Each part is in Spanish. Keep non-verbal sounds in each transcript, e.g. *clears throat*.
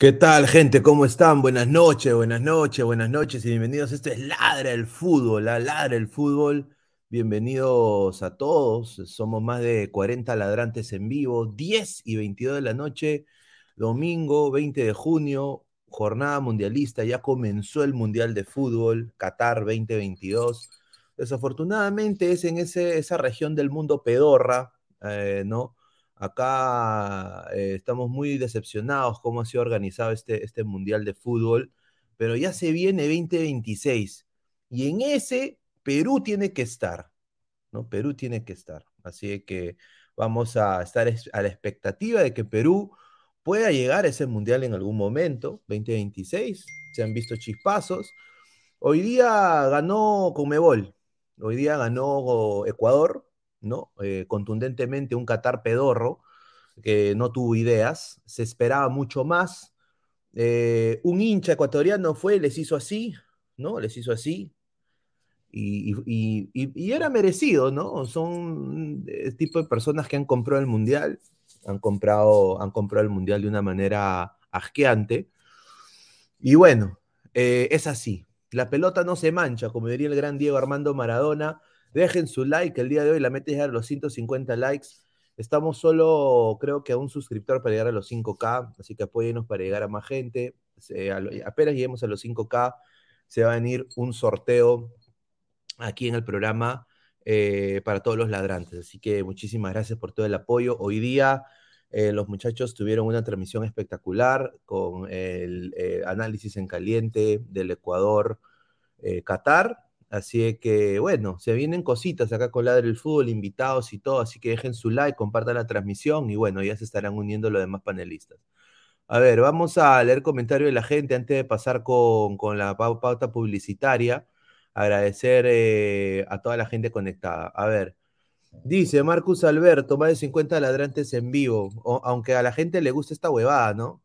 ¿Qué tal, gente? ¿Cómo están? Buenas noches, buenas noches, buenas noches y bienvenidos. Esto es Ladra el Fútbol, la Ladra el Fútbol. Bienvenidos a todos. Somos más de 40 ladrantes en vivo, 10 y 22 de la noche, domingo 20 de junio, jornada mundialista. Ya comenzó el Mundial de Fútbol, Qatar 2022. Desafortunadamente es en esa región del mundo pedorra, eh, ¿no? Acá eh, estamos muy decepcionados cómo ha sido organizado este, este Mundial de Fútbol, pero ya se viene 2026 y en ese Perú tiene que estar, ¿no? Perú tiene que estar. Así que vamos a estar a la expectativa de que Perú pueda llegar a ese Mundial en algún momento, 2026. Se han visto chispazos. Hoy día ganó Comebol, hoy día ganó Ecuador, ¿no? Eh, contundentemente un Qatar pedorro que no tuvo ideas, se esperaba mucho más. Eh, un hincha ecuatoriano fue, les hizo así, ¿no? Les hizo así. Y, era merecido, ¿no? Son el tipo de personas que han comprado el mundial, han comprado, han comprado el mundial de una manera asqueante. Y bueno, eh, es así. La pelota no se mancha, como diría el gran Diego Armando Maradona Dejen su like, el día de hoy la meta es a los 150 likes. Estamos solo, creo que a un suscriptor para llegar a los 5K, así que apóyenos para llegar a más gente. apenas lleguemos a los 5K, se va a venir un sorteo aquí en el programa eh, para todos los ladrantes. Así que muchísimas gracias por todo el apoyo. Hoy día eh, los muchachos tuvieron una transmisión espectacular con el eh, análisis en caliente del Ecuador, Qatar Así que, bueno, se vienen cositas acá con Ladre el Fútbol, invitados y todo, así que dejen su like, compartan la transmisión y bueno, ya se estarán uniendo los demás panelistas. A ver, vamos a leer comentarios de la gente antes de pasar con, la pauta publicitaria. Agradecer eh, a toda la gente conectada. A ver, dice Marcus Alberto, más de 50 ladrantes en vivo, aunque a la gente le gusta esta huevada, ¿no?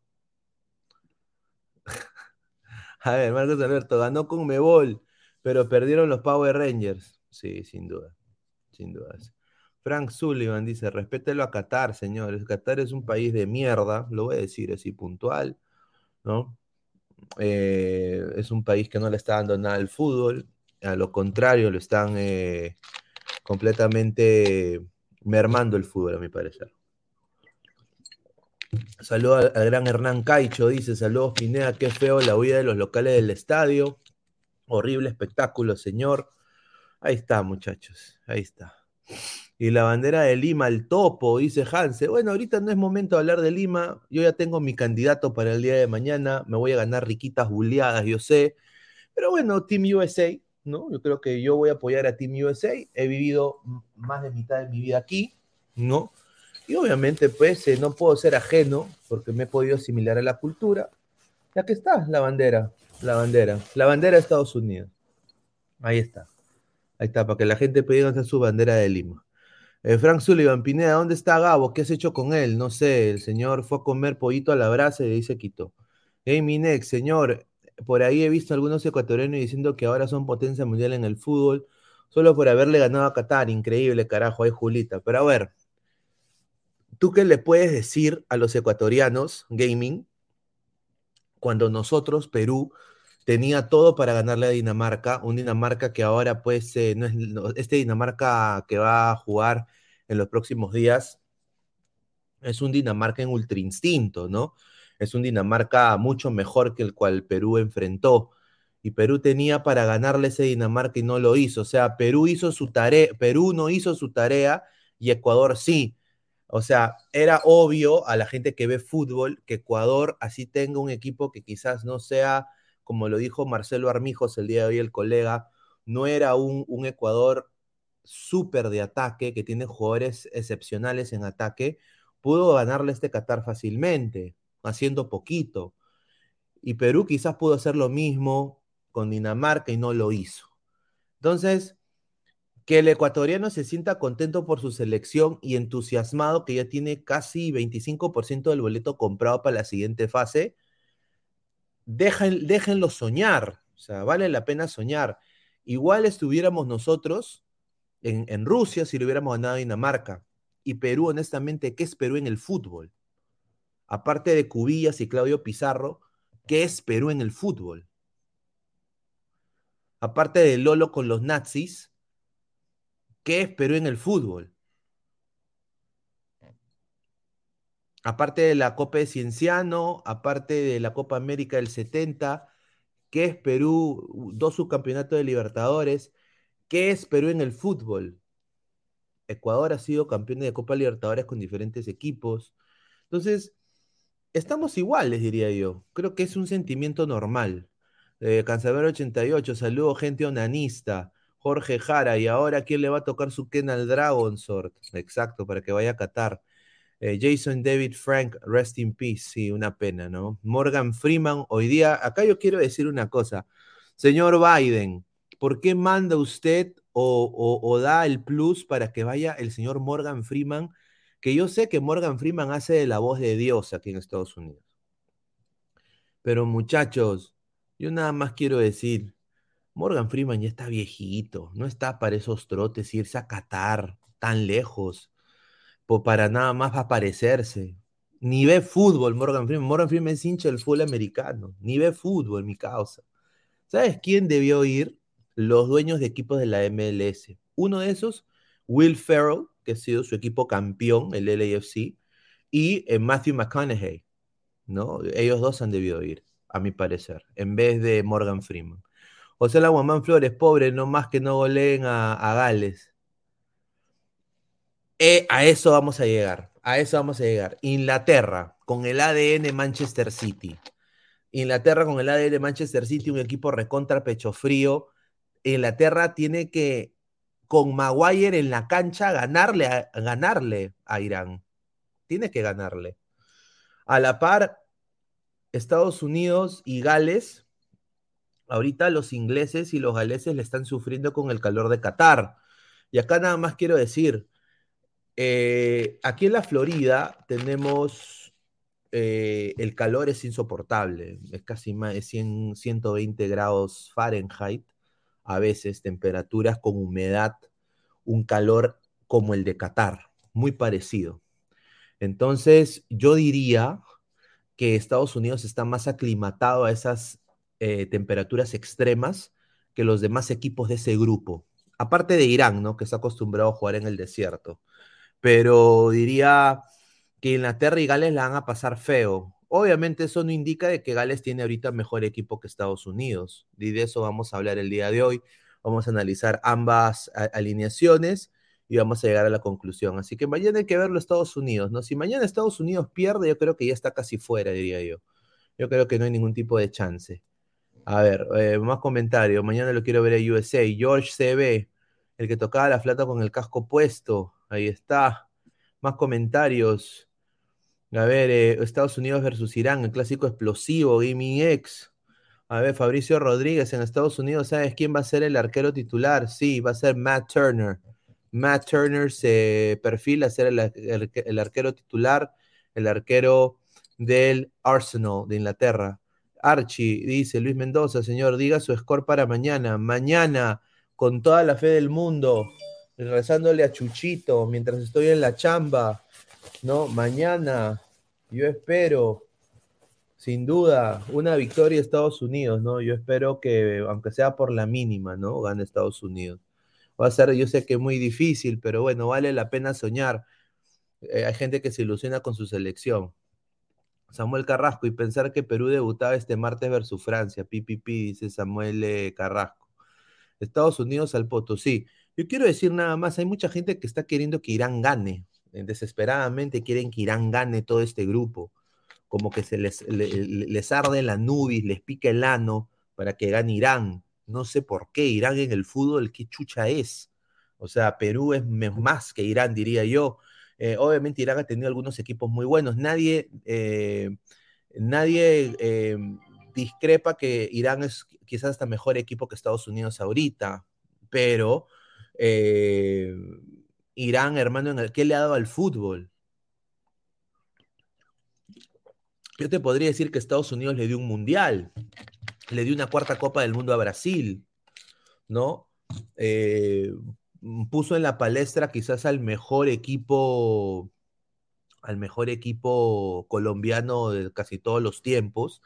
*laughs* a ver, Marcus Alberto, ganó con Mebol pero perdieron los Power Rangers. Sí, sin duda. Sin duda. Frank Sullivan dice: respételo a Qatar, señores. Qatar es un país de mierda, lo voy a decir así puntual, ¿no? Eh, es un país que no le está dando nada al fútbol, a lo contrario, lo están eh, completamente mermando el fútbol, a mi parecer. Saludos al, gran Hernán Caicho, dice, saludos Pineda, qué feo la huida de los locales del estadio. Horrible espectáculo, señor. Ahí está, muchachos, ahí está. Y la bandera de Lima, el topo, dice Hanse. Bueno, ahorita no es momento de hablar de Lima. Yo ya tengo mi candidato para el día de mañana. Me voy a ganar riquitas buleadas, yo sé. Pero bueno, Team USA, ¿no? Yo creo que yo voy a apoyar a Team USA. He vivido más de mitad de mi vida aquí, ¿no? Y obviamente, pues, eh, no puedo ser ajeno porque me he podido asimilar a la cultura. Ya que está, la bandera, la bandera, la bandera de Estados Unidos. Ahí está. Ahí está, para que la gente hacer su bandera de Lima. Eh, Frank Sullivan, Pineda, ¿dónde está Gabo? ¿Qué has hecho con él? No sé, el señor fue a comer pollito a la brasa y ahí se quitó. Minex, señor, por ahí he visto algunos ecuatorianos diciendo que ahora son potencia mundial en el fútbol, solo por haberle ganado a Qatar. Increíble, carajo, ahí Julita. Pero a ver, ¿tú qué le puedes decir a los ecuatorianos, gaming, cuando nosotros, Perú, tenía todo para ganarle a Dinamarca, un Dinamarca que ahora pues eh, no es este Dinamarca que va a jugar en los próximos días es un Dinamarca en ultra instinto, ¿no? Es un Dinamarca mucho mejor que el cual Perú enfrentó. Y Perú tenía para ganarle ese Dinamarca y no lo hizo. O sea, Perú hizo su tarea, Perú no hizo su tarea y Ecuador sí. O sea, era obvio a la gente que ve fútbol que Ecuador así tenga un equipo que quizás no sea como lo dijo Marcelo Armijos el día de hoy, el colega, no era un, Ecuador súper de ataque, que tiene jugadores excepcionales en ataque, pudo ganarle este Qatar fácilmente, haciendo poquito. Y Perú quizás pudo hacer lo mismo con Dinamarca y no lo hizo. Entonces, que el ecuatoriano se sienta contento por su selección y entusiasmado que ya tiene casi 25% del boleto comprado para la siguiente fase, déjenlo soñar, o sea, vale la pena soñar. Igual estuviéramos nosotros en, Rusia si lo hubiéramos ganado a Dinamarca. Y Perú, honestamente, ¿qué es Perú en el fútbol? Aparte de Cubillas y Claudio Pizarro, ¿qué es Perú en el fútbol? Aparte de Lolo con los nazis, ¿qué es Perú en el fútbol? aparte de la Copa de Cienciano, aparte de la Copa América del 70, ¿qué es Perú? Dos subcampeonatos de Libertadores. ¿Qué es Perú en el fútbol? Ecuador ha sido campeón de Copa Libertadores con diferentes equipos. Entonces, estamos iguales, diría yo. Creo que es un sentimiento normal. Eh, 88, saludo gente onanista. Jorge Jara, y ahora quién le va a tocar su Ken al Dragon Sword. Exacto, para que vaya a Qatar. Eh, Jason David Frank, rest in peace, sí, una pena, ¿no? Morgan Freeman, hoy día, acá yo quiero decir una cosa. Señor Biden, ¿por qué manda usted o, da el plus para que vaya el señor Morgan Freeman? Que yo sé que Morgan Freeman hace de la voz de Dios aquí en Estados Unidos. Pero muchachos, yo nada más quiero decir, Morgan Freeman ya está viejito, no está para esos trotes irse a Qatar tan lejos para nada más aparecerse. Ni ve fútbol Morgan Freeman. Morgan Freeman es hincha del fútbol americano. Ni ve fútbol, mi causa. ¿Sabes quién debió ir? Los dueños de equipos de la MLS. Uno de esos, Will Ferrell, que ha sido su equipo campeón, el LAFC, y eh, Matthew McConaughey. ¿no? Ellos dos han debido ir, a mi parecer, en vez de Morgan Freeman. José Laguamán Flores, pobre, no más que no goleen a, a Gales. Eh, a eso vamos a llegar. A eso vamos a llegar. Inglaterra con el ADN Manchester City. Inglaterra con el ADN Manchester City, un equipo recontra pecho frío. Inglaterra tiene que, con Maguire en la cancha, ganarle a, ganarle a Irán. Tiene que ganarle. A la par, Estados Unidos y Gales, ahorita los ingleses y los galeses le están sufriendo con el calor de Qatar. Y acá nada más quiero decir, eh, aquí en la Florida tenemos, eh, el calor es insoportable, es casi más de 100, 120 grados Fahrenheit, a veces temperaturas con humedad, un calor como el de Qatar, muy parecido. Entonces, yo diría que Estados Unidos está más aclimatado a esas eh, temperaturas extremas que los demás equipos de ese grupo. Aparte de Irán, ¿no? Que está acostumbrado a jugar en el desierto pero diría que Inglaterra y Gales la van a pasar feo. Obviamente eso no indica de que Gales tiene ahorita mejor equipo que Estados Unidos. Y de eso vamos a hablar el día de hoy. Vamos a analizar ambas alineaciones y vamos a llegar a la conclusión. Así que mañana hay que verlo Estados Unidos, ¿no? Si mañana Estados Unidos pierde, yo creo que ya está casi fuera, diría yo. Yo creo que no hay ningún tipo de chance. A ver, eh, más comentarios. Mañana lo quiero ver a USA. George CB, el que tocaba la flata con el casco puesto. Ahí está. Más comentarios. A ver, eh, Estados Unidos versus Irán, el clásico explosivo, Gaming X. A ver, Fabricio Rodríguez en Estados Unidos, ¿sabes quién va a ser el arquero titular? Sí, va a ser Matt Turner. Matt Turner se perfila a ser el, arquero titular, el arquero del Arsenal de Inglaterra. Archie, dice Luis Mendoza, señor, diga su score para mañana. Mañana, con toda la fe del mundo, rezándole a Chuchito mientras estoy en la chamba. No, mañana, yo espero, sin duda, una victoria de Estados Unidos, ¿no? Yo espero que, aunque sea por la mínima, ¿no? Gane Estados Unidos. Va a ser, yo sé que muy difícil, pero bueno, vale la pena soñar. Eh, hay gente que se ilusiona con su selección. Samuel Carrasco, y pensar que Perú debutaba este martes versus Francia. Pipipi, dice Samuel eh, Carrasco. Estados Unidos al Potosí. Yo quiero decir nada más, hay mucha gente que está queriendo que Irán gane. Eh, desesperadamente quieren que Irán gane todo este grupo. Como que se les, les arde la nubis, les pica el ano para que gane Irán. No sé por qué. Irán en el fútbol, ¿qué chucha es? O sea, Perú es más que Irán, diría yo. Eh, obviamente Irán ha tenido algunos equipos muy buenos. Nadie, eh, nadie eh, discrepa que Irán es quizás hasta mejor equipo que Estados Unidos ahorita, pero Irán, hermano, ¿en el, ¿qué le ha dado al fútbol? Yo te podría decir que Estados Unidos le dio un mundial, le dio una cuarta Copa del Mundo a Brasil, ¿no? Mm, puso en la palestra quizás al mejor equipo, al mejor equipo colombiano de casi todos los tiempos,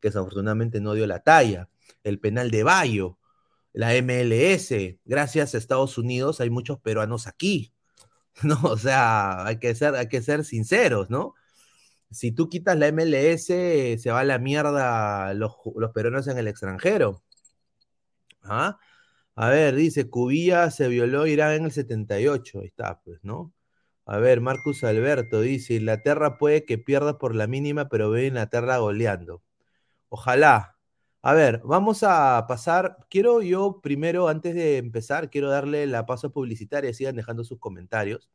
que desafortunadamente no dio la talla. El penal de Bayo, la MLS, gracias a Estados Unidos hay muchos peruanos aquí, *laughs* ¿no? O sea, hay que ser, hay que ser sinceros, ¿no? Si tú quitas la MLS, se va a la mierda los, los peruanos en el extranjero. ¿Ah? A ver, dice, Cubilla se violó Irán en el 78. Ahí está, pues, ¿no? A ver, Marcus Alberto dice, Inglaterra puede que pierda por la mínima, pero ve Inglaterra goleando. Ojalá. A ver, vamos a pasar. Quiero yo primero, antes de empezar, quiero darle la paso publicitaria, sigan dejando sus comentarios,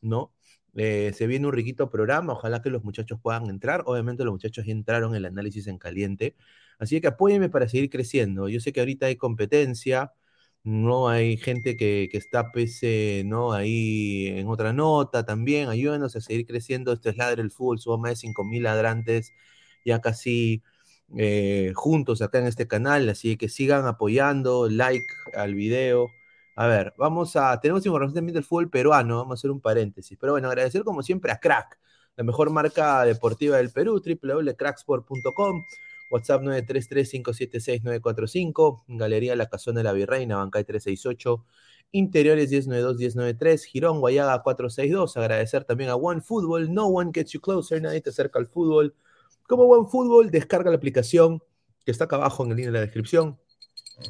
¿no? Eh, se viene un riquito programa, ojalá que los muchachos puedan entrar. Obviamente los muchachos ya entraron en el análisis en caliente. Así que apóyenme para seguir creciendo. Yo sé que ahorita hay competencia, no hay gente que, está pese, ¿no? Ahí en otra nota también, ayúdenos a seguir creciendo, este es Ladre el Fútbol, somos más de 5.000 ladrantes, ya casi eh, juntos acá en este canal, así que sigan apoyando, like al video. A ver, vamos a, tenemos información también del fútbol peruano, vamos a hacer un paréntesis, pero bueno, agradecer como siempre a Crack, la mejor marca deportiva del Perú, www.cracksport.com WhatsApp 933-576-945, Galería La Casona de la Virreina, Bancay 368, Interiores 1092-1093, Girón, Guayaga 462. Agradecer también a One Football, No One Gets You Closer, nadie te acerca al fútbol. Como One Football, descarga la aplicación que está acá abajo en el link de la descripción.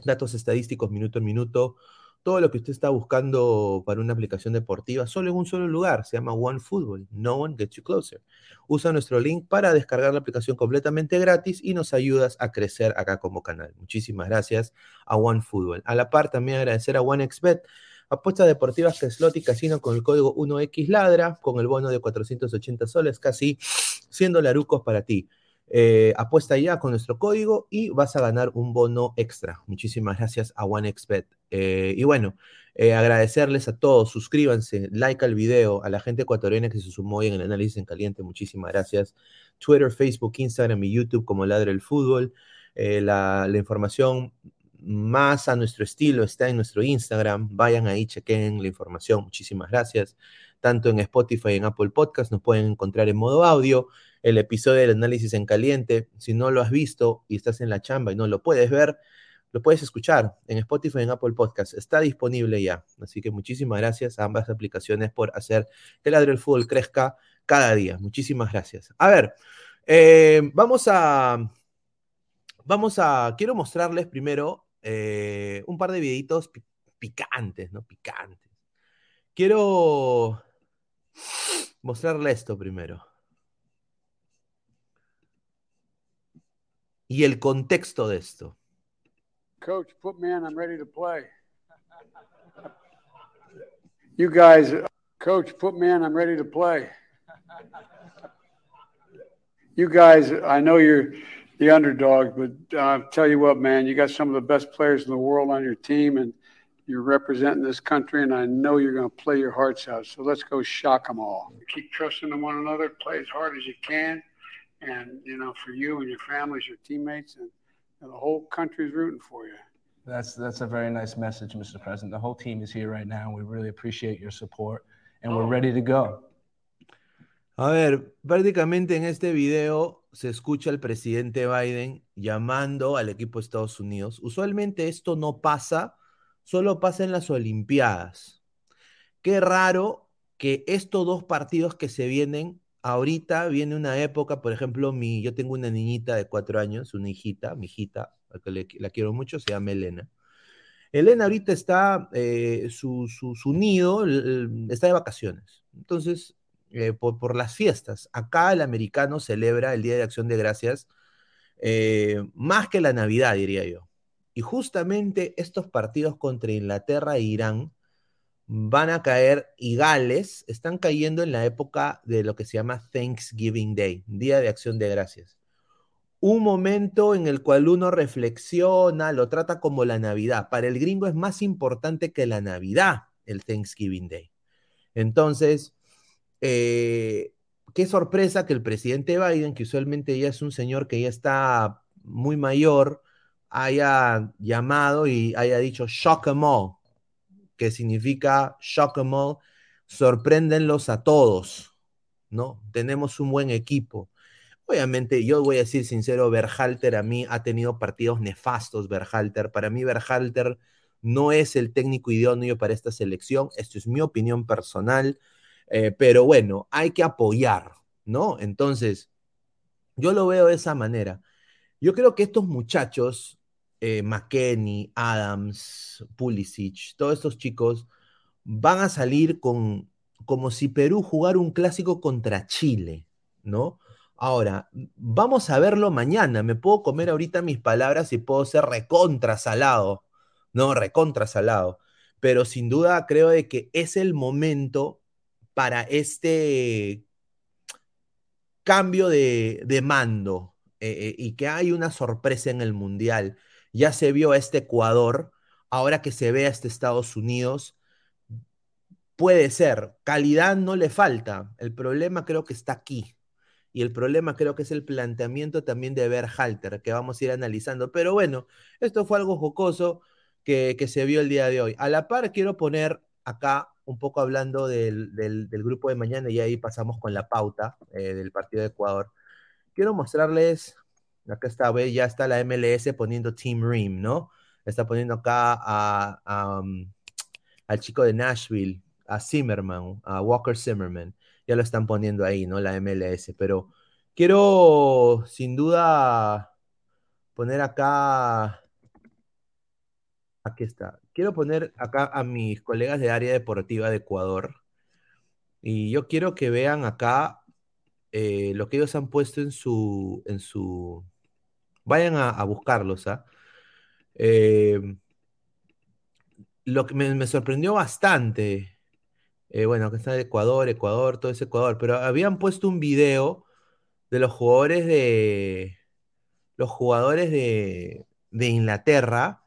Datos estadísticos minuto en minuto todo lo que usted está buscando para una aplicación deportiva solo en un solo lugar. Se llama One Football. No one gets you closer. Usa nuestro link para descargar la aplicación completamente gratis y nos ayudas a crecer acá como canal. Muchísimas gracias a One Football. A la par, también agradecer a OneXBet. Apuestas deportivas que slot y casino con el código 1X Ladra, con el bono de 480 soles, casi 100 dolarucos para ti. Eh, apuesta ya con nuestro código y vas a ganar un bono extra. Muchísimas gracias a OneXBet. Eh, y bueno, eh, agradecerles a todos. Suscríbanse, like al video, a la gente ecuatoriana que se sumó hoy en el análisis en caliente. Muchísimas gracias. Twitter, Facebook, Instagram y YouTube como Ladre el Fútbol. La, la, información más a nuestro estilo está en nuestro Instagram. Vayan ahí, chequen la información. Muchísimas gracias. Tanto en Spotify en Apple Podcast nos pueden encontrar en modo audio el episodio del análisis en caliente. Si no lo has visto y estás en la chamba y no lo puedes ver, lo puedes escuchar en Spotify en Apple Podcast. Está disponible ya. Así que muchísimas gracias a ambas aplicaciones por hacer que el Ladre el Fútbol crezca cada día. Muchísimas gracias. A ver, eh, vamos a, vamos a, quiero mostrarles primero eh, un par de videitos picantes, ¿no? Picantes. Quiero mostrarle esto primero. Y el contexto de esto. Coach, put me in. I'm ready to play. *laughs* You guys, coach, put me in. I'm ready to play. *laughs* You guys, I know you're the underdog, but uh, tell you what, man, you got some of the best players in the world on your team, and you're representing this country, and I know you're going to play your hearts out. So let's go shock them all. Keep trusting in one another. Play as hard as you can, and you know, for you and your families, your teammates, and, and the whole country's rooting for you. That's that's a very nice message, Mr. President. The whole team is here right now. We really appreciate your support, and we're ready to go. A ver, prácticamente en este video se escucha al presidente Biden llamando al equipo de Estados Unidos. Usualmente esto no pasa, solo pasa en las Olimpiadas. Qué raro que estos dos partidos que se vienen, ahorita viene una época, por ejemplo, mi, yo tengo una niñita de cuatro años, una hijita, mi hijita, la que la quiero mucho, se llama Elena. Elena ahorita está, eh, su, su, su nido está de vacaciones. Entonces, eh, por, las fiestas. Acá el americano celebra el Día de Acción de Gracias eh, más que la Navidad, diría yo. Y justamente estos partidos contra Inglaterra e Irán van a caer, y Gales están cayendo en la época de lo que se llama Thanksgiving Day, Día de Acción de Gracias. Un momento en el cual uno reflexiona, lo trata como la Navidad. Para el gringo es más importante que la Navidad, el Thanksgiving Day. Entonces, eh, qué sorpresa que el presidente Biden, que usualmente ya es un señor que ya está muy mayor, haya llamado y haya dicho shock em all, que significa shock em all, sorpréndenlos a todos, ¿no? Tenemos un buen equipo. Obviamente, yo voy a decir sincero, Berhalter a mí ha tenido partidos nefastos, Berhalter. Para mí, Berhalter no es el técnico idóneo para esta selección. Esto es mi opinión personal. Eh, pero bueno, hay que apoyar, ¿no? Entonces, yo lo veo de esa manera. Yo creo que estos muchachos, eh, McKenney, Adams, Pulisic, todos estos chicos, van a salir con como si Perú jugara un clásico contra Chile, ¿no? Ahora, vamos a verlo mañana. Me puedo comer ahorita mis palabras y puedo ser recontra salado, ¿no? Recontra salado. Pero sin duda creo de que es el momento para este cambio de, mando eh, eh, y que hay una sorpresa en el Mundial. Ya se vio a este Ecuador, ahora que se ve a este Estados Unidos, puede ser, calidad no le falta, el problema creo que está aquí. Y el problema creo que es el planteamiento también de Berhalter, que vamos a ir analizando. Pero bueno, esto fue algo jocoso que, se vio el día de hoy. A la par quiero poner acá un poco hablando del, grupo de mañana y ahí pasamos con la pauta eh, del partido de Ecuador. Quiero mostrarles, acá está, ya está la MLS poniendo Team Rim, ¿no? Está poniendo acá um, al chico de Nashville, a Zimmerman, a Walker Zimmerman. Ya lo están poniendo ahí, ¿no? La MLS. Pero quiero, sin duda, poner acá Aquí está. Quiero poner acá a mis colegas de área deportiva de Ecuador. Y yo quiero que vean acá eh, lo que ellos han puesto en su. En su... Vayan a, buscarlos, ¿ah? Em, lo que me, sorprendió bastante. Eh, bueno, acá está Ecuador, Ecuador, todo ese Ecuador. Pero habían puesto un video de los jugadores de. Los jugadores de, de Inglaterra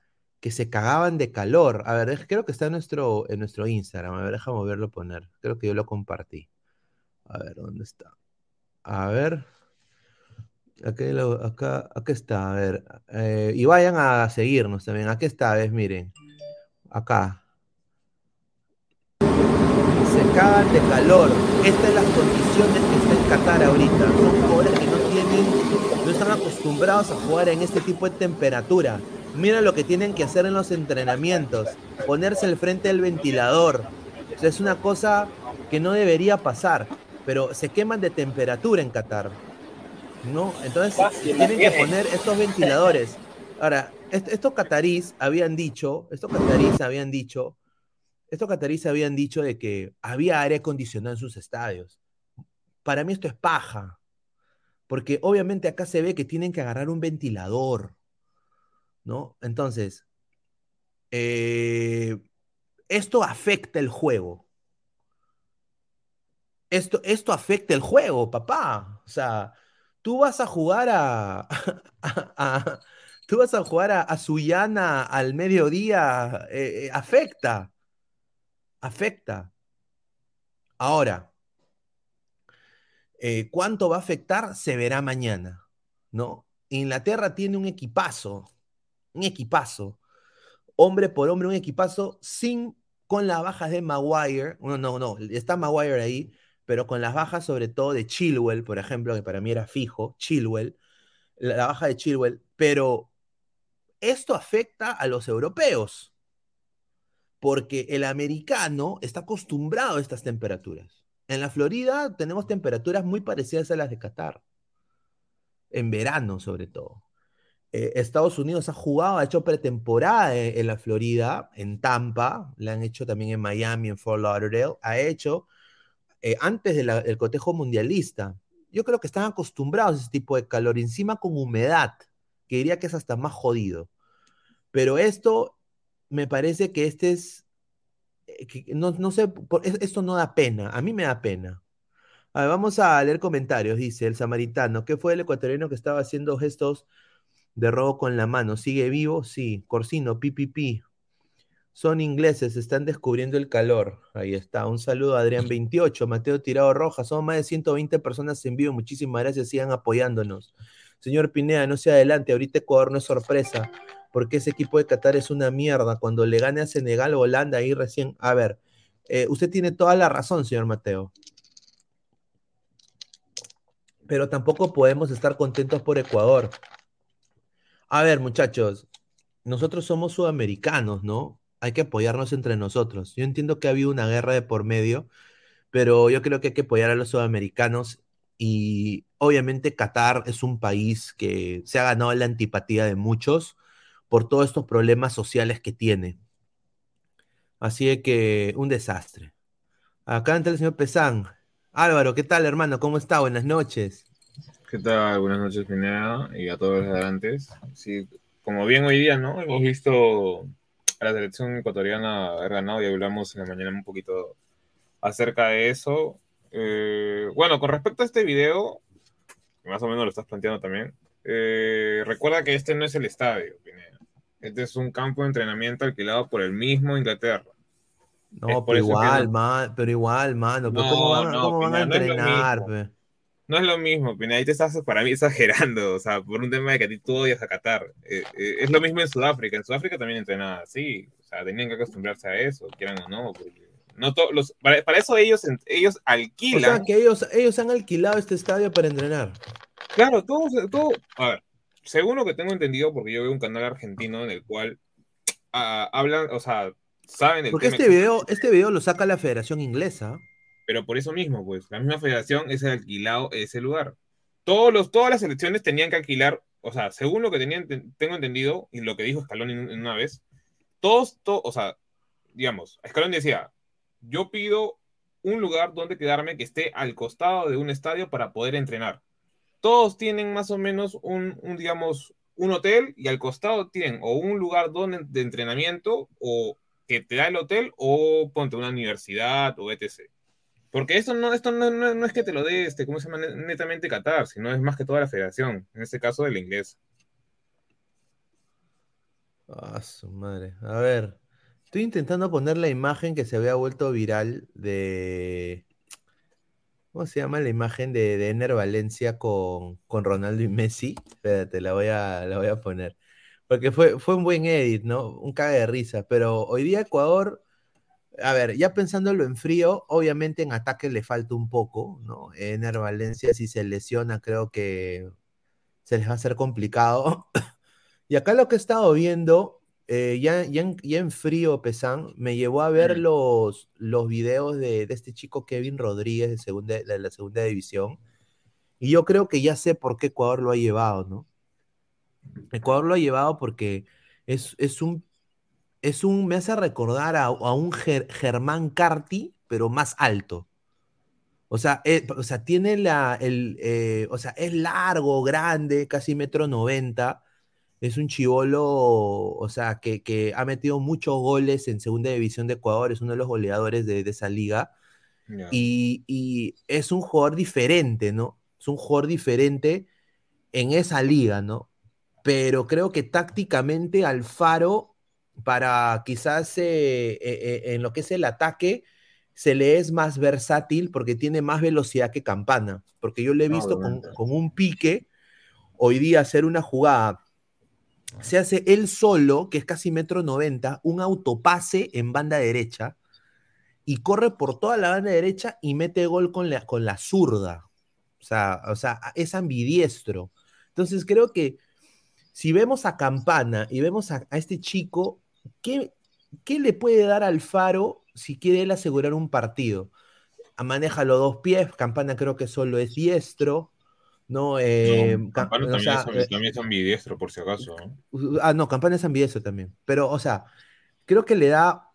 que se cagaban de calor. A ver, creo que está en nuestro, en nuestro Instagram. A ver, déjame verlo poner. Creo que yo lo compartí. A ver, ¿dónde está? A ver. Acá, acá está, a ver. Eh, y vayan a seguirnos también. Aquí está, ves, miren. Acá. Se cagan de calor. Estas son las condiciones que está en Qatar ahorita. Son jugadores que no tienen, no están acostumbrados a jugar en este tipo de temperatura. Mira lo que tienen que hacer en los entrenamientos, ponerse al frente del ventilador. es una cosa que no debería pasar. pero se queman de temperatura en Qatar. ¿No? Entonces tienen que poner estos ventiladores. Ahora, estos catarís habían dicho, estos catarís habían dicho, estos catarís habían dicho de que había aire acondicionado en sus estadios. Para mí esto es paja, porque obviamente acá se ve que tienen que agarrar un ventilador, ¿no? Entonces, eh, esto afecta el juego. Esto, esto afecta el juego, papá. O sea, tú vas a jugar a, tú vas a jugar a, Suyana al mediodía, eh, eh, afecta, afecta. Ahora, ¿cuánto va a afectar? Se verá mañana, ¿no? Inglaterra tiene un equipazo, un equipazo hombre por hombre, un equipazo sin, con las bajas de Maguire, no, no, no, está Maguire ahí, pero con las bajas sobre todo de Chilwell, por ejemplo, que para mí era fijo, Chilwell, la, baja de Chilwell, pero esto afecta a los europeos, porque el americano está acostumbrado a estas temperaturas. En la Florida tenemos temperaturas muy parecidas a las de Qatar, en verano sobre todo. Eh, Estados Unidos ha jugado, ha hecho pretemporada en, la Florida, en Tampa, la han hecho también en Miami, en Fort Lauderdale, ha hecho eh, antes del cotejo mundialista. Yo creo que están acostumbrados a ese tipo de calor, encima con humedad, que diría que es hasta más jodido. Pero esto, me parece que este es, eh, no, no, sé, esto no da pena, a mí me da pena. vamos a leer comentarios, dice el samaritano, ¿qué fue el ecuatoriano que estaba haciendo gestos? de robo con la mano. ¿Sigue vivo? Sí. Corsino, pipipi. Son ingleses, están descubriendo el calor. Ahí está. Un saludo a Adrián28, Mateo Tirado Roja. Son más de 120 personas en vivo. Muchísimas gracias. Sigan apoyándonos. Señor Pineda, no se adelante. Ahorita Ecuador no es sorpresa. Porque ese equipo de Qatar es una mierda. Cuando le gane a Senegal o Holanda, ahí recién. A ver, eh, usted tiene toda la razón, señor Mateo. Pero tampoco podemos estar contentos por Ecuador. A ver, muchachos, nosotros somos sudamericanos, ¿no? Hay que apoyarnos entre nosotros. Yo entiendo que ha habido una guerra de por medio, pero yo creo que hay que apoyar a los sudamericanos y obviamente Qatar es un país que se ha ganado la antipatía de muchos por todos estos problemas sociales que tiene. Así que un desastre. Acá entra el señor Pesán. Álvaro, ¿qué tal, hermano? ¿Cómo está? Buenas noches. ¿Qué tal? Buenas noches, Pineda, y a todos los adelantes. Sí, como bien hoy día, ¿no? Hemos visto a la selección ecuatoriana haber ganado y hablamos en la mañana un poquito acerca de eso. Eh, bueno, con respecto a este video, más o menos lo estás planteando también, eh, recuerda que este no es el estadio, Pineda. Este es un campo de entrenamiento alquilado por el mismo Inglaterra. No, pero igual, man, pero igual, mano. ¿Cómo van, a entrenar? No es lo mismo, Ahí te estás, para mí, exagerando, o sea, por un tema de que a ti tú odias a Qatar. Eh, eh, es lo mismo en Sudáfrica. En Sudáfrica también entrenaba así. O sea, tenían que acostumbrarse a eso, quieran o no. no los, para, eso ellos, ellos alquilan. O sea, que ellos, ellos han alquilado este estadio para entrenar. Claro, todo, todo. A ver, según lo que tengo entendido, porque yo veo un canal argentino en el cual ah, hablan, o sea, saben el Porque este video, este video lo saca la Federación Inglesa. Pero por eso mismo, pues, la misma federación es alquilado ese lugar. Todos los, todas las selecciones tenían que alquilar, o sea, según lo que tenían, tengo entendido, y lo que dijo Scaloni en una vez, todos, o sea, digamos, Scaloni decía, yo pido un lugar donde quedarme que esté al costado de un estadio para poder entrenar. Todos tienen más o menos un, un digamos, un hotel y al costado tienen o un lugar donde, de entrenamiento o que te da el hotel o ponte una universidad o etc. Porque esto no, esto no, no, es que te lo dé, este, ¿cómo se llama? Netamente Qatar, sino es más que toda la federación, en este caso del inglés. Ah, su madre. A ver, estoy intentando poner la imagen que se había vuelto viral de. ¿Cómo se llama la imagen de, de Ener Valencia con, con, Ronaldo y Messi? Espérate, la voy a, la voy a poner. Porque fue, fue un buen edit, ¿no? Un caga de risa. Pero hoy día Ecuador a ver, ya pensándolo en frío, obviamente en ataque le falta un poco, ¿no? Ener Valencia, si se lesiona, creo que se les va a hacer complicado. *laughs* y acá lo que he estado viendo eh, ya, ya, en, ya en frío, Pesán, me llevó a ver los, los videos de, de este chico Kevin Rodríguez de, segunda, de la segunda división. Y yo creo que ya sé por qué Ecuador lo ha llevado, ¿no? Ecuador lo ha llevado porque es, es un, es un, me hace recordar a, a un Ger- Germán Carti, pero más alto. O sea, eh, o sea, tiene la, el, eh, o sea, es largo, grande, casi metro noventa. Es un chivolo, o sea, que, que ha metido muchos goles en segunda división de Ecuador, es uno de los goleadores de, de esa liga. Y, y es un jugador diferente, ¿no? Es un jugador diferente en esa liga, ¿no? Pero creo que tácticamente Alfaro, para quizás eh, eh, eh, en lo que es el ataque, se le es más versátil porque tiene más velocidad que Campana. Porque yo le he visto con, un pique hoy día hacer una jugada. Se hace él solo, que es casi metro noventa, un autopase en banda derecha y corre por toda la banda derecha y mete gol con la, con la zurda. O sea, o sea, es ambidiestro. Entonces creo que si vemos a Campana y vemos a, a este chico, ¿qué, ¿qué le puede dar al Faro si quiere él asegurar un partido? Ah, Maneja los dos pies, Campana creo que solo es diestro, ¿no? Eh, No, Campana o también, sea, es, eh, también es ambidiestro, por si acaso. ¿no? Ah, no, Campana es ambidiestro también. Pero, o sea, creo que le da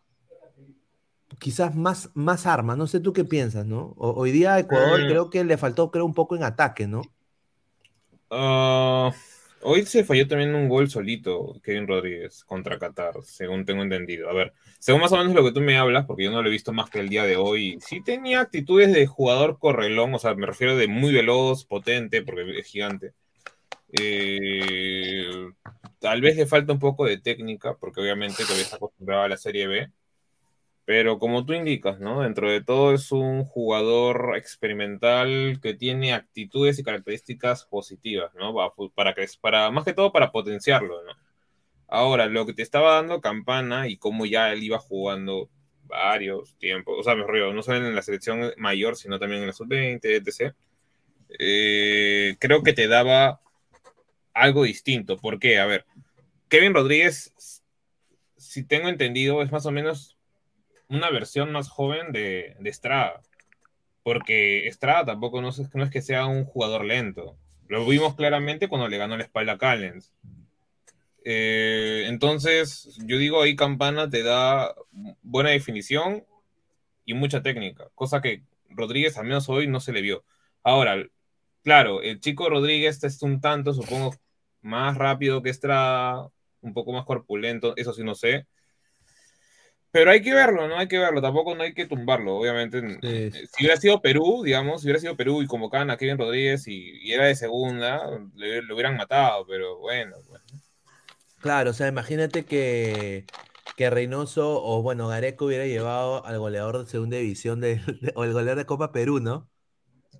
quizás más, más armas. No sé tú qué piensas, ¿no? O- hoy día a Ecuador Mm. creo que le faltó, creo, un poco en ataque, ¿no? Ah, hoy se falló también un gol solito, Kevin Rodríguez, contra Qatar, según tengo entendido. A ver, según más o menos lo que tú me hablas, porque yo no lo he visto más que el día de hoy, sí tenía actitudes de jugador correlón, o sea, me refiero de muy veloz, potente, porque es gigante. Eh, tal vez le falta un poco de técnica, porque obviamente todavía está acostumbrado a la Serie B. Pero como tú indicas, ¿no? Dentro de todo es un jugador experimental que tiene actitudes y características positivas, ¿no? Para, para, más que todo para potenciarlo, ¿no? Ahora, lo que te estaba dando Campana y cómo ya él iba jugando varios tiempos, o sea, mejor dicho, no solo en la selección mayor, sino también en la sub-20, etc. eh, creo que te daba algo distinto. ¿Por qué? A ver, Kevin Rodríguez, si tengo entendido, es más o menos una versión más joven de, de Estrada. Porque Estrada tampoco no es, no es que sea un jugador lento. Lo vimos claramente cuando le ganó la espalda a Callens. Eh, entonces, yo digo ahí Campana te da buena definición y mucha técnica, cosa que Rodríguez al menos hoy no se le vio. Ahora, claro, el chico Rodríguez es un tanto, supongo, más rápido que Estrada, un poco más corpulento, eso sí no sé. Pero hay que verlo, ¿no? Hay que verlo, tampoco no hay que tumbarlo, obviamente. Sí, sí. Si hubiera sido Perú, digamos, si hubiera sido Perú y convocaban a Kevin Rodríguez y, y era de segunda, le, le hubieran matado, pero bueno. Claro, o sea, imagínate que, que Reynoso o bueno, Gareco hubiera llevado al goleador de segunda división de, *laughs* de- o el goleador de Copa Perú, ¿no?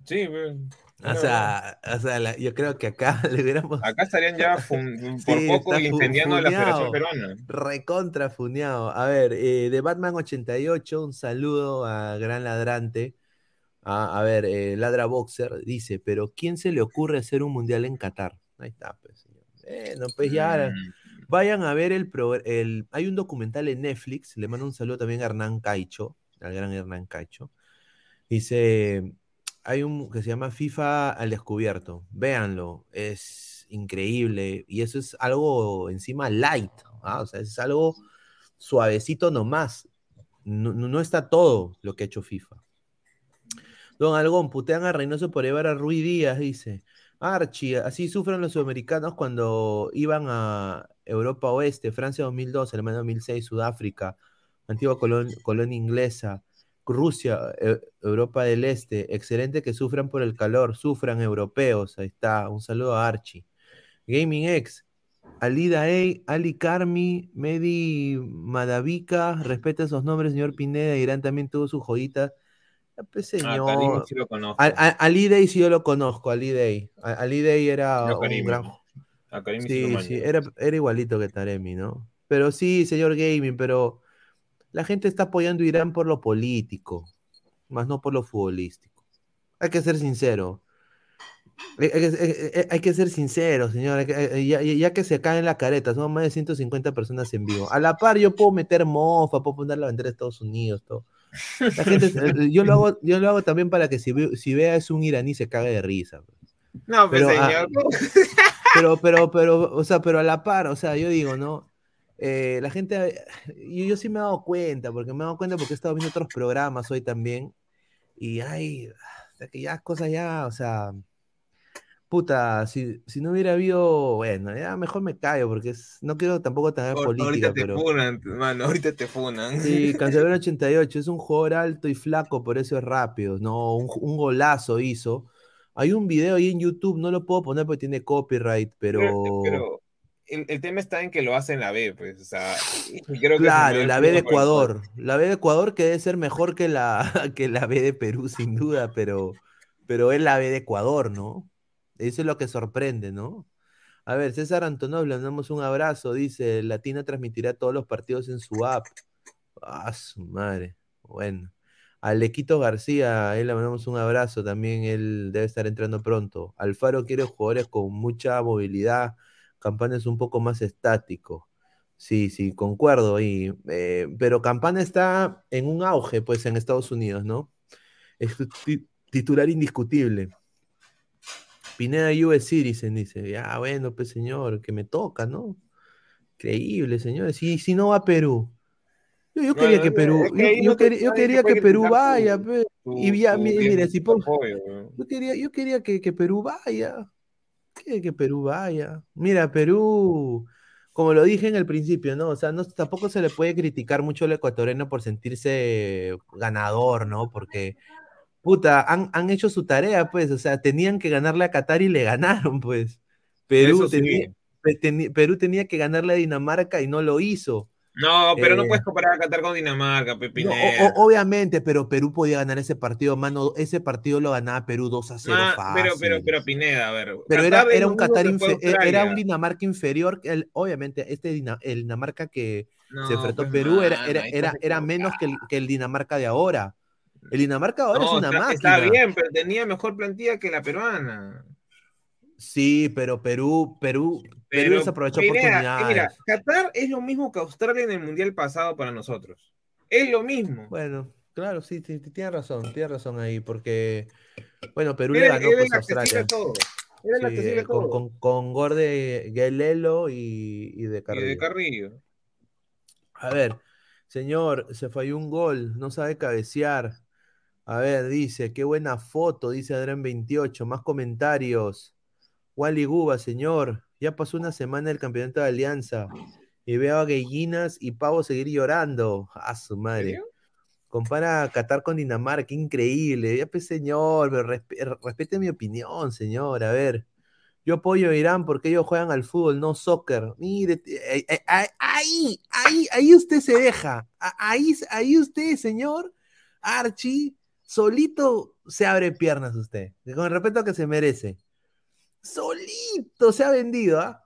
Sí, pues, O la sea, o sea, la- yo creo que acá *laughs* le hubiéramos Acá estarían ya *laughs* fun- por Sí, poco incendiando la funeado. Federación Peruana. recontra funeado. A ver, eh, de Batman 88, un saludo a Gran Ladrante. A, a ver, eh, Ladra Boxer dice, pero ¿quién se le ocurre hacer un mundial en Qatar? Ahí está, pues, señor. Bueno, pues ya, Mm, Vayan a ver el, pro- el. Hay un documental en Netflix. Le mando un saludo también a Hernán Caicho, al gran Hernán Caicho. Dice: Hay un que se llama FIFA al descubierto. Véanlo, es increíble. Y eso es algo encima light. ¿ah? O sea, es algo suavecito nomás. No, no, está todo lo que ha hecho FIFA. Don Algón, putean a Reynoso por llevar a Rui Díaz, dice. Archie, así sufren los sudamericanos cuando iban a Europa Oeste, Francia 2002, Alemania 2006, Sudáfrica, antigua colon- colonia inglesa, Rusia, E- Europa del Este. Excelente que sufran por el calor, sufran europeos. Ahí está, un saludo a Archie. Gaming X, Ali Daei, Ali Carmi, Medi Madavika, respeta esos nombres, señor Pineda. Irán también tuvo su joyita. Ya, pues, Ah, señor. Sí lo conozco. Ali Day sí yo lo conozco, Ali Day. Ali Day era un gran... Sí sí, era, era igualito que Taremi, ¿no? Pero sí, señor Gaming, pero la gente está apoyando a Irán por lo político, más no por lo futbolístico. Hay que ser sincero. Hay que ser sincero, señor. Ya, que se caen la careta, somos más de 150 personas en vivo. A la par, yo puedo meter mofa, puedo poner la bandera de Estados Unidos, todo. La gente, yo, lo hago, yo lo hago también para que si, si vea es un iraní se cague de risa. No, pues, pero, señor. pero, pero, pero, o sea, pero a la par, o sea, yo digo, ¿no? Eh, la gente, yo, yo sí me he dado cuenta, porque me he dado cuenta porque he estado viendo otros programas hoy también, y hay, que ya cosas ya, o sea, puta, si, si no hubiera habido, bueno, ya mejor me callo, porque es, no quiero tampoco tener política. Ahorita te pero... funan, mano, ahorita te funan. Sí, *laughs* Cancelero 88, es un jugador alto y flaco, por eso es rápido, no, un, un golazo hizo. Hay un video ahí en YouTube, no lo puedo poner porque tiene copyright, pero... pero, el, el, tema está en que lo hace en la B, pues, o sea, creo que Claro, la B de Ecuador. La B de Ecuador que debe ser mejor que la, *laughs* que la B de Perú, sin duda, pero, pero es la B de Ecuador, ¿no? Eso es lo que sorprende, ¿no? A ver, César Antonov, le damos un abrazo. Dice, Latina transmitirá todos los partidos en su app. Ah, su madre. Bueno. Alequito García, él le mandamos un abrazo. También él debe estar entrando pronto. Alfaro quiere jugadores con mucha movilidad. Campana es un poco más estático. Sí, sí, concuerdo ahí. Eh, pero Campana está en un auge, pues, en Estados Unidos, ¿no? Es titular indiscutible. Pineda US Citizen dice, ya bueno, pues señor, que me toca, ¿no? Increíble, señores. Y si no va a Perú. Yo, quería que Perú, yo, quería, que Perú vaya, y ya, mire, si yo quería, yo quería que, que Perú vaya, que, que Perú vaya. Mira, Perú, como lo dije en el principio, ¿no? O sea, no, tampoco se le puede criticar mucho al ecuatoriano por sentirse ganador, ¿no? Porque puta, han, han, hecho su tarea, pues, o sea, tenían que ganarle a Qatar y le ganaron, pues. Perú, tenía, Perú tenía que ganarle a Dinamarca y no lo hizo. No, pero no eh, puedes comparar a Qatar con Dinamarca, Pepinero. obviamente, pero Perú podía ganar ese partido, mano. Ese partido lo ganaba Perú 2 a 0. Ah, pero, pero, pero Pineda, a ver. Pero era, era, un Qatar era un Dinamarca inferior. El, obviamente, este el Dinamarca que se enfrentó pues, Perú era, era, era, era menos que el, que el Dinamarca de ahora. El Dinamarca ahora es una está, máquina. Está bien, pero tenía mejor plantilla que la peruana. Sí, pero Perú, Perú, Perú desaprovechó oportunidades. Mira, Qatar es lo mismo que Australia en el Mundial pasado para nosotros. Es lo mismo. Bueno, claro, sí, sí, tiene razón, tiene razón ahí, porque, bueno, Perú le ganó pues, Australia. Sí, con, con, con, Gorde Guelelo y, y, de Carrillo. Y de Carrillo. A ver, señor, se falló un gol, no sabe cabecear. A ver, dice, qué buena foto, dice Adrián 28. Más comentarios. Wally Guba, señor. Ya pasó una semana del campeonato de Alianza. Y veo a Gallinas y Pavo seguir llorando. A su madre. Compara a Qatar con Dinamarca, increíble. Ya pues, señor, respete mi opinión, señor. A ver. Yo apoyo a Irán porque ellos juegan al fútbol, no soccer. Mire, eh, eh, ahí, ahí, ahí usted se deja. Ahí, ahí usted, señor Archie, solito se abre piernas usted, con el respeto que se merece. Solito se ha vendido, ¿ah?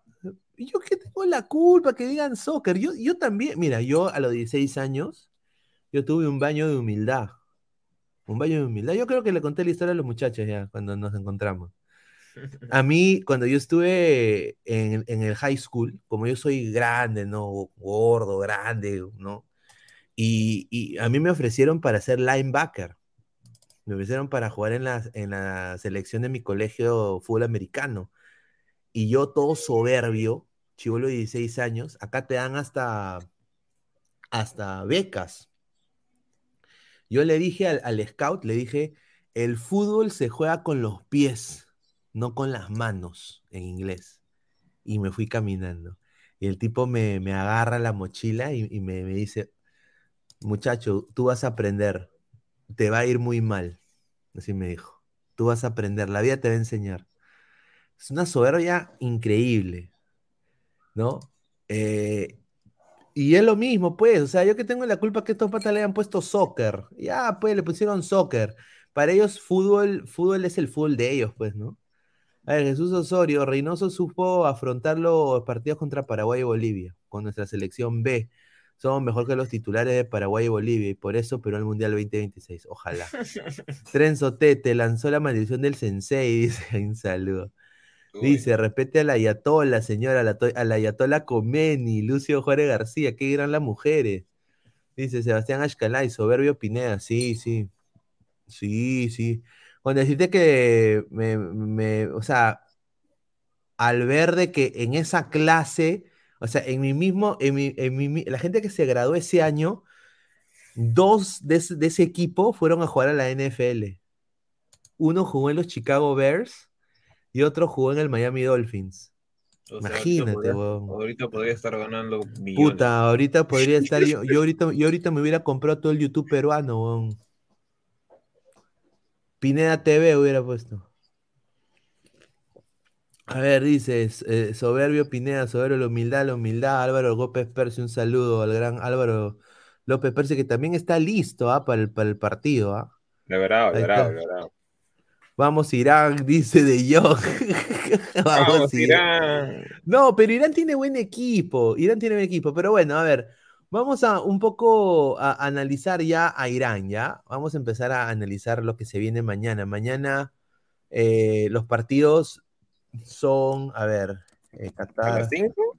Yo que tengo la culpa que digan soccer. Yo, yo también, mira, yo a los 16 años, yo tuve un baño de humildad. Un baño de humildad. Yo creo que le conté la historia a los muchachos ya cuando nos encontramos. A mí, cuando yo estuve en, en, el high school, como yo soy grande, ¿no? Gordo, grande, ¿no? Y, y a mí me ofrecieron para ser linebacker. Me ofrecieron para jugar en la, en la selección de mi colegio fútbol americano. Y yo todo soberbio, chivolo de 16 años, acá te dan hasta, hasta becas. Yo le dije al, scout, le dije, el fútbol se juega con los pies, no con las manos, en inglés. Y me fui caminando. Y el tipo me, me agarra la mochila y, me dice, muchacho, tú vas a aprender te va a ir muy mal. Así me dijo. Tú vas a aprender, la vida te va a enseñar. Es una soberbia increíble, ¿no? Eh, y es lo mismo, pues, o sea, yo que tengo la culpa que estos patas le hayan puesto soccer. Ya, pues, le pusieron soccer. Para ellos, fútbol, fútbol es el fútbol de ellos, pues, ¿no? A ver, Jesús Osorio, Reynoso supo afrontar los partidos contra Paraguay y Bolivia, con nuestra selección B somos mejor que los titulares de Paraguay y Bolivia, y por eso Perú al Mundial 2026. Ojalá. *laughs* Trenzo Tete lanzó la maldición del sensei, *laughs* dice, un saludo. Dice, respete a la Ayatola, señora, a la, Ayatola Comeni, Lucio Juárez García, qué gran las mujeres. Dice Sebastián Ashkalay, soberbio Pineda, sí, sí. Sí, sí. Cuando decirte que me, me, o sea, al ver de que en esa clase, o sea, en mi mismo, en mi, en mi, la gente que se graduó ese año, dos de, de ese equipo fueron a jugar a la NFL. Uno jugó en los Chicago Bears y otro jugó en el Miami Dolphins. O sea, Imagínate, ahorita podría, weón. ahorita podría estar ganando millones. Puta, ahorita podría estar yo, yo *laughs* ahorita, yo ahorita me hubiera comprado todo el YouTube peruano, weón. Pineda TV hubiera puesto. A ver, dices, eh, soberbio Pineda, soberbio la humildad, la humildad, Álvaro López Percy, un saludo al gran Álvaro López Percy, que también está listo ah, para, el, para el partido. ah. De verdad, de verdad, de verdad. Vamos Irán, dice De Jong. *laughs* Vamos, Vamos, Irán. Irán. No, pero Irán tiene buen equipo. Irán tiene buen equipo. Pero bueno, a ver, vamos a un poco a analizar ya a Irán, ¿ya? Vamos a empezar a analizar lo que se viene mañana. Mañana eh, los partidos son, a ver, eh, ¿A Qatar. las 5?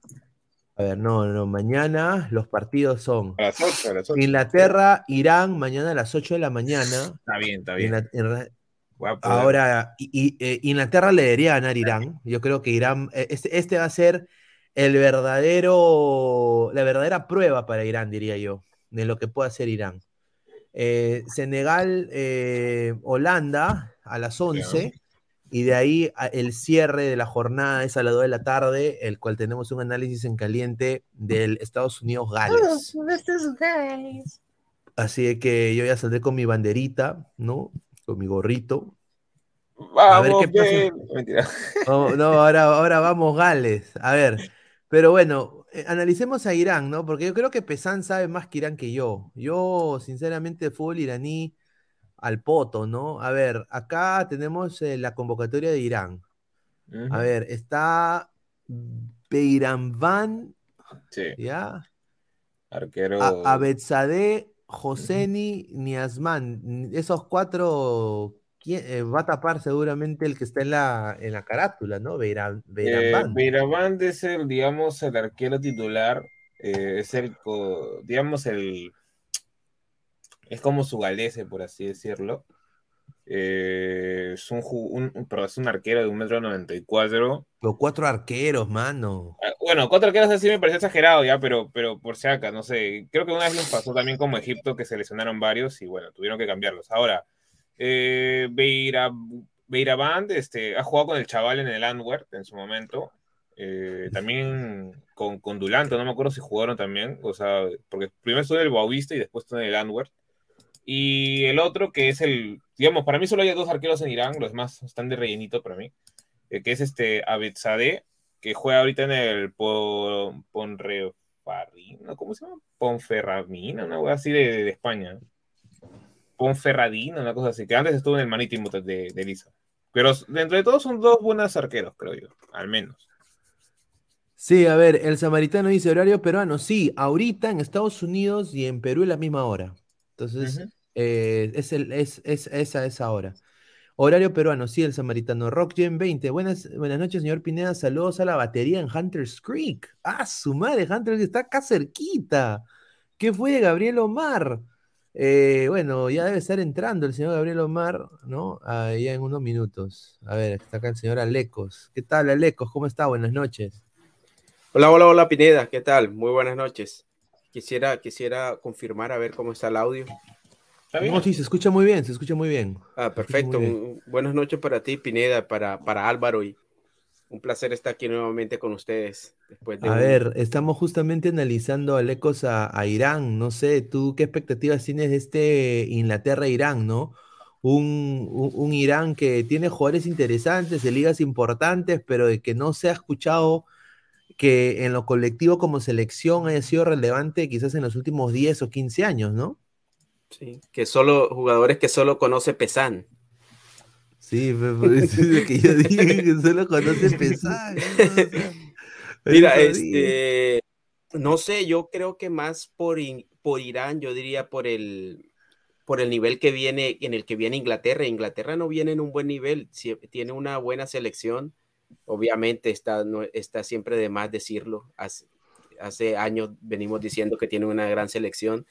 A ver, no, no, mañana los partidos son A las 8, a las 8. Inglaterra, Irán, mañana a las 8 de la mañana. Está bien, está bien. A Ahora, y- y, eh, Inglaterra le debería ganar Irán. Yo creo que Irán, eh, este, este va a ser el verdadero, la verdadera prueba para Irán, diría yo, de lo que puede hacer Irán. Eh, Senegal, eh, Holanda a las 11, y de ahí a- el cierre de la jornada es a las 2 de la tarde, el cual tenemos un análisis en caliente del Estados Unidos-Gales. Así que yo ya saldré con mi banderita, ¿no? Con mi gorrito. A ver Vamos, qué pasa. bien. Mentira. *laughs* Oh, no, ahora, ahora vamos Gales. A ver, pero bueno, eh, analicemos a Irán, ¿no? Porque yo creo que Pesan sabe más que Irán que yo. Yo, sinceramente, el fútbol iraní al poto, ¿no? A ver, acá tenemos eh, la convocatoria de Irán. A ver, está Beiranván, Sí, ¿ya? arquero. A- Abedzadeh, Hosseini, Niazman. Esos cuatro ¿quién- eh, va a tapar seguramente el que está en la, en la carátula, ¿no? Beiran, Eh, Beiranván. Beiraván es el, digamos, el arquero titular. eh, es el, digamos, el. Es como su galese, por así decirlo. Eh, es, un, un- un- es un arquero de un metro noventa y cuatro. Los cuatro arqueros, mano. Ah, Bueno, cuatro arqueros así me pareció exagerado ya, pero, pero por si acá, no sé. Creo que una vez les pasó también como Egipto que se lesionaron varios y bueno, tuvieron que cambiarlos. Ahora, eh, Beira, este, ha jugado con el chaval en el Antwerp en su momento. eh, también con, con Dulanto, no me acuerdo si jugaron también. O sea, porque primero estuvo en el Boavista y después estuvo en el Antwerp. Y el otro que es el, digamos, para mí solo hay dos arqueros en Irán, los demás están de rellenito para mí, eh, que es este Abedzadeh, que juega ahorita en el Po- Ponrefarrina, ¿cómo se llama? Ponferradina, una cosa así de, de España. Ponferradina, una cosa así, que antes estuvo en el Marítimo de, de, Lisa. Pero dentro de todos son dos buenos arqueros, creo yo, al menos. Sí, a ver, el samaritano dice horario peruano. Sí, ahorita en Estados Unidos y en Perú es la misma hora. Entonces. Eh, es, el, es, es esa, hora. Horario peruano, sí, el samaritano. Rock Gen 20. Buenas, buenas noches, señor Pineda. Saludos a la batería en Hunter's Creek. Ah, su madre, Hunter's está acá cerquita. ¿Qué fue de Gabriel Omar? Eh, bueno, ya debe estar entrando el señor Gabriel Omar, ¿no? Ah, ya en unos minutos. A ver, está acá el señor Alecos. ¿Qué tal, Alecos? ¿Cómo está? Buenas noches. Hola, hola, hola Pineda, ¿qué tal? Muy buenas noches. Quisiera, quisiera confirmar a ver cómo está el audio. ¿Está bien? No, sí, se escucha muy bien, se escucha muy bien. Ah, perfecto. bien. Buenas noches para ti, Pineda, para, para Álvaro y un placer estar aquí nuevamente con ustedes. Después de A un- ver, estamos justamente analizando Alecos a, a Irán. No sé, ¿tú qué expectativas tienes de este Inglaterra-Irán, no? Un, un- un Irán que tiene jugadores interesantes, de ligas importantes, pero de que no se ha escuchado que en lo colectivo como selección haya sido relevante quizás en los últimos 10 o 15 años, ¿no? Sí, que solo jugadores que solo conoce Pesan. Sí, pe- por eso es lo que yo dije, que *laughs* solo conoce pesar. Mira, este, No sé, yo creo que más por, por Irán, yo diría por el, por el nivel que viene, en el que viene Inglaterra. Inglaterra no viene en un buen nivel, tiene una buena selección. Obviamente está, no, está siempre de más decirlo. Hace, hace años venimos diciendo que tiene una gran selección,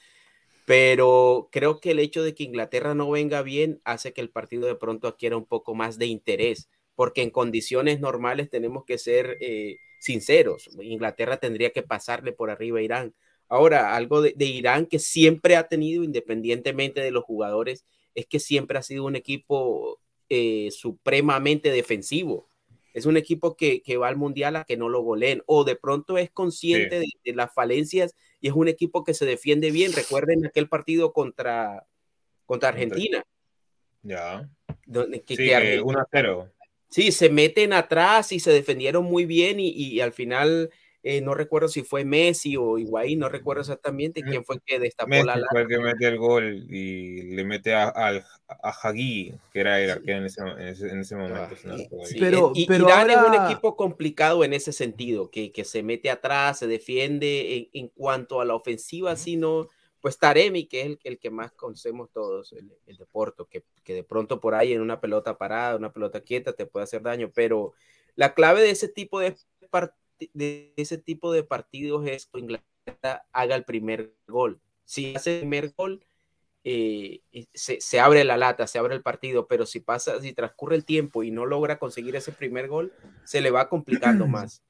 pero creo que el hecho de que Inglaterra no venga bien hace que el partido de pronto adquiera un poco más de interés, porque en condiciones normales tenemos que ser eh, sinceros. Inglaterra tendría que pasarle por arriba a Irán. Ahora, algo de, Irán que siempre ha tenido, independientemente de los jugadores, es que siempre ha sido un equipo eh, supremamente defensivo. Es un equipo que, va al mundial a que no lo goleen, o de pronto es consciente de, las falencias y es un equipo que se defiende bien. Recuerden aquel partido contra, contra Argentina. Ya. Donde, que, sí, 1 a 0. Sí, se meten atrás y se defendieron muy bien y al final eh, no recuerdo si fue Messi o Higuaín, no recuerdo exactamente quién fue que destapó Messi la lata. fue el que mete el gol y le mete a, a, a Hagui, que era el arquero en ese, en ese, en ese momento. Sí, pero, y, pero Irán ahora... es un equipo complicado en ese sentido, que, que se mete atrás, se defiende en, en cuanto a la ofensiva, sino pues Taremi, que es el, el que más conocemos todos, el, el deporte, que, que de pronto por ahí en una pelota parada, una pelota quieta te puede hacer daño, pero la clave de ese tipo de partidos de ese tipo de partidos es que Inglaterra haga el primer gol. Si hace el primer gol, eh, se, se, abre la lata, se abre el partido, pero si pasa, si transcurre el tiempo y no logra conseguir ese primer gol, se le va complicando *clears throat* más.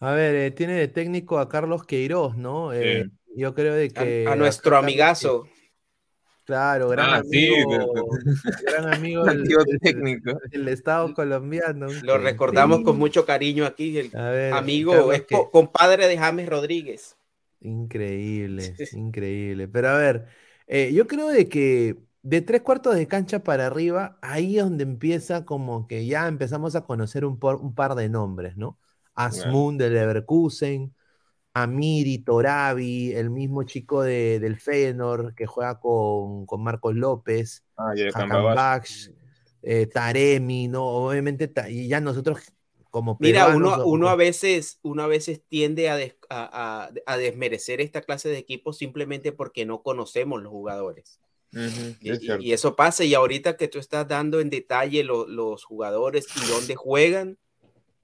A ver, eh, tiene de técnico a Carlos Queiroz, ¿no? Eh, sí. Yo creo de que... A, a nuestro amigazo. Claro, gran ah, amigo, sí. gran amigo *laughs* del, técnico. Estado colombiano. Lo recordamos con mucho cariño aquí, el ver, amigo, es que... compadre de James Rodríguez. Increíble, increíble. Pero a ver, eh, yo creo de que de tres cuartos de cancha para arriba, ahí es donde empieza como que ya empezamos a conocer un, por, un par de nombres, ¿no? Asmund del Leverkusen, Amiri, Torabi, el mismo chico de, del Feyenoord que juega con, con Marcos López, ah, Bax, eh, Taremi, ¿no? Obviamente, y ya nosotros como Mira, uno, uno, a veces, uno a veces tiende a, des, a, a, a, desmerecer esta clase de equipos simplemente porque no conocemos los jugadores. Uh -huh, y, y, eso pasa, y ahorita que tú estás dando en detalle lo, los jugadores y dónde juegan,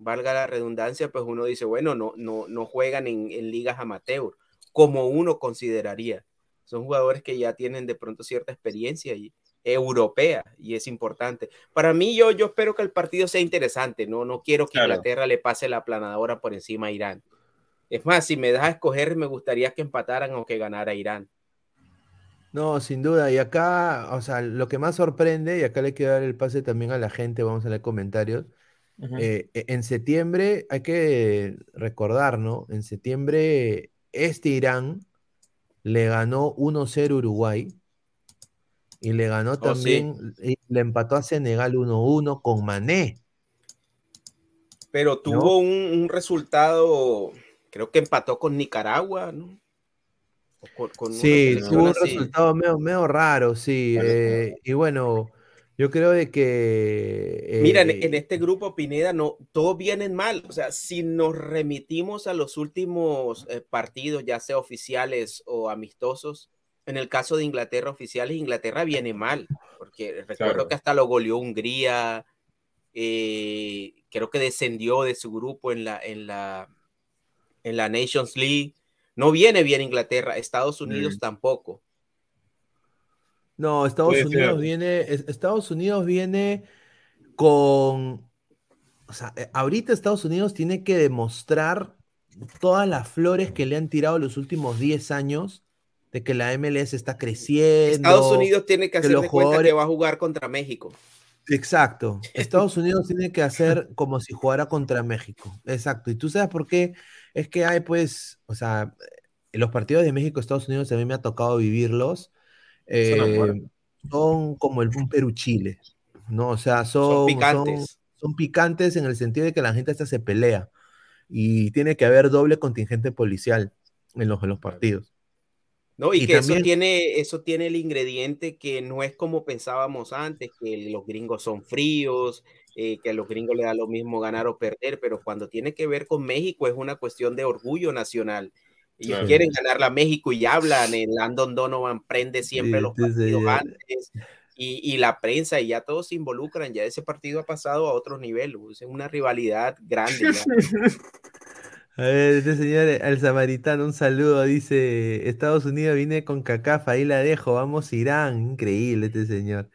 valga la redundancia, pues uno dice, bueno, no, no, no juegan en, en, ligas amateur, como uno consideraría. Son jugadores que ya tienen de pronto cierta experiencia y, europea y es importante. Para mí, yo, yo espero que el partido sea interesante, no, no quiero que claro. Inglaterra le pase la planadora por encima a Irán. Es más, si me das a escoger, me gustaría que empataran o que ganara Irán. No, sin duda. Y acá, o sea, lo que más sorprende, y acá le quiero dar el pase también a la gente, vamos a leer comentarios, Uh -huh. eh, en septiembre hay que recordar, ¿no? En septiembre este Irán le ganó 1-0 Uruguay y le ganó también, oh, sí. le empató a Senegal 1-1 con Mané. Pero tuvo ¿no? un, un, resultado, creo que empató con Nicaragua, ¿no? Con, con sí, tuvo un resultado medio, medio, raro, sí. Eh, y bueno, yo creo de que... Eh, Mira, en, en, este grupo, Pineda, no, todos vienen mal. O sea, si nos remitimos a los últimos eh, partidos, ya sea oficiales o amistosos, en el caso de Inglaterra oficiales, Inglaterra viene mal, porque recuerdo claro. que hasta lo goleó Hungría, eh, creo que descendió de su grupo en la, en la, en la Nations League. No viene bien Inglaterra, Estados Unidos mm. tampoco. No, Estados Puede Unidos ser. viene, Estados Unidos viene con, o sea, eh, ahorita Estados Unidos tiene que demostrar todas las flores que le han tirado los últimos 10 años de que la MLS está creciendo. Estados Unidos tiene que hacer jugadores... cuenta que va a jugar contra México. Exacto. *laughs* Estados Unidos tiene que hacer como si jugara contra México. Exacto. Y tú sabes por qué es que hay, pues, o sea, los partidos de México, Estados Unidos, a mí me ha tocado vivirlos eh, son como el un Perú-Chile, ¿no? O sea, son, son picantes. Son, son, picantes en el sentido de que la gente hasta se pelea y tiene que haber doble contingente policial en los, en los partidos. No, y, que eso, tiene, eso tiene el ingrediente que no es como pensábamos antes, que los gringos son fríos, eh, que a los gringos le da lo mismo ganar o perder, pero cuando tiene que ver con México es una cuestión de orgullo nacional. Ellos quieren ganarla a México y hablan, el Landon Donovan prende siempre los partidos antes y, y, la prensa y ya todos se involucran, ya ese partido ha pasado a otro nivel, es una rivalidad grande. *laughs* A ver, este señor, el samaritano, un saludo, dice, Estados Unidos viene con cacafa, ahí la dejo, vamos Irán, increíble este señor.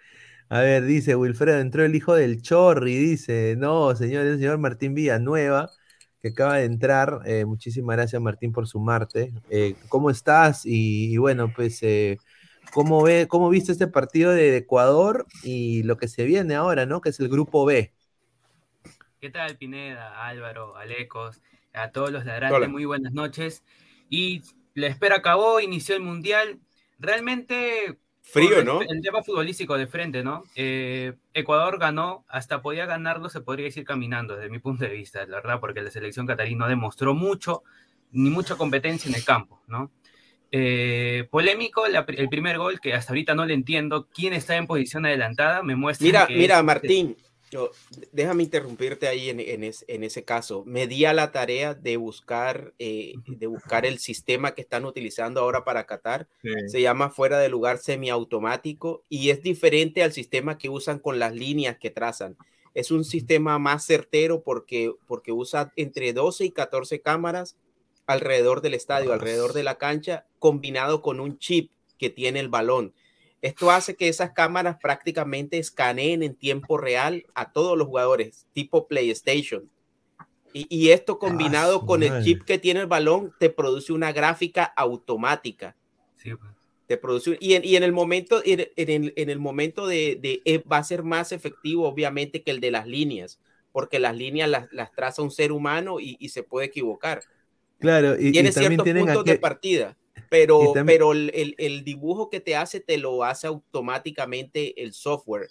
A ver, dice Wilfredo, entró el hijo del Chorri, dice, no, señor, el señor Martín Villanueva, que acaba de entrar, eh, muchísimas gracias Martín por sumarte. Eh, ¿Cómo estás? Y, bueno, pues, eh, ¿cómo, ve, ¿cómo viste este partido de Ecuador y lo que se viene ahora, ¿no? Que es el grupo B. ¿Qué tal, Pineda, Álvaro, Alecos? A todos los ladrantes, muy buenas noches. Y la espera acabó, inició el Mundial. Realmente... Frío, ¿no? El tema futbolístico de frente, ¿no? Eh, Ecuador ganó, hasta podía ganarlo, se podría decir caminando, desde mi punto de vista, la verdad, porque la selección catarí no demostró mucho, ni mucha competencia en el campo, ¿no? Eh, polémico el primer gol, que hasta ahorita no le entiendo quién está en posición adelantada, me muestra. Mira, mira, Martín, déjame interrumpirte ahí en, ese caso. Me di a la tarea de buscar, eh, de buscar el sistema que están utilizando ahora para Qatar. Se llama fuera de lugar semiautomático y es diferente al sistema que usan con las líneas que trazan. Es un sistema más certero porque, porque usa entre 12 y 14 cámaras alrededor del estadio, alrededor de la cancha, combinado con un chip que tiene el balón. Esto hace que esas cámaras prácticamente escaneen en tiempo real a todos los jugadores, tipo PlayStation. Y, esto combinado ah, con el chip que tiene el balón, te produce una gráfica automática. Sí, pues. Te produce, y, en, el momento, en, el, momento de, eh, va a ser más efectivo, obviamente, que el de las líneas, porque las líneas las, traza un ser humano y, se puede equivocar. Claro, y tiene ciertos puntos de partida pero, pero el, el, dibujo que te hace te lo hace automáticamente el software.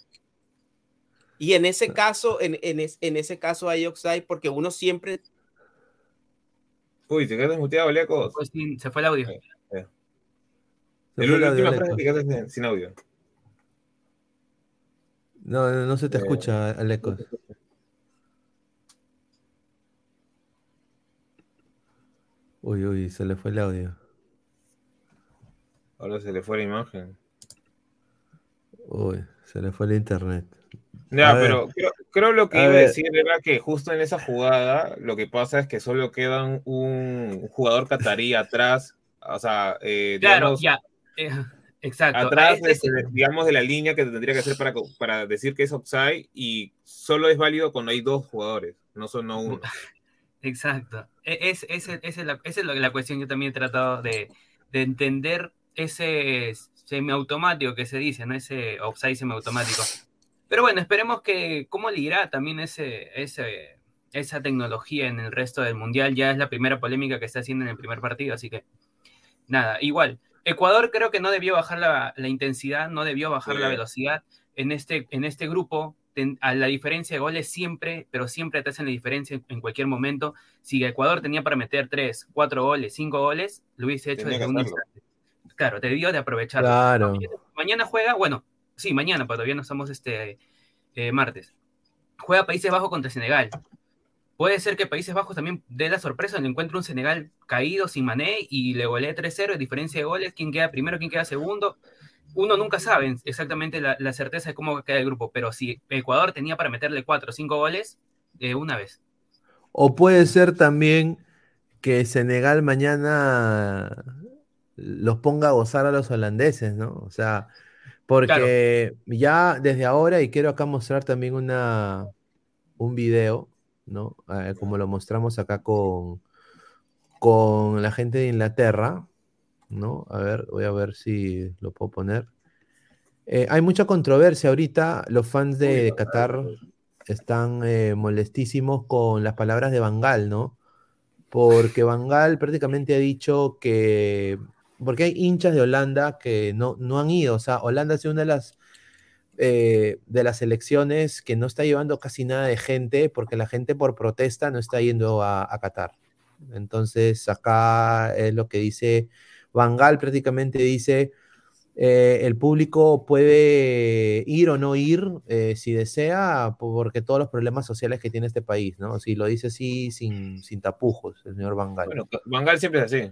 Y en ese caso, en, en, en ese caso hay Oxide porque uno siempre... Uy, te quedas muteado, Leco. Pues se fue el audio. Eh, eh. el última frase te quedaste sin audio. No, no, se te eh, escucha, Aleco. Uy, uy, se le fue el audio. Ahora se le fue la imagen. Uy, se le fue el internet. Ya, pero creo, lo que iba a decir era que justo en esa jugada lo que pasa es que solo quedan un jugador catarí atrás, o sea, eh, claro, ya, eh, exacto. Atrás, de, digamos, de la línea que tendría que hacer para, para decir que es offside y solo es válido cuando hay dos jugadores, no solo uno. *laughs* Exacto. E, es, es, es, la, esa es la cuestión que yo también he tratado de, de entender ese semiautomático que se dice, ¿no? Ese offside semiautomático. Pero bueno, esperemos que cómo le irá también ese, ese, esa tecnología en el resto del mundial. Ya es la primera polémica que está haciendo en el primer partido, así que nada, igual. Ecuador creo que no debió bajar la, la intensidad, no debió bajar la velocidad. En este, en este grupo, a la diferencia de goles siempre, pero siempre te hacen la diferencia en cualquier momento. Si Ecuador tenía para meter 3, 4 goles, 5 goles, lo hubiese hecho desde un instante claro, te dio de aprovechar. Claro. Mañana, juega, bueno, sí, mañana, pero todavía no estamos este eh, martes. Juega Países Bajos contra Senegal. Puede ser que Países Bajos también dé la sorpresa, le encuentre un Senegal caído sin mané y le golee 3-0, diferencia de goles, quién queda primero, quién queda segundo. Uno nunca sabe exactamente la, certeza de cómo queda el grupo, pero si Ecuador tenía para meterle 4 o 5 goles, de una vez. O puede ser también que Senegal mañana los ponga a gozar a los holandeses, ¿no? O sea, porque ya desde ahora, y quiero acá mostrar también una, un video, ¿no? Eh, como lo mostramos acá con, con la gente de Inglaterra, ¿no? A ver, voy a ver si lo puedo poner. Eh, hay mucha controversia ahorita, los fans de Qatar están eh, molestísimos con las palabras de Bangal, ¿no? Porque Bangal prácticamente ha dicho que porque hay hinchas de Holanda que no, no han ido. O sea, Holanda es una de las, eh, de las elecciones que no está llevando casi nada de gente porque la gente por protesta no está yendo a, Qatar. Entonces, acá es lo que dice Van Gaal prácticamente dice, eh, el público puede ir o no ir eh, si desea, porque todos los problemas sociales que tiene este país, ¿no? Si lo dice así, sin, sin tapujos, el señor Van Gaal. Bueno, Van Gaal siempre es así.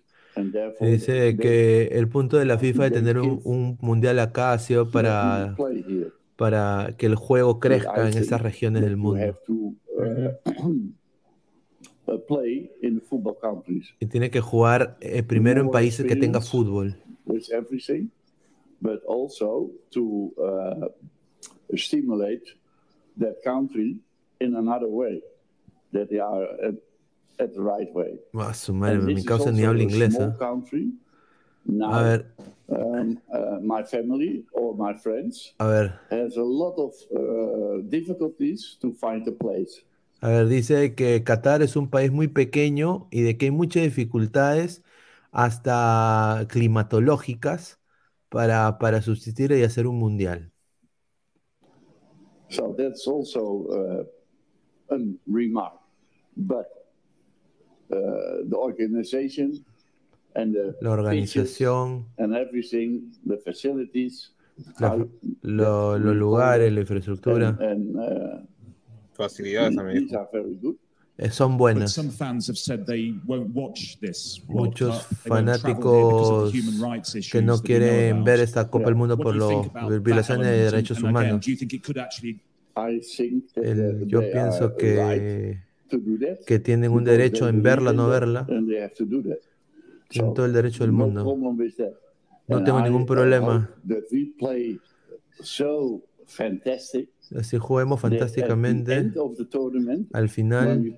Dice que el punto de la FIFA de tener un, un mundial acá ha sido para, para que el juego crezca en esas regiones del mundo. uh, *clears throat* uh, Y tiene que jugar eh, primero en países que tenga fútbol. uh, that country in another way, that they are at, the right way. Ah, su madre, mi causa ni habla inglés. ¿eh? Now, A ver, um, uh, my family or my friends a ver, has a lot of uh, difficulties to find a place. a ver, dice que Qatar es un país muy pequeño y de que hay muchas dificultades hasta climatológicas para, para subsistir y hacer un mundial. So that's also uh, a remark. But the organization and the La organización, and everything, the facilities, la- lo- los lugares, la infraestructura, and, and uh, Facilidades también. these are very good. eh, son buenas. some fans have said they won't watch this World Muchos fanáticos que no quieren ver esta Copa del Mundo por las violaciones de derechos humanos. yo pienso que, que tienen un derecho en verla no verla. Tienen todo el derecho del mundo. No tengo ningún problema. Así juguemos fantásticamente. Al final,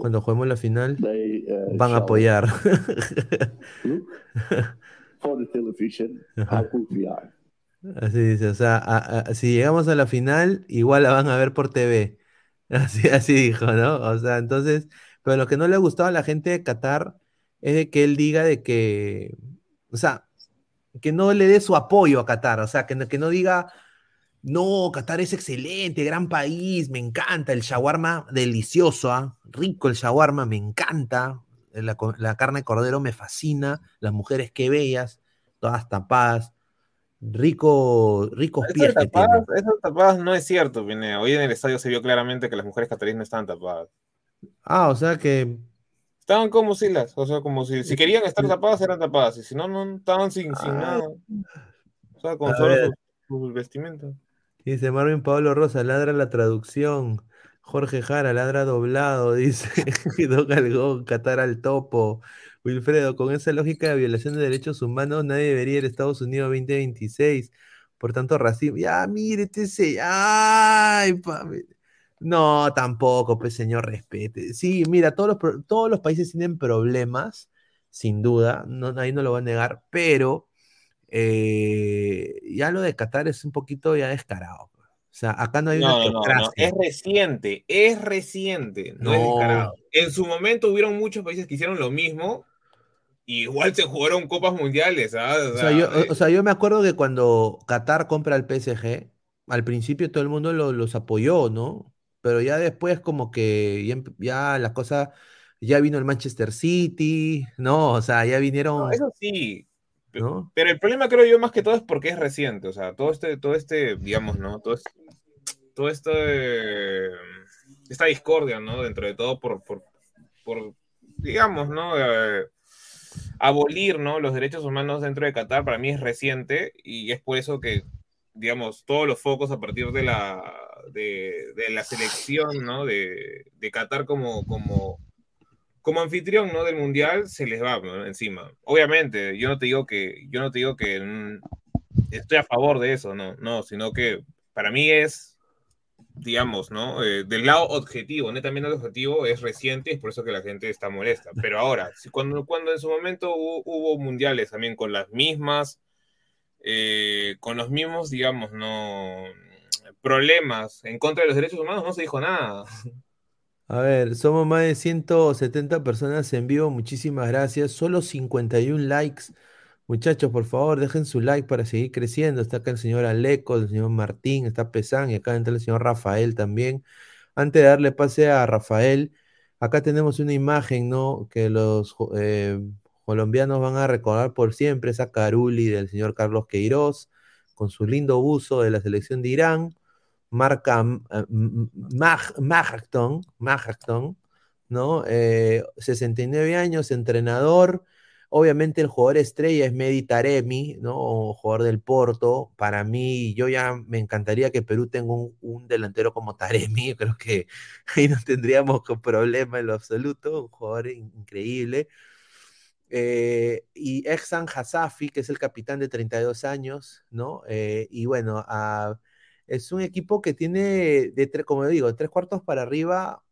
cuando juguemos la final, they uh, van a apoyar. look *laughs* for the television how good we are. Así dice, o sea, a- a- si llegamos a la final, igual la van a ver por TV. *laughs* Así, así dijo, ¿no? O sea, entonces, pero lo que no le ha gustado a la gente de Qatar es de que él diga de que, o sea, que no le dé su apoyo a Qatar, o sea, que no, que diga, no, Qatar es excelente, gran país, me encanta, el shawarma delicioso, ¿ah? Rico el shawarma, me encanta, la, co- la carne de cordero me fascina, las mujeres qué bellas, todas tapadas, rico, ricos pies que tienen. tapadas, no es cierto, Pineda. Hoy en el estadio se vio claramente que las mujeres cataríes no estaban tapadas. Ah, o sea que Estaban como si las, o sea, como si, si querían estar tapadas, eran tapadas, y si no, no estaban sin, sin Ah. nada. O sea, con A solo sus su vestimenta. Dice Marvin Pablo Rosa, ladra la traducción. Jorge Jara, ladra doblado, *laughs* dice. Don Algón, Qatar al topo. Wilfredo, con esa lógica de violación de derechos humanos, nadie debería ir a Estados Unidos 2026. Por tanto, racismo. Ya, mire, este se. Ay, pa- No, tampoco, pues, señor, respete. Sí, mira, todos los, todos los países tienen problemas, sin duda. No, ahí no lo voy a negar, pero eh, ya lo de Qatar es un poquito ya descarado. O sea, acá no hay una No, no, no, no, es reciente, es reciente, no, es descarado. En su momento hubieron muchos países que hicieron lo mismo, y igual se jugaron copas mundiales, ¿ah? O O sea, sea, yo, eh, o sea, yo me acuerdo que cuando Qatar compra el PSG, al principio todo el mundo lo- los apoyó, ¿no? Pero ya después como que ya, empe- ya la cosa, ya vino el Manchester City, ¿no? O sea, ya vinieron, no, eso sí, ¿no? Pero el problema creo yo más que todo es porque es reciente, o sea, todo este, todo este, digamos, ¿no? Todo, es- todo este, esta discordia, ¿no? Dentro de todo por, por, por digamos, ¿no? Eh, abolir, ¿no? Los derechos humanos dentro de Qatar para mí es reciente y es por eso que, digamos, todos los focos a partir de la, de, la selección, ¿no? De, de Qatar como, como, como anfitrión ¿no? del mundial se les va encima. Obviamente, yo no te digo que, yo no te digo que estoy a favor de eso, no, no, sino que para mí es, digamos, ¿no? Eh, del lado objetivo, netamente objetivo, es reciente y es por eso que la gente está molesta. *laughs* Pero ahora, si cuando, cuando en su momento hubo, hubo mundiales también con las mismas, eh, con los mismos, digamos, no problemas en contra de los derechos humanos, no se dijo nada. A ver, somos más de 170 personas en vivo, muchísimas gracias. Solo 51 likes. Muchachos, por favor, dejen su like para seguir creciendo. Está acá el señor Aleco, el señor Martín, está Pesán y acá entra el señor Rafael también. Antes de darle pase a Rafael, acá tenemos una imagen, ¿no? Que los eh, colombianos van a recordar por siempre, esa caruli del señor Carlos Queiroz, con su lindo buzo de la selección de Irán, marca eh, Mahacton, ¿no? 69 eh, años, entrenador. Obviamente el jugador estrella es Medi Taremi, ¿no? Jugador del Porto. Para mí, yo ya me encantaría que Perú tenga un, delantero como Taremi. Creo que *laughs* ahí no tendríamos problema en lo absoluto. Un jugador increíble. Eh, y Exan Hasafi, que es el capitán de 32 años, ¿no? Eh, y bueno, es un equipo que tiene, de como digo, tres cuartos para arriba,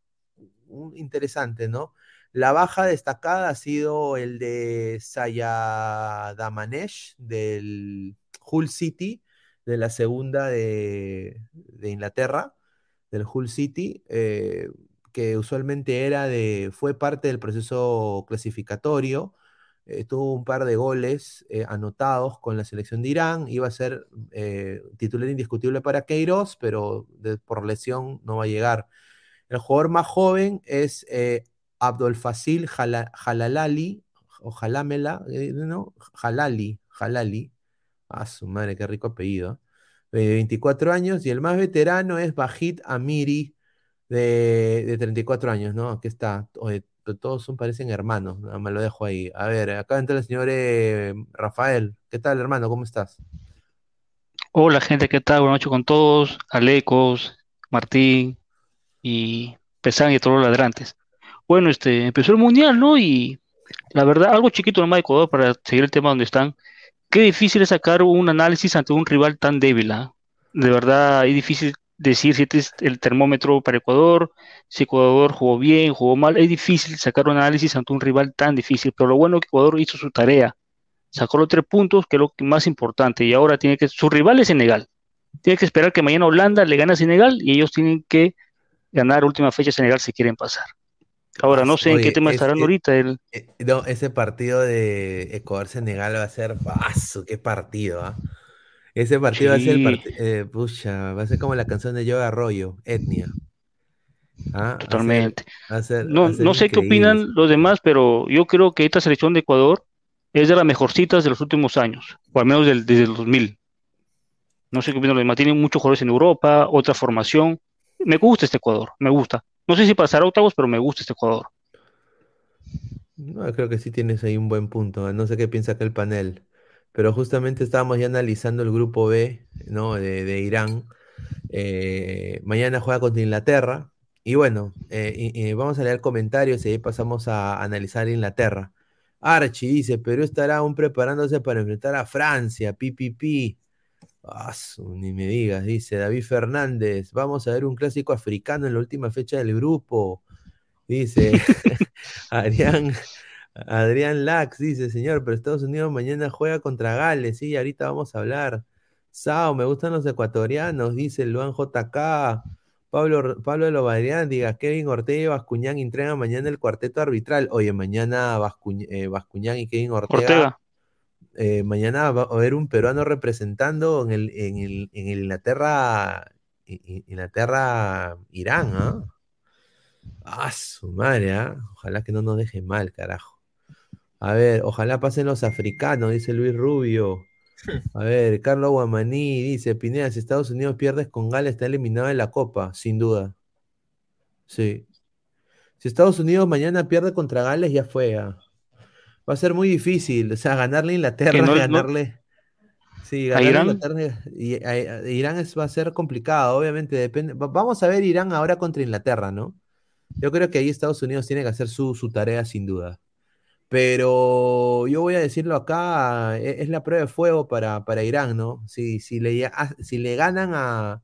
interesante, ¿no? La baja destacada ha sido el de Sayadamanesh del Hull City, de la segunda de, Inglaterra, del Hull City, eh, que usualmente era de, fue parte del proceso clasificatorio, eh, tuvo un par de goles eh, anotados con la selección de Irán, iba a ser titular indiscutible para Queiroz, pero por lesión no va a llegar. El jugador más joven es Abdul Fasil Jalalali, o Jalamela, eh, ¿no? Jalali, Jalali. Ah, su madre, qué rico apellido. De 24 años. Y el más veterano es Bajit Amiri, de, 34 años, ¿no? Aquí está. todos son, parecen hermanos, nada me lo dejo ahí. A ver, acá entra el señor eh, Rafael. ¿Qué tal, hermano? ¿Cómo estás? Hola, gente, ¿qué tal? Buenas noches con todos. Alecos, Martín y Pesán y todos los ladrantes bueno, este, empezó el mundial, ¿no? Y la verdad, algo chiquito nomás de Ecuador para seguir el tema donde están. Qué difícil es sacar un análisis ante un rival tan débil, ¿ah? De verdad, es difícil decir si este es el termómetro para Ecuador, si Ecuador jugó bien, jugó mal. Es difícil sacar un análisis ante un rival tan difícil, pero lo bueno es que Ecuador hizo su tarea. Sacó los tres puntos, que es lo más importante, y ahora tiene que. Su rival es Senegal. Tiene que esperar que mañana Holanda le gane a Senegal y ellos tienen que ganar última fecha Senegal si quieren pasar. Ahora, no sé en qué tema estarán ahorita. El... Eh, no, ese partido de Ecuador-Senegal va a ser. ¡Paso! ¡Qué partido! ¿ah? Ese partido va a ser. Eh, pucha, va a ser como la canción de Yoga Arroyo, Etnia. ¿Ah? Totalmente. no, no sé qué opinan los demás, pero yo creo que esta selección de Ecuador es de las mejorcitas de los últimos años, o al menos desde el 2000. No sé qué opinan los demás. Tienen muchos jugadores en Europa, otra formación. Me gusta este Ecuador, me gusta. No sé si pasará octavos, pero me gusta este jugador. No, creo que sí tienes ahí un buen punto. No sé qué piensa acá el panel. Pero justamente estábamos ya analizando el grupo B, ¿no? De, Irán. Eh, mañana juega contra Inglaterra. Y bueno, eh, vamos a leer comentarios y ahí pasamos a analizar Inglaterra. Archie dice, Perú estará aún preparándose para enfrentar a Francia, pipipi. Ah, ni me digas, dice David Fernández. Vamos a ver un clásico africano en la última fecha del grupo. Dice *laughs* *laughs* Adrián, Adrián Lax, dice, señor, pero Estados Unidos mañana juega contra Gales. Sí, ahorita vamos a hablar. Sao, me gustan los ecuatorianos, dice Luan JK. Pablo, Pablo Lobadrián, diga, Kevin Ortega y Bascuñán entregan mañana el cuarteto arbitral. Oye, mañana eh, Bascuñán y Kevin Ortega eh, mañana va a haber un peruano representando en el, en el, en Inglaterra, Inglaterra, Irán, ¿ah? Ah, su madre, ¿ah? Ojalá que no nos deje mal, carajo. A ver, ojalá pasen los africanos, dice Luis Rubio. *laughs* A ver, Carlos Guamaní dice, Pineda, si Estados Unidos pierdes con Gales, está eliminado de la Copa, sin duda. Sí. Si Estados Unidos mañana pierde contra Gales, ya fue. ¿ah? Va a ser muy difícil. O sea, ganarle a Inglaterra, ganarle. Sí, ganarle a Inglaterra y, Irán es, va a ser complicado, obviamente. Depende. Vamos a ver Irán ahora contra Inglaterra, ¿no? Yo creo que ahí Estados Unidos tiene que hacer su, tarea sin duda. Pero yo voy a decirlo acá, e, es, la prueba de fuego para, para Irán, ¿no? Si, si, le, si le ganan a.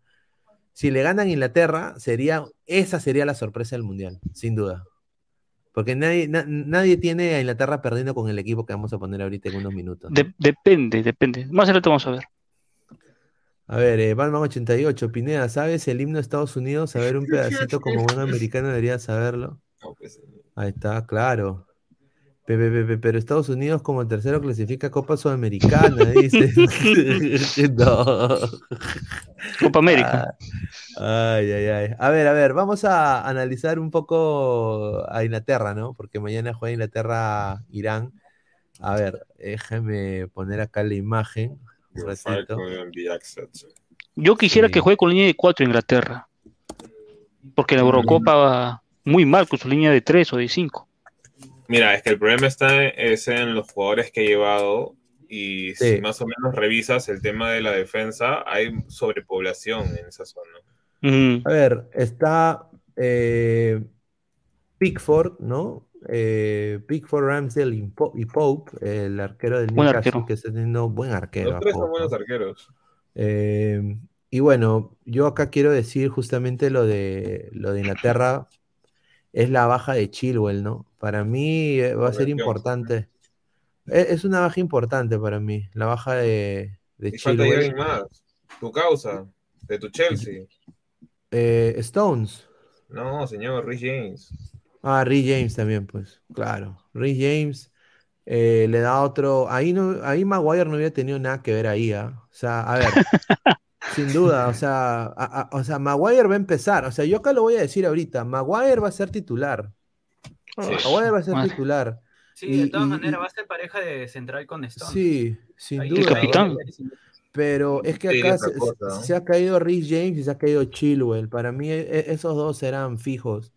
Si le ganan Inglaterra, sería, esa sería la sorpresa del Mundial, sin duda. Porque nadie, nadie tiene a Inglaterra perdiendo con el equipo que vamos a poner ahorita en unos minutos. depende, depende. Más adelante vamos a ver. A ver, eh, Batman 88, Pineda, ¿sabes el himno de Estados Unidos? A ver, un pedacito como buen americano debería saberlo. Pues, Ahí está, claro. Pe- pe- pe- pe- Pero Estados Unidos como tercero clasifica Copa Sudamericana, *laughs* dice. *laughs* no. Copa América. Ah, Ay, ay, ay. A ver, a ver, vamos a analizar un poco a Inglaterra, ¿no? Porque mañana juega Inglaterra-Irán. A ver, déjame poner acá la imagen. Yo quisiera Sí. que juegue con línea de 4 Inglaterra. Porque la Eurocopa va muy mal con su línea de 3 o de 5. Mira, es que el problema está es en los jugadores que he llevado y Sí. si más o menos revisas el tema de la defensa, hay sobrepoblación en esa zona. A ver, está eh, Pickford, ¿no? Eh, Pickford, Ramsdale y Po- y Pope, el arquero del Buen Newcastle, arquero. que está teniendo buen arquero. Los tres son Pope, buenos ¿no? arqueros. Eh, y bueno, yo acá quiero decir justamente lo de lo de Inglaterra es la baja de Chilwell, ¿no? Para mí eh, va a ser importante. Es, es una baja importante para mí, la baja de, de Y falta Chilwell. alguien más. Tu causa, de tu Chelsea. Eh, Stones. No, señor, Rich James. Ah, Rhys James también, pues, claro. Rhys James eh, le da otro. Ahí no, ahí Maguire no hubiera tenido nada que ver ahí, ¿ah? O sea, a ver, *laughs* sin duda, o sea, a- a- o sea, Maguire va a empezar. O sea, yo acá lo voy a decir ahorita. Maguire va a ser titular. Maguire va a ser titular. Sí, Y- de todas y- maneras y- va a ser pareja de central con Stone. Sí, sin Ahí duda. capitán. Pero es que acá se, cosa, ¿no? se ha caído Rhys James y se ha caído Chilwell. Para mí e- e- esos dos serán fijos.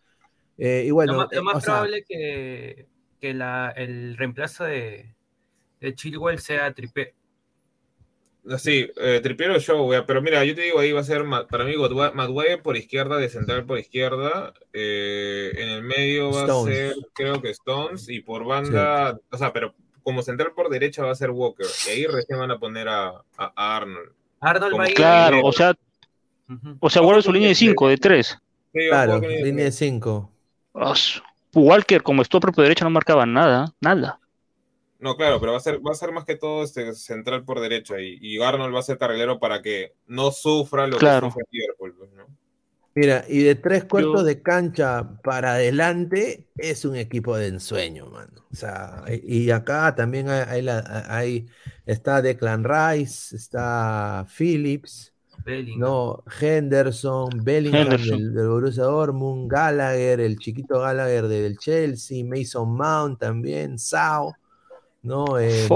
Eh, y bueno, lo más, lo eh, más o sea, probable que, que la, el reemplazo de, de Chilwell sea Tripe. Sí, eh, Tripiero Show, wea, pero mira, yo te digo, ahí va a ser para mí Maguire por izquierda, de central por izquierda, eh, en el medio va Stones. a ser, creo que Stones, y por banda, o sea, pero como central por derecha va a ser Walker, y ahí recién van a poner a, a- a Arnold. Arnold Como va a ir- Claro, o sea, o sea, guarda su línea de 5, de 3. Sí, yo claro, línea de 5. Walker, como stopper por derecha, no marcaba nada, nada. No, claro, pero va a ser, va a ser más que todo este central por derecha, y, y Arnold va a ser carrilero para que no sufra lo Claro. que sufre Liverpool, pues, ¿no? Mira, y de tres cuartos Yo- de cancha para adelante es un equipo de ensueño, mano. O sea, y y acá también hay, hay la- hay- está Declan Rice, está Phillips, Bellingham. no, Henderson, Bellingham Henderson. Del, del Borussia Dortmund, Gallagher, el chiquito Gallagher del Chelsea, Mason Mount también, Sao, ¿no? Eh,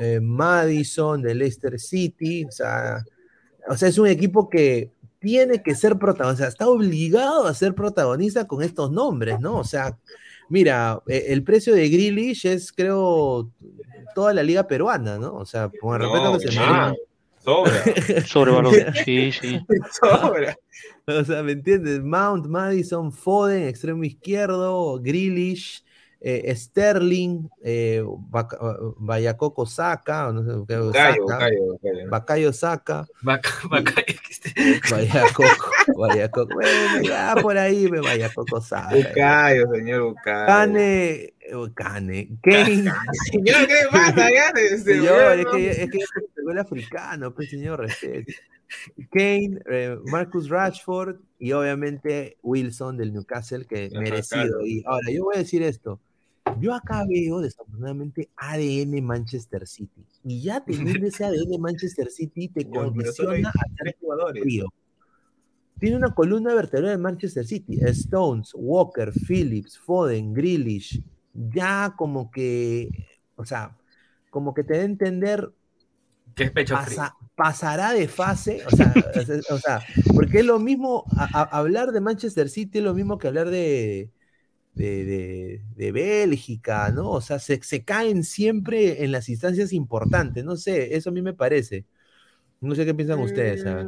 eh, Madison del Leicester City, o sea, o sea, es un equipo que tiene que ser protagonista, o sea, está obligado a ser protagonista con estos nombres, ¿no? O sea, mira, eh, el precio de Grealish es, creo, toda la liga peruana, ¿no? O sea, con el respeto No, que se merece. sobra. *laughs* Sí, sí. *laughs* sobra. O sea, ¿me entiendes? Mount, Madison, Foden, extremo izquierdo, Grealish, eh, Sterling, eh, Baca- Bayakoko Saka, o no sé. Bacayo vaca- Bayakoko, Bayakoko, bueno, ya por ahí me Bayakoko Saka. Bucayo, señor Bucayo. Cane, eh, Cane, Kane, Señor, ¿qué pasa? *laughs* Ya, este, señor, es que, es que el africano, pues señor, respeto. Kane, eh, Marcus Rashford y obviamente Wilson del Newcastle, que Ajá, merecido. claro. Y ahora, yo voy a decir esto. Yo acá veo desafortunadamente ADN Manchester City. Y ya teniendo ese ADN Manchester City te condiciona a tres jugadores. frío. Tiene una columna vertebral de Manchester City. Stones, Walker, Phillips, Foden, Grealish. Ya como que, o sea, como que te da a entender que es pecho frío. pasa- pasará de fase, o sea, o sea, o sea, porque es lo mismo, a- a- hablar de Manchester City es lo mismo que hablar de, de, de- de Bélgica, ¿no? O sea, se, se caen siempre en las instancias importantes, no sé, eso a mí me parece. No sé qué piensan ustedes. a ver.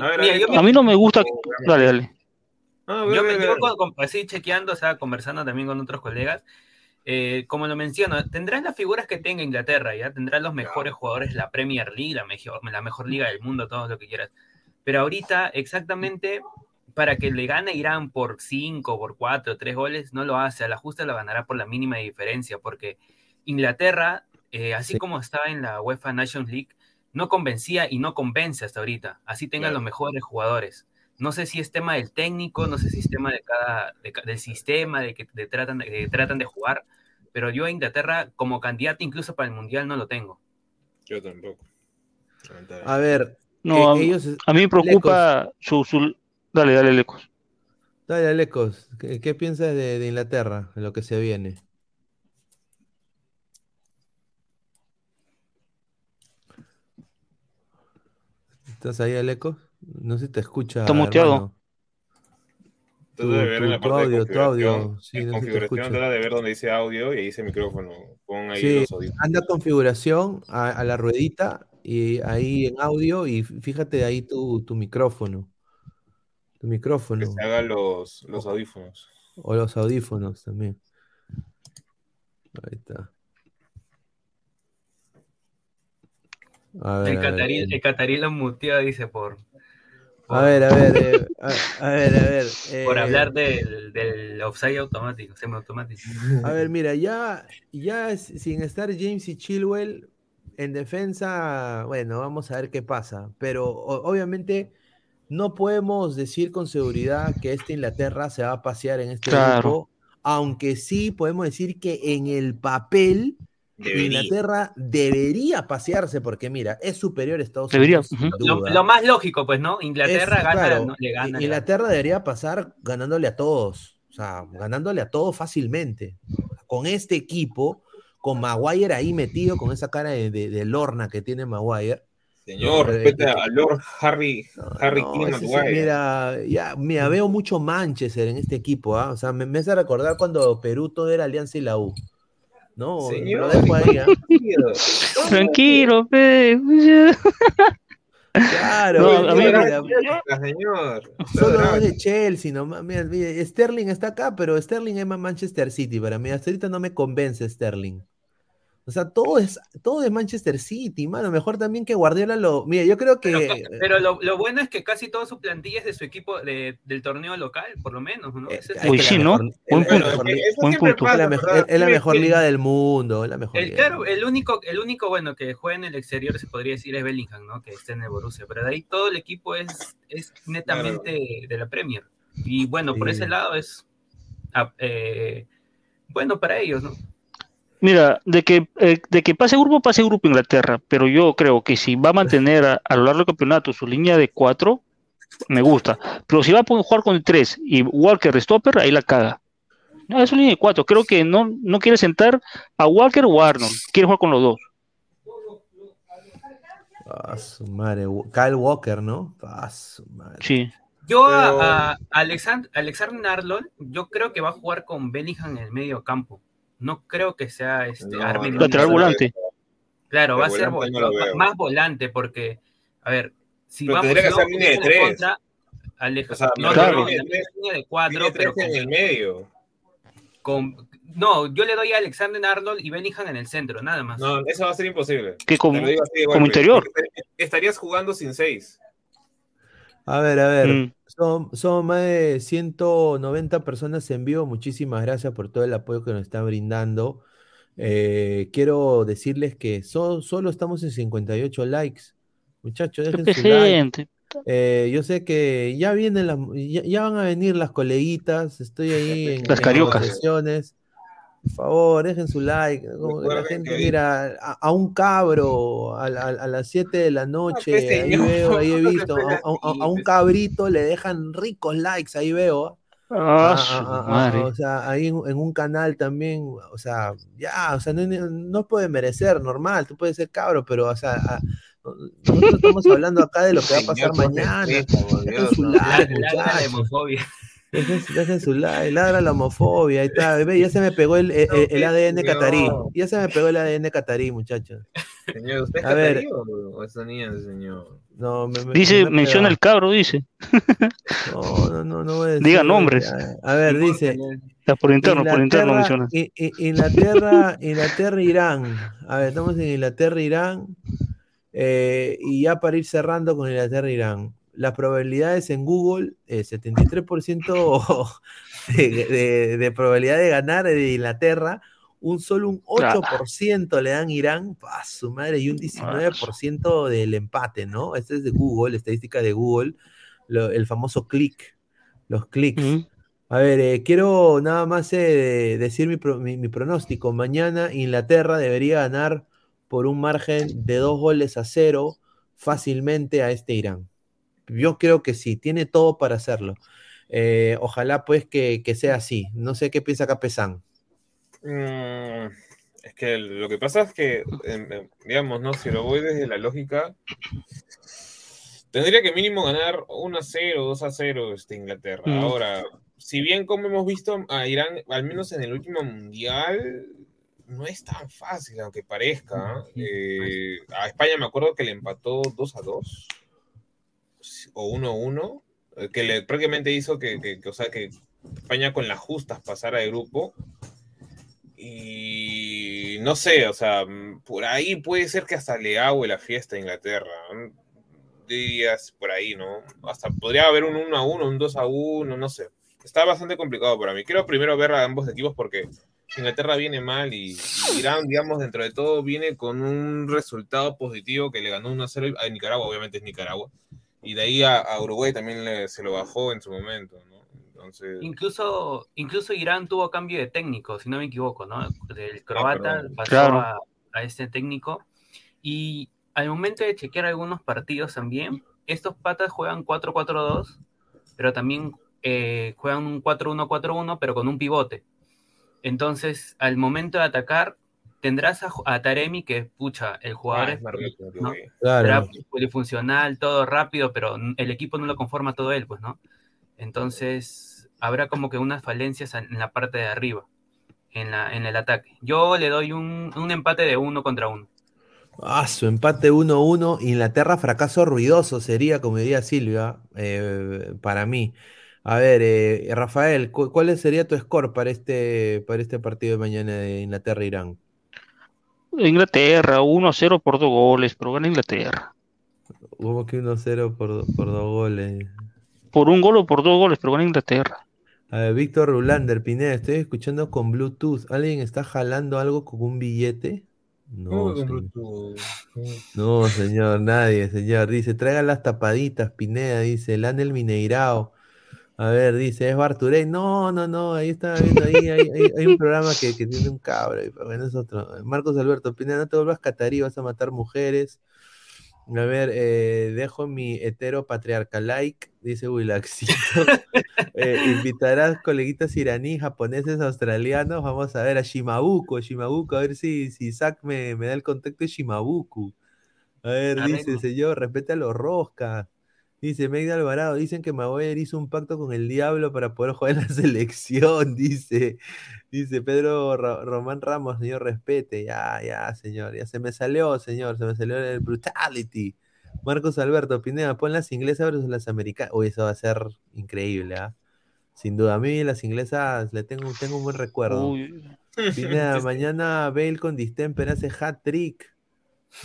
A ver, a Mira, ver, A mí no me gusta. Dale, dale. Ah, Yo me yo con- con- así chequeando, o sea, conversando también con otros colegas. eh, como lo menciono, tendrán las figuras que tenga Inglaterra, ya tendrán los mejores jugadores, la Premier League, la mejor, la mejor liga del mundo, todo lo que quieras. Pero ahorita, exactamente, para que le gane Irán por 5, por 4, 3 goles, no lo hace. A la justa lo ganará por la mínima diferencia, porque Inglaterra, eh, así Sí. como estaba en la UEFA Nations League, no convencía y no convence hasta ahorita. Así tengan Claro. los mejores jugadores. No sé si es tema del técnico, no sé si es tema de cada, de ca- del sistema, de que de tratan, de, que tratan de jugar, pero yo a Inglaterra como candidato incluso para el Mundial no lo tengo. Yo tampoco. A ver, No, a, ellos... a mí me preocupa su, su... Dale, dale, Lecos. Dale, Alecos, ¿qué, qué piensas de, de Inglaterra, de lo que se viene? ¿Estás ahí, Alecos? No se te escucha, Está muteado. Tu, debes ver en tu- la tu parte de audio, tu audio. configuración. Sí, en no se te de ver donde dice audio y ahí dice micrófono. Pon ahí Sí, los audífonos. anda a configuración, a, a la ruedita, y ahí en audio, y fíjate ahí tu, tu micrófono. Tu Que micrófono. se hagan los, los audífonos. O los audífonos también. Ahí está. A ver, El catarí, eh. el catarí lo muteó, dice, por, A ver, a ver, eh, a, a ver, a ver. *laughs* por eh, hablar del, del offside automático, semiautomático. A ver, mira, ya, ya sin estar James y Chilwell en defensa, bueno, vamos a ver qué pasa. Pero o- obviamente no podemos decir con seguridad que esta Inglaterra se va a pasear en este Claro. grupo, aunque sí podemos decir que en el papel Debería. Inglaterra debería pasearse porque mira, es superior a Estados Debería, Unidos. Lo, más lógico, pues, ¿no? Inglaterra Es- gana, claro, no, le gana. I- le gana. Inglaterra debería pasar ganándole a todos, o sea, ganándole a todos fácilmente. Con este equipo, con Maguire ahí metido, con esa cara de, de- de Lorna que tiene Maguire. Señor, respeta a Lord Harry, Harry No, King sí, mira, ya, mira, veo mucho Manchester en este equipo, ¿ah? O sea, me, me hace recordar cuando Perú todo era Alianza y la U. No, Señor, lo dejo ahí, ¿ah? *laughs* Tranquilo, pe. Claro, No, a mí- mira, señor. Solo dos de Chelsea, no Mira, mira, Sterling está acá, pero Sterling es más Manchester City para mí. Hasta ahorita no me convence Sterling. O sea, todo es, todo es Manchester City, mano. Mejor también que Guardiola lo. Mira, yo creo que. Pero, pero lo, lo bueno es que casi toda su plantilla es de su equipo de- del torneo local, por lo menos, ¿no? Ese es el- Uy, sí, la ¿no? mejor- Buen es la punto. es la mejor, es la mejor liga del mundo. Es la mejor El, liga. claro, el único, el único bueno que juega en el exterior se podría decir es Bellingham, ¿no? Que está en el Borussia, pero de ahí todo el equipo es, es netamente de la Premier. Y bueno, por ese lado es ah, eh, bueno para ellos, ¿no? Mira, de que, eh, de que pase grupo, pase grupo Inglaterra, pero yo creo que si va a mantener a, a lo largo del campeonato su línea de cuatro, me gusta. Pero si va a jugar con el tres y Walker stopper, ahí la caga. No, es su línea de cuatro. Creo que no, no quiere sentar a Walker o a Arnold. Quiere jugar con los dos. Ah, su madre. Kyle Walker, ¿no? Ah, su madre. Sí. Yo Pero- a, a Alexand- Alexander Arnold, yo creo que va a jugar con Bellingham en el medio campo. No creo que sea este No, Armin no, Lateral volante. Claro, va a ser volante no va- más volante porque, a ver, si Pero vamos tendría que vamos línea de tres. contra, Aleja- O sea, no, claro. no, no, línea de tres- línea de cuatro, pero en con- el medio. con, no, yo le doy a Alexander Arnold y Bellingham en el centro, nada más. No, eso va a ser imposible. Que como, así como interior. Estarías jugando sin seis. A ver, a ver. Mm. Son, son más de 190 personas en vivo. Muchísimas gracias por todo el apoyo que nos están brindando. Eh, quiero decirles que so- solo estamos en 58 likes. Muchachos, dejen su like. Eh, yo sé que ya vienen las, ya, ya van a venir las coleguitas. Estoy ahí *laughs* en, Las cariocas. Por favor, dejen su like. Como que la gente, que- mira, a, a un cabro a, a las 7 de la noche, pues, ahí señor, veo, ahí he *laughs* visto, a, a- a- a un cabrito le dejan ricos likes, ahí veo. Ah, Ah, ah, ah, ah, o sea, ahí en, en un canal también, o sea, ya, o sea, no, no puede merecer, normal, tú puedes ser cabro, pero, o sea, a- nosotros estamos hablando acá de lo que va a pasar Señor, mañana. Dejen su. Dejen, su like, ladra la homofobia, ahí está, ve, ya se me pegó el, el- el ADN catarí, ya se me pegó el ADN catarí, muchachos. Señor, ¿usted es A ver. catarí o o estadounidense, señor? No, me, me- Dice, me menciona el cabro, dice. No, no, no, no voy a decir, Diga a nombres. A ver, dice, Ya, por interno, por interno Inglaterra, menciona. I- I- Inglaterra, Inglaterra, Irán. A ver, estamos en Inglaterra, Irán. Eh, y ya para ir cerrando con Inglaterra, Irán. Las probabilidades en Google, eh, 73% *laughs* de, de- de probabilidad de ganar de Inglaterra, un solo un Claro. 8% le dan Irán, pa, su madre, y un 19% del empate, ¿no? Este es de Google, estadística de Google, lo- el famoso click, los clics. A ver, eh, quiero nada más eh, decir mi, pro- mi- mi pronóstico. Mañana Inglaterra debería ganar por un margen de dos goles a cero fácilmente a este Irán. Yo creo que sí, tiene todo para hacerlo. Eh, ojalá pues que, que sea así. No sé qué piensa Capesán. Mm, es que lo que pasa es que, em, em, digamos, ¿no? Si lo voy desde la lógica, tendría que mínimo ganar 1 a 0, 2 a 0 este, Inglaterra. Mm. Ahora, si bien como hemos visto a Irán, al menos en el último mundial, no es tan fácil, aunque parezca. Eh, a España me acuerdo que le empató 2 a 2 o 1 a 1, eh, que le prácticamente hizo que, que- que, o sea, que España con las justas pasara de grupo. Y no sé, o sea, por ahí puede ser que hasta le hago la fiesta a Inglaterra. Dirías por ahí, ¿no? Hasta podría haber un 1 a 1, un 2 a 1, no sé. Está bastante complicado para mí. Quiero primero ver a ambos equipos porque Inglaterra viene mal y, y Irán, digamos, dentro de todo viene con un resultado positivo que le ganó 1 a 0 a Nicaragua, obviamente es Nicaragua. Y de ahí a, a Uruguay también le- se lo bajó en su momento, ¿no? Entonces, Incluso, incluso Irán tuvo cambio de técnico, si no me equivoco, ¿no? Del croata perdón. pasó Claro. a, a este técnico. Y al momento de chequear algunos partidos también, estos patas juegan 4-4-2, pero también eh, juegan un 4-1-4-1, pero con un pivote. Entonces, al momento de atacar, tendrás a, a Taremi, que pucha, el jugador ah, es ¿no? Claro. será polifuncional, todo rápido, pero el equipo no lo conforma todo él, pues, ¿no? Entonces, habrá como que unas falencias en en la parte de arriba, en, la, en el ataque. Yo le doy un, un empate de uno contra uno. Ah, su empate 1-1. Inglaterra fracaso ruidoso sería, como diría Silvia, eh, para mí. A ver, eh, Rafael, cu- ¿cuál sería tu score para este, para este partido de mañana de Inglaterra-Irán? Inglaterra, 1-0 por dos goles, pero gana Inglaterra. Hubo que 1-0 por, por dos goles. Por un gol o por dos goles, pero gana Inglaterra. A ver, Víctor Rulander, Pineda, estoy escuchando con Bluetooth. ¿Alguien está jalando algo con un billete? No, ¿Cómo que con señor. No, señor, nadie, señor. Dice, traigan las tapaditas, Pineda, dice, el Anel Mineirao. A ver, dice, es Barturey. No, no, no, ahí está viendo, ahí hay, hay- hay un programa que, que tiene un cabro, bueno, es otro. Marcos Alberto, Pineda, no te vuelvas catarí, vas a matar mujeres. A ver, eh, dejo mi hetero patriarca like, dice Wilaxito. *laughs* Eh, invitarás coleguitas iraníes, japoneses, australianos. Vamos a ver a Shimabuku, Shimabuku, a ver si, si Isaac me, me da el contacto de Shimabuku. A ver, dice, señor, respete a los roscas. Dice Megda Alvarado, dicen que Maguire hizo un pacto con el diablo para poder jugar en la *laughs* selección, dice. Dice Pedro Ra- Román Ramos, señor, respete. Ya, ya, señor. Ya se me salió, señor, se me salió el brutality. Marcos Alberto Pineda, pon las inglesas versus las americanas. Uy, eso va a ser increíble, ¿ah? Sin duda. A mí las inglesas le tengo, tengo un buen recuerdo. Uy, Pineda, *laughs* mañana Bale con distemper hace hat trick.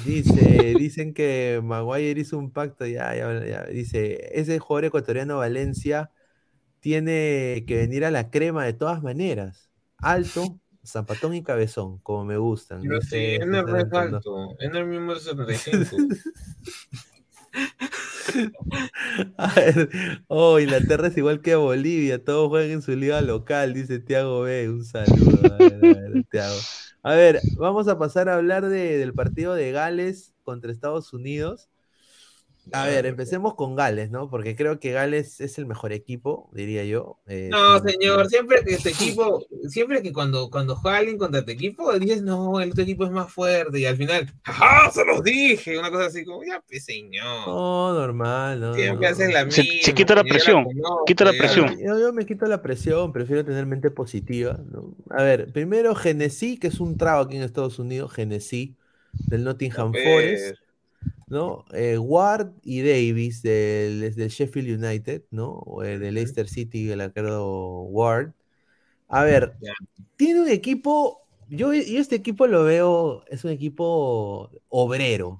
Dice, dicen que Maguire hizo un pacto, ya, ya, ya. Dice, ese jugador ecuatoriano Valencia tiene que venir a la crema de todas maneras. Alto, zapatón y cabezón, como me gustan. Pero sí, no es Antonio. alto. Ener mismo es 75. *laughs* *laughs* *laughs* Oh, Inglaterra es igual que Bolivia, todos juegan en su liga local, dice Tiago B. Un saludo, a ver, Thiago. A ver, vamos a pasar a hablar de- del partido de Gales contra Estados Unidos. A ver, empecemos con Gales, ¿no? Porque creo que Gales es el mejor equipo, diría yo. eh, No, señor, siempre que este *laughs* equipo, siempre que cuando, cuando juega alguien contra tu equipo, dices, no, el otro equipo es más fuerte, y al final, ¡ajá! Se los dije, una cosa así como, ya, pues señor. No, normal, no. Siempre no. haces la Se- misma. se quita la presión, conozco, quita la presión. Yo, yo me quito la presión, prefiero tener mente positiva. ¿no? A ver, primero Genesí, que es un trago aquí en Estados Unidos, Genesí, del Nottingham Forest, ¿no? Eh, Ward y Davis del, del Sheffield United, ¿no? Eh, del Leicester City, el arquero Ward. A ver, tiene un equipo, yo, yo este equipo lo veo, es un equipo obrero,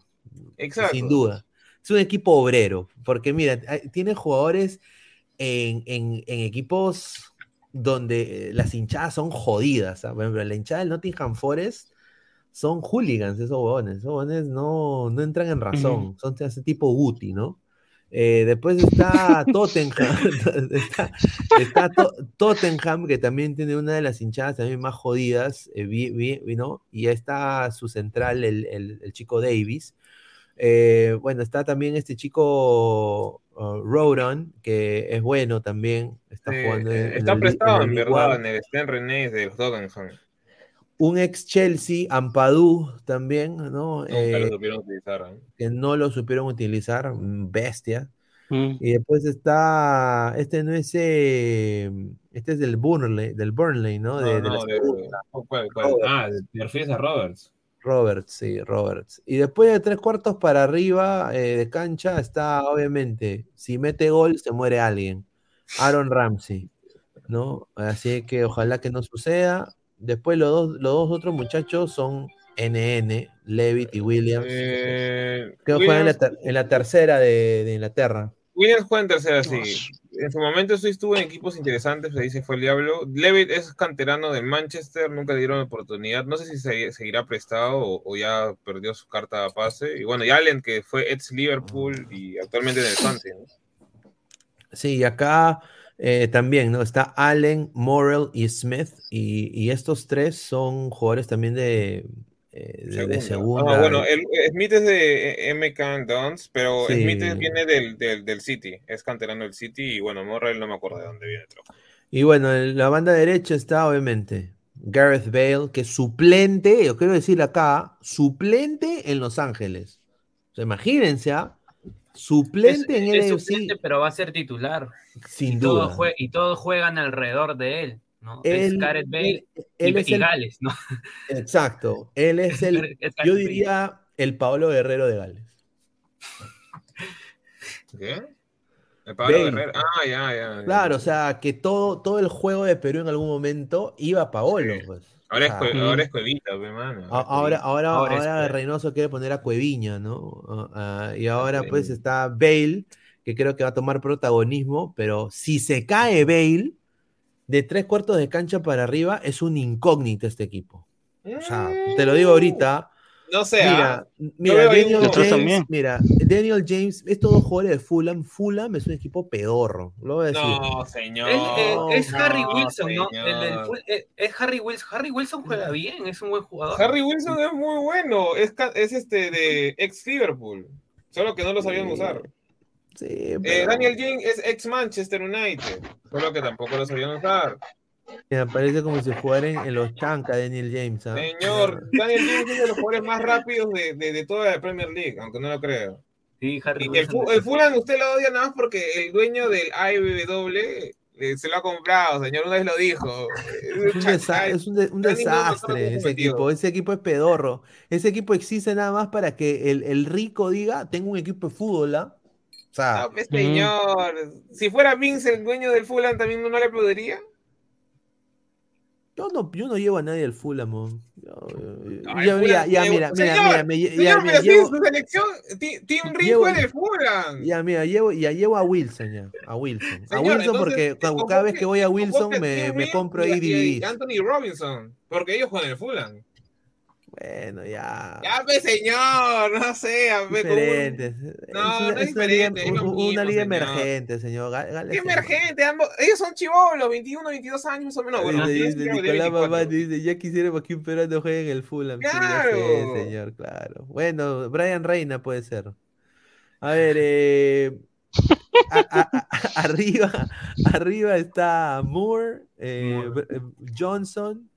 Exacto. sin duda. Es un equipo obrero, porque mira, tiene jugadores en, en- en equipos donde eh, las hinchadas son jodidas. ¿ah? Por ejemplo, la hinchada del Nottingham Forest son hooligans, esos huevones. Esos huevones no, no entran en razón. Son de ese tipo Guti, ¿no? Eh, después está Tottenham, *laughs* está, está To- Tottenham, que también tiene una de las hinchadas también más jodidas, eh, vi- vi- ¿no? Y ahí está su central, el, el- el chico Davis. Eh, bueno, está también este chico uh, Rodon, que es bueno también, está jugando en, en está prestado en verdad en el Sten René de los Tottenham. Un ex Chelsea, Ampadu también, ¿no? Nunca Eh, lo supieron utilizar. ¿eh? que no lo supieron utilizar, bestia. Mm. Y después está, este no es, eh, este es del Burnley, del Burnley, ¿no? De, No, de la no, de- segunda. ¿cuál- cuál? Ah, te refieres a Roberts. Roberts, sí, Roberts. Y después de tres cuartos para arriba eh, de cancha está, obviamente, si mete gol, se muere alguien. Aaron Ramsey, ¿no? Así que ojalá que no suceda. Después los dos, los dos otros muchachos son NN, Levitt y Williams, Eh, que juegan en la, Williams, ter- en la tercera de, de Inglaterra. Williams juega en tercera, sí. En su momento sí estuvo en equipos interesantes, se fue el diablo. Levitt es canterano de Manchester, nunca le dieron oportunidad. No sé si se- seguirá prestado o, o ya perdió su carta de pase. Y bueno, y Allen, que fue ex Liverpool y actualmente en el Swansea. ¿no? Sí, y acá eh, también, ¿no? Está Allen, Morrell y Smith, y, y estos tres son jugadores también de, eh, de, de segunda. Ah, bueno, el, Smith es de eh, MK Dons, pero Sí. Smith viene del, del, del City, es canterano del City y bueno, Morrell no me acuerdo de dónde viene. Pero... Y bueno, en la banda derecha está obviamente Gareth Bale, que es suplente, yo quiero decir acá, suplente en Los Ángeles. O sea, imagínense, ¿ah? Suplente en es el suplente, pero va a ser titular. sin y duda. jue- y todos juegan alrededor de él, ¿no? Él- es Gareth Bale él- él y, es y el- Gales, ¿no? Exacto. Él es *laughs* el, Es yo diría, el Pablo Guerrero de Gales. ¿Qué? El Pablo Bale. Guerrero. Ah, ya, ya. Claro, o sea, que todo, todo el juego de Perú en algún momento iba a Paolo, pues. Ahora es, Cue- ahora es Cuevita, pe, mano. a- ahora, ahora, Ahora. Reynoso quiere poner a Cueviña, ¿no? Y ahora Sí. pues está Bale, que creo que va a tomar protagonismo, pero si se cae Bale, de tres cuartos de cancha para arriba, es un incógnito este equipo. O sea, te lo digo ahorita. No sé, ah. Mira, mira, Daniel James, también. mira, Daniel James, estos dos jugadores de Fulham, Fulham es un equipo pedorro, lo voy a decir. No, señor. Eh, es no, Harry Wilson, ¿no? El del full- eh, es Harry Wilson. Harry Wilson juega bien, es un buen jugador. Harry Wilson es muy bueno. Es, este de ex Liverpool. Solo que no lo sabían usar. Sí, Eh, Daniel James es ex Manchester United. Solo que tampoco lo sabían usar. Me parece como si jugara en, en los chancas Daniel James. ¿ah? Señor, Daniel James es uno de los jugadores más rápidos de, de, de toda la Premier League, aunque no lo creo. Sí, Harry Y el, el Fulham usted lo odia nada más porque el dueño del eh, se lo ha comprado, señor, una vez lo dijo. Es un, desa- es un de- un desastre ese equipo. Ese equipo es pedorro. Ese equipo existe nada más para que el, el rico diga, tengo un equipo de fútbol. ¿ah?". O sea, No, pues, señor, si fuera Vince el dueño del Fulham, también no le aplaudiría. Yo no, yo no llevo a nadie al Fulham. Ay, ya, Fulham ya, mira, mira, Señor, mira, pero mira, si llevo, en su selección, *laughs* del Fulham. ya, mira, llevo, ya llevo a Wilson ya, a Wilson. a Wilson porque eh, cada, vez que voy a Wilson me, compro ahí DVDs. Anthony Robinson, porque ellos juegan en el Fulham. Bueno, ya. Ya, pues, señor, no sé, un- Diferentes. No, es una, no es es una liga, diferente, es una liga señor. emergente, señor. ¿Qué es- emergente? Ambos, ellos son chivolos, 21, 22 años más o menos. Bueno, dice, Nicolás 24. Mamá, dice, ya quisiéramos que un peruano juegue en el Fulham. Sí, Claro. sé, señor, claro. Bueno, Brian Reina puede ser. A ver, eh, a- a- a- *laughs* arriba, *laughs* arriba está Moore, eh, Moore. eh, Johnson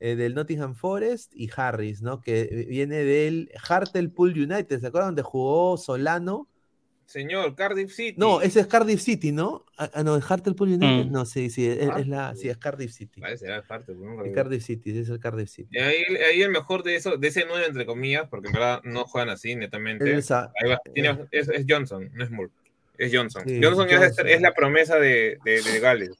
eh, del Nottingham Forest y Harris, ¿no? Que viene del Hartlepool United, ¿se acuerdan donde jugó Solano? Señor, Cardiff City. No, ese es Cardiff City, ¿no? Ah, ah, no, es Hartlepool United. Mm. No, sí, sí, es, es la, Hartlepool. sí, es Cardiff City. Vale, será parte, pues, ¿no? Es Cardiff City, ese es el Cardiff City. Y ahí, ahí el mejor de eso, de ese 9 entre comillas, porque en verdad no juegan así netamente. Él sa- Ahí va, tiene- es, es Johnson, no es Moore. Es Johnson. Sí, Johnson, es- Johnson. Es, la promesa de, de, de Gales.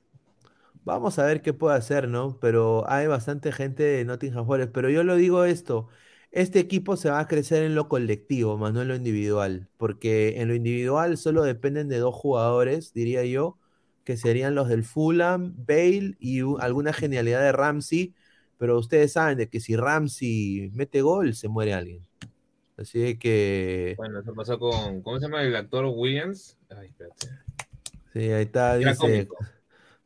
Vamos a ver qué puede hacer, ¿no? Pero hay bastante gente de Nottingham Forest. Pero yo lo digo esto, este equipo se va a crecer en lo colectivo, más no en lo individual. Porque en lo individual solo dependen de dos jugadores, diría yo, que serían los del Fulham, Bale y alguna genialidad de Ramsey, pero ustedes saben de que si Ramsey mete gol, se muere alguien. Así que, Bueno, eso pasó con. ¿Cómo se llama el actor Williams? Ay, espérate. sí, ahí está, Era dice cómico.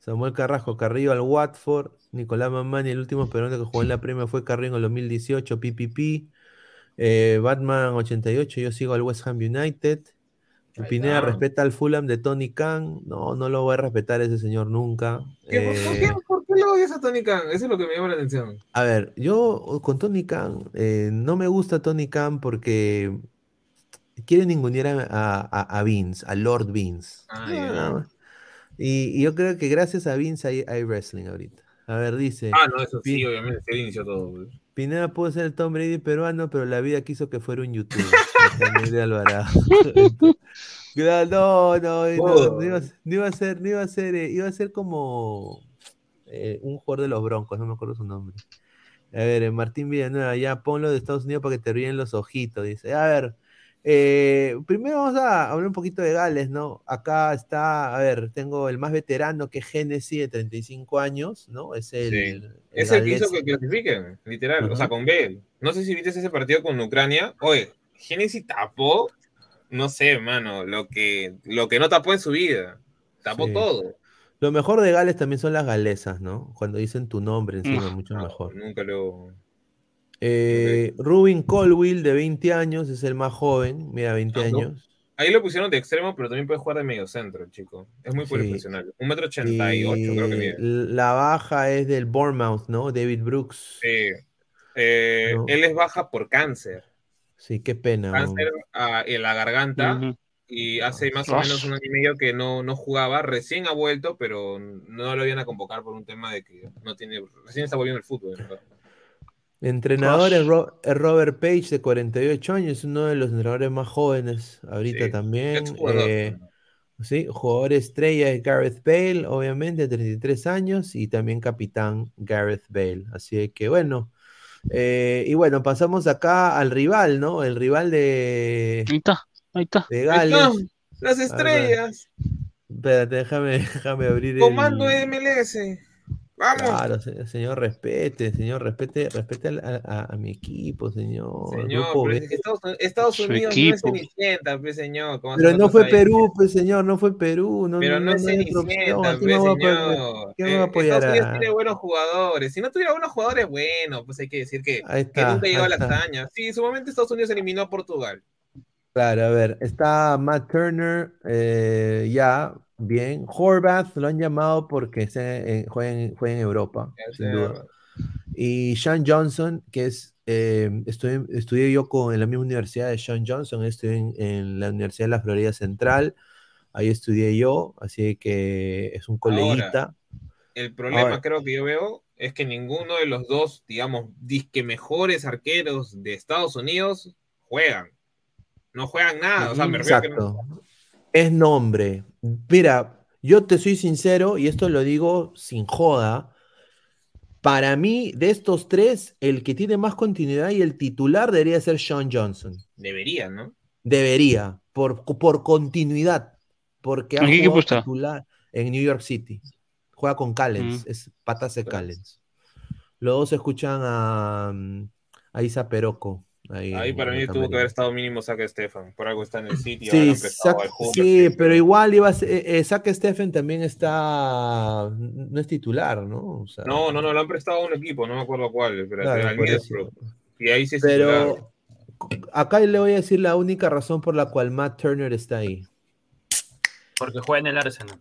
Samuel Carrasco, Carrillo al Watford, Nicolás Mamani, el último peruano que jugó en la Premier fue Carrillo en el 2018, PPP, eh, Batman 88, yo sigo al West Ham United. Ahí Pineda respeta al Fulham de Tony Khan. No, no lo voy a respetar ese señor nunca. ¿Qué- por, por Eh, qué, por qué lo odias a Tony Khan? Eso es lo que me llama la atención. a ver, yo con Tony Khan, eh, no me gusta Tony Khan porque quiere ningunear a, a- a Vince, a Lord Vince. Ah, No. Y, y yo creo que gracias a Vince hay, hay wrestling ahorita. A ver, dice. Ah, no, eso sí, Pin- obviamente. Él inició todo. pues. Pineda puede ser el Tom Brady peruano, pero la vida quiso que fuera un youtuber. *laughs* De Alvarado. *laughs* No, no, no, Oh. no iba, a- no iba a ser, no iba a ser, eh, iba a ser como eh, un jugador de los Broncos, no me acuerdo su nombre. A ver, eh, Martín Villanueva, ya ponlo de Estados Unidos para que te ríen los ojitos, dice. A ver, eh, primero vamos a hablar un poquito de Gales, ¿no? Acá está, a ver, tengo el más veterano que es Genesis de 35 años, ¿no? Es el, Sí. el Es el que hizo que clasifiquen, literal. O sea, con Bale. No sé si viste ese partido con Ucrania. Oye, Genesis tapó, no sé, hermano, lo que, lo que no tapó en su vida. Tapó Sí. todo. Lo mejor de Gales también son las galesas, ¿no? Cuando dicen tu nombre encima, Mm. mucho No, mejor. Nunca lo. Eh, Rubin Colwill, de 20 años, es el más joven, mira, 20 Ah, ¿no? años. Ahí lo pusieron de extremo, pero también puede jugar de medio centro, chico. Es muy Sí. profesional. Un metro ochenta y ocho, creo que mide. la baja es del Bournemouth, ¿no? David Brooks. Sí. Eh, No. Él es baja por cáncer. Sí, qué pena. Cáncer en la garganta. Y hace más o menos un año y medio que no, no jugaba, recién ha vuelto, pero no lo iban a convocar por un tema de que no tiene, recién está volviendo el fútbol. ¿verdad? Entrenador es, Crush. Ro- es Robert Page, de 48 años, uno de los entrenadores más jóvenes ahorita Sí, también. Eh, sí, jugador estrella es Gareth Bale, obviamente, 33 años, y también capitán Gareth Bale. Así que bueno. eh, y bueno, pasamos acá al rival, ¿no? El rival de, Ahí está, ahí está. de Ahí Gales. están, las estrellas, Espérate, déjame, *laughs* déjame abrir comando el. MLS. Vamos, Claro, se- señor, respete, señor, respete, respete a, a- a mi equipo, señor. señor. Pero B. es que Estados, Unidos equipo. no es Cenicienta, pues, señor. ¿cómo Pero no fue? Perú, pues señor, no fue Perú. No, Pero no, no es Cenicienta, pues, no señor. ¿qué me Eh, va a apoyar Estados Unidos tiene buenos jugadores. Si no tuviera buenos jugadores, bueno, pues hay que decir que, Ahí que está, nunca llegó a la está. hazaña. Sí, en su momento Estados Unidos eliminó a Portugal. Claro, a ver, está Matt Turner, eh, ya, bien. Horvath lo han llamado porque se, eh, juega, en, juega en Europa, sin duda. Y Sean Johnson, que es, eh, estudié, estudié yo con, en la misma universidad de Sean Johnson, estudié en, en la Universidad de la Florida Central, ahí estudié yo, así que es un coleguita. El problema Ahora- creo que yo veo es que ninguno de los dos, digamos, disque mejores arqueros de Estados Unidos juegan. No juegan nada. O sea, me refiero que no-. Es nombre. Mira, yo te soy sincero y esto lo digo sin joda. Para mí, de estos tres, el que tiene más continuidad y el titular debería ser Sean Johnson. debería, ¿no? Debería, por, por continuidad. Porque ha ¿En qué equipo jugado está? titular en New York City. Juega con Callens, Mm. es patas de Callens. Los dos escuchan a, mm, a Isa Peroco. Ahí, para mí tuvo que haber estado mínimo Saca Estefan. Por algo está en el City. Sí, sí, sí, pero igual iba a ser, eh, eh, Zac Steffen también está, no es titular, ¿no? O sea, No, no, no, lo han prestado a un equipo, no me acuerdo cuál, pero claro, al. Y ahí sí es titular. Pero acá le voy a decir la única razón por la cual Matt Turner está ahí. Porque juega en el Arsenal.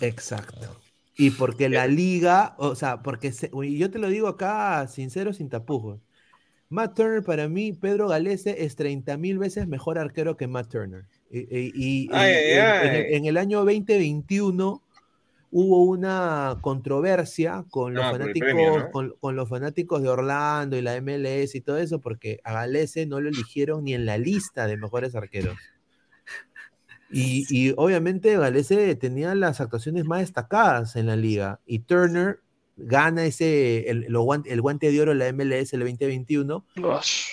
Exacto. Y porque la liga, o sea, porque se- yo te lo digo acá sincero, sin tapujos. Matt Turner para mí, Pedro Galese es 30 mil veces mejor arquero que Matt Turner. Y, y- y- Ay, y ay, en, el- en el año 2021 hubo una controversia con los Ah, fanáticos, premio, ¿no? con, con los fanáticos de Orlando y la MLS y todo eso, porque a Galese no lo eligieron ni en la lista de mejores arqueros. Y, y obviamente Galese tenía las actuaciones más destacadas en la liga. Y Turner gana ese, el, lo guan- el guante de oro en la MLS el 2021.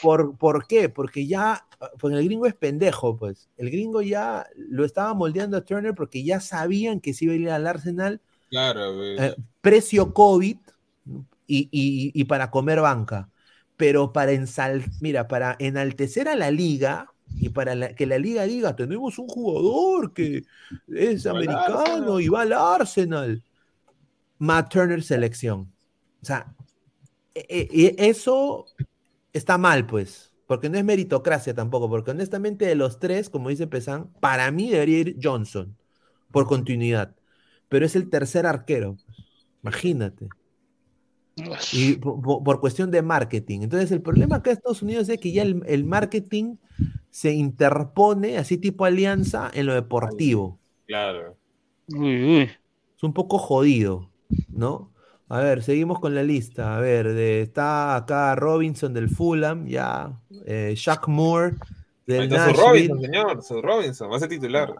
¿Por, ¿Por qué? Porque ya, pues el gringo es pendejo, pues. El gringo ya lo estaba moldeando a Turner porque ya sabían que se iba a ir al Arsenal Claro, eh, precio COVID y, y- y para comer banca. Pero para ensal, mira, para enaltecer a la liga y para la- que la liga diga, tenemos un jugador que es americano Arsenal". y va al Arsenal. Matt Turner selección. O sea, e- e- eso está mal, pues, porque no es meritocracia tampoco, porque honestamente de los tres, como dice Pesan, para mí debería ir Johnson por continuidad, pero es el tercer arquero, pues, imagínate. Y por, por- por cuestión de marketing. Entonces, el problema acá en Estados Unidos es que ya el, el marketing se interpone, así tipo alianza, en lo deportivo. Claro. Es un poco jodido, ¿no? A ver, seguimos con la lista. A ver, de- está acá Robinson del Fulham, ya. eh, Shaq Moore Ahí del está su Nashville. Robinson, señor. Su Robinson. Va a ser titular.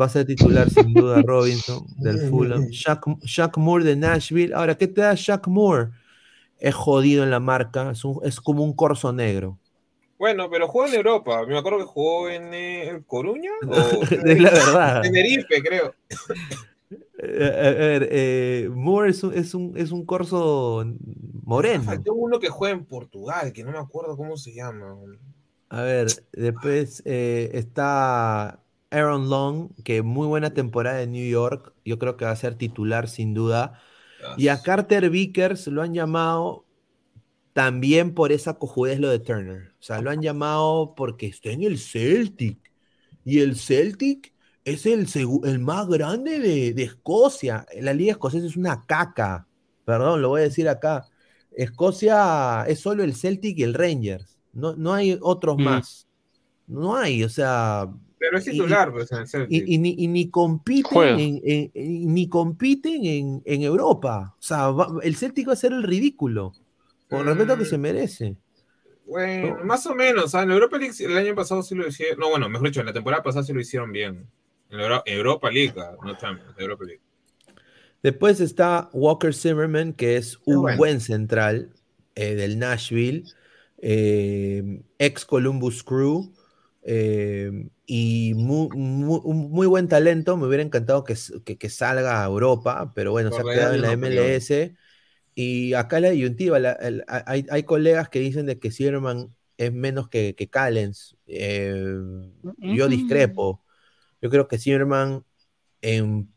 Va a ser titular sin duda Robinson del Fulham. Shaq, Shaq Moore de Nashville. Ahora, ¿qué te da Shaq Moore? Es jodido en la marca, es, un- es como un corso negro. Bueno, pero jugó en Europa. Me acuerdo que jugó en eh, Coruña. *laughs* O... Es la verdad. Tenerife, creo. Eh, a ver, eh, Moore es un, es, un, es un corso moreno. Faltó uno que juega en Portugal, que no me acuerdo cómo se llama. A ver, después eh, está Aaron Long, que muy buena temporada en New York. Yo creo que va a ser titular sin duda. Y a Carter Vickers lo han llamado también por esa cojudez lo de Turner. O sea, lo han llamado porque está en el Celtic. Y el Celtic es el, el más grande de, de Escocia. La liga escocesa es una caca. Perdón, lo voy a decir acá. Escocia es solo el Celtic y el Rangers. No, no hay otros Mm. más. No hay, o sea. Pero es y- titular, pues, en el Celtic. y, y ni, y ni compiten, en, en- en- ni compiten en, en Europa. O sea, va- el Celtic va a ser el ridículo. Con respeto que se merece. Bueno, más o menos. ¿ah? En la Europa League el año pasado sí lo hicieron. No, bueno, mejor dicho, en la temporada pasada sí lo hicieron bien. Europa League, ah, no Champions, Europa League. Después está Walker Zimmerman, que es un bueno. buen central eh, del Nashville, eh, ex Columbus Crew, eh, y mu- mu- un muy, buen talento. Me hubiera encantado que, que- que salga a Europa, pero bueno, se ha quedado en la MLS. Y acá la disyuntiva, la- el- hay, hay colegas que dicen de que Zimmerman es menos que, que Callens. Eh, yo Ujú. discrepo. Yo creo que Zimmerman en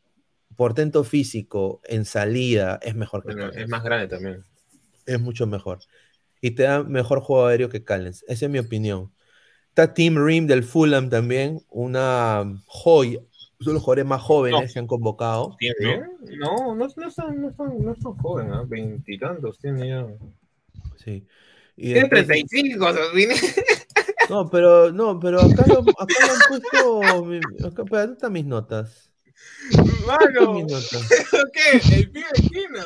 portento físico, en salida, es mejor que Bueno, es más grande también. Es mucho mejor. Y te da mejor juego aéreo que Callens. Esa es mi opinión. Está Tim Ream del Fulham también, una joya. Son los jugadores más jóvenes No. que han convocado. ¿Tiene ¿no? No, no, no, están, no, están, no están joven, ¿ah? Veintitantos tiene ya. Sí. Y Tiene después- 35, Sosine. *laughs* No, pero, no, pero acá lo, acá lo han puesto. mi- Acá, espera, ¿dónde están mis notas? Mano, Mis notas. *laughs* ¿qué? El pibe de esquina.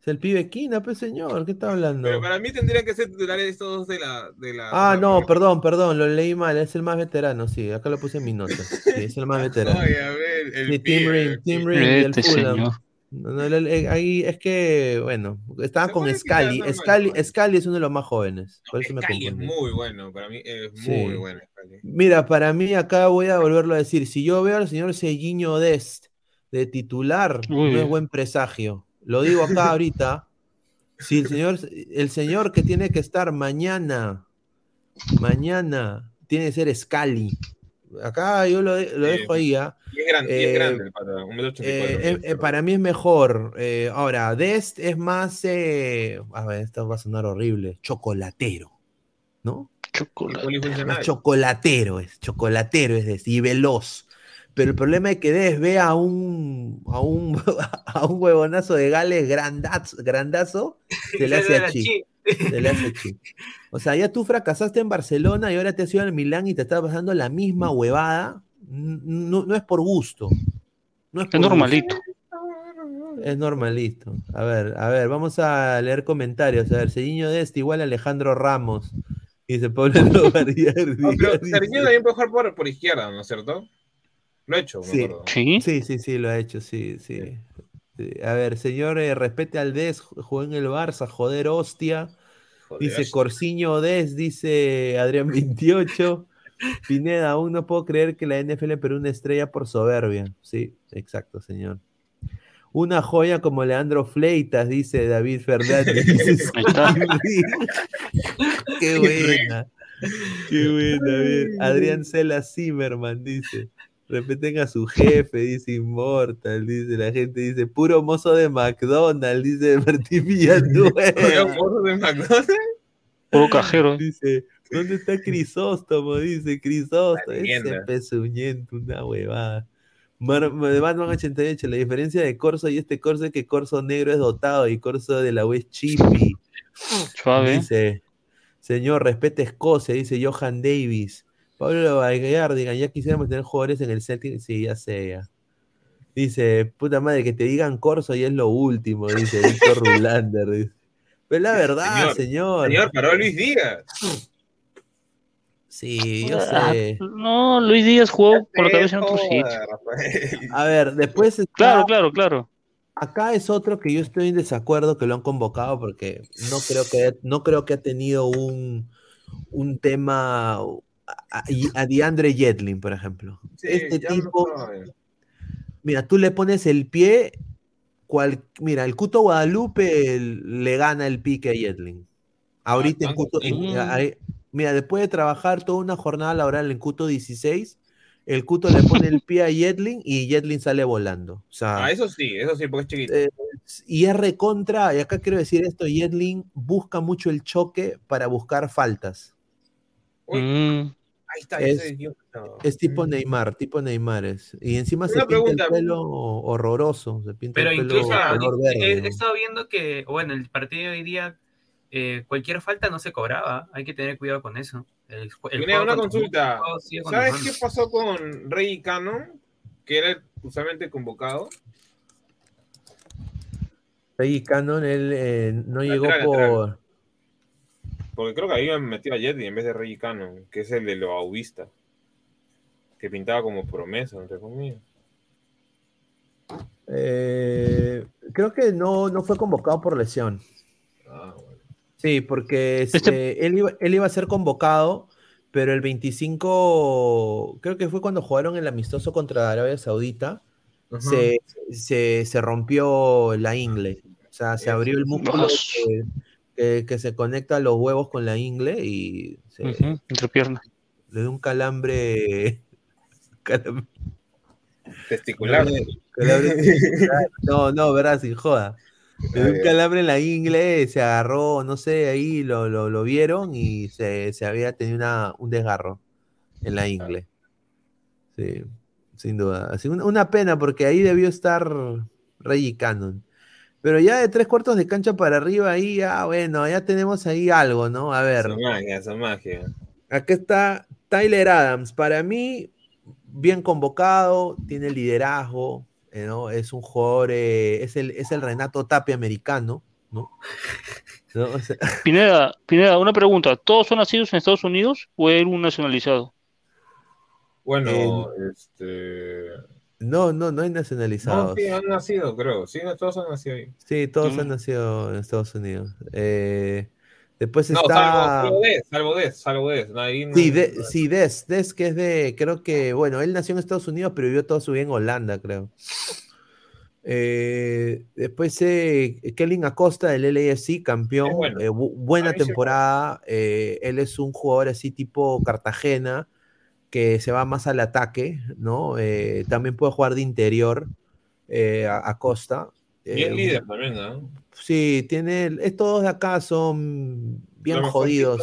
Es el pibe Quina, pues señor, ¿qué está hablando? Pero para mí tendrían que ser titulares estos dos de la. De la Ah, de la- no, perdón, perdón, lo leí mal, es el más veterano, sí, acá lo puse en mis notas. Sí, es el más *laughs* veterano. Oye, a ver, el Sí, Tim pibe, Ring, Tim pibe. Ring del Este Fulham. señor. No, no, el- ahí es que, bueno, estaba con Scali. normal, Scali. Scali es uno de los más jóvenes, por eso me Scali es muy bueno, para mí es Sí. muy bueno. Scali. Mira, para mí acá voy a volverlo a decir, si yo veo al señor Seguiño Dest de titular, Uy. no es buen presagio. Lo digo acá *laughs* ahorita. Si el señor, el señor que tiene que estar mañana, mañana, tiene que ser Scali. Acá yo lo, de- lo Sí, dejo ahí, ¿ah? Y es grande, y es Eh, grande el pata, un metro Eh, eh, eh, para mí es mejor. Eh, ahora, Dest es más. eh, a ver, esto va a sonar horrible. Chocolatero. ¿No? Chocolate. Polifuncional. Más chocolatero es. Chocolatero es Dest. Y veloz. Pero el problema es que Dest ve a un. A un, *laughs* a un huevonazo de Gales grandazo, grandazo *laughs* se le hace así. Se le hace. O sea, ya tú fracasaste en Barcelona y ahora te has ido al Milán y te está pasando la misma huevada. N- No, no es por gusto. No es, Es gusto. normalito. Es normalito. A ver, a ver, vamos a leer comentarios. A ver, Cediño de este igual Alejandro Ramos. Dice Pablo *laughs* Lobardier. No, pero Cariño también puede jugar por, por izquierda, ¿no es cierto? Lo ha hecho, Sí. Sí. Sí, sí, sí, lo ha hecho, sí, sí. Eh, A ver, señor, eh, respete al Des, jugó en el Barça, joder, hostia. Joder, Dice hostia. Corsiño Des, dice Adrián *laughs* 28. Pineda, aún no puedo creer que la NFL perdió una estrella por soberbia. Sí, exacto, señor. Una joya como Leandro Fleitas, dice David Fernández. *laughs* Qué buena. Qué buena. Adrián Cela Zimmerman dice. Respeten a su jefe, dice Immortal, dice la gente, dice puro mozo de McDonald's, dice Martín Villanueva. *laughs* ¿mozo de McDonald's? Puro cajero. Dice, ¿dónde está Crisóstomo? Dice Crisóstomo, ese pezuñento, una huevada. Mar- Batman 88, la diferencia de Corso y este Corso es que Corso negro es dotado y Corso de la U es. Dice, señor, respete Escocia, dice Johan Davis. Pablo Valgar, digan, ya quisiéramos tener jugadores en el Celtic. Sí, ya sé, ya. Dice, puta madre, que te digan Corso y es lo último, dice Víctor *laughs* Rulander. dice. Pero es la verdad, Señor, señor. Señor, paró Luis Díaz. Sí, yo Ah, sé. No, Luis Díaz jugó por la cabeza en otro sitio. A ver, después está- Claro, claro, claro. acá es otro que yo estoy en desacuerdo que lo han convocado porque no creo que no creo que ha tenido un, un tema a, a- DeAndre Jetlin, por ejemplo. Sí, este tipo, mira, tú le pones el pie, cual, mira, el Cuto Guadalupe el- le gana el pique a Jetlin. Ahorita en tanto Cuto, en- tiempo. ahí- mira, después de trabajar toda una jornada laboral en Cuto 16, el Cuto le pone el pie a Jetlin y Jetlin sale volando. O sea, Ah, eso sí, eso sí, porque es chiquito. eh, y es recontra, y acá quiero decir esto, Jetlin busca mucho el choque para buscar faltas. Mm, ahí está, es- ese. Es tipo Neymar, tipo Neymar es. Y encima se pinta pregunta. el pelo horroroso, se pinta Pero el pelo incluso color he, verde. he ¿no? estado viendo que, bueno, el partido de hoy día, eh, cualquier falta no se cobraba. Hay que tener cuidado con eso. El, el una consulta. ¿Sabes qué pasó con Rey Cannon? Que era usualmente convocado. Ahí Cannon, él eh, no Lateral, llegó lateral. por... Porque creo que habían metido a Jetty en vez de Rey Cannon, que es el de lo auvista. Que pintaba como promesa, entre comillas. eh, creo que no, no fue convocado por lesión. Ah, bueno. Sí, porque Este- este, él, iba, él iba a ser convocado, pero el 25, creo que fue cuando jugaron el amistoso contra Arabia Saudita, se, se, se rompió la ingle. O sea, se abrió el músculo. Que, se conecta los huevos con la ingle y se, ujú, entre piernas. le dio un calambre. *laughs* calambre- Testicular. calambre no, no, verdad, sin joda. Le dio un calambre en la ingle, se agarró, no sé, ahí lo, lo, lo vieron y se, se había tenido una, un desgarro en la ingle. Sí, sin duda. Así, una, una pena porque ahí debió estar Reggie Cannon. Pero ya de tres cuartos de cancha para arriba, ahí ya, bueno, ya tenemos ahí algo, ¿no? A ver, Esa magia, esa magia. acá está Tyler Adams. Para mí, bien convocado, tiene liderazgo, eh, ¿no? Es un jugador, eh, es, el, es el Renato Tapia americano, ¿no? *laughs* ¿No? O sea, *laughs* Pineda, Pineda, una pregunta. ¿Todos son nacidos en Estados Unidos o era un nacionalizado? Bueno, este. No, no, no hay No, nacionalizados. sí, han nacido, creo. Sí, no, todos han nacido ahí. Sí, todos Mm. han nacido en Estados Unidos. Eh, después No, está... salvo, Des, salvo Des, salvo Des. no, ahí no- Sí, de- sí, Des, Des, que es de, creo que, bueno, él nació en Estados Unidos, pero vivió toda su vida en Holanda, creo. Eh, después eh, Kellen Acosta del LAFC, campeón, bueno. eh, bu- buena temporada. eh, él es un jugador así tipo Cartagena, que se va más al ataque, ¿no? Eh, también puede jugar de interior, eh, a- Acosta. Bien Eh, líder también, ¿no? Sí, tiene, es, todos de acá son bien jodidos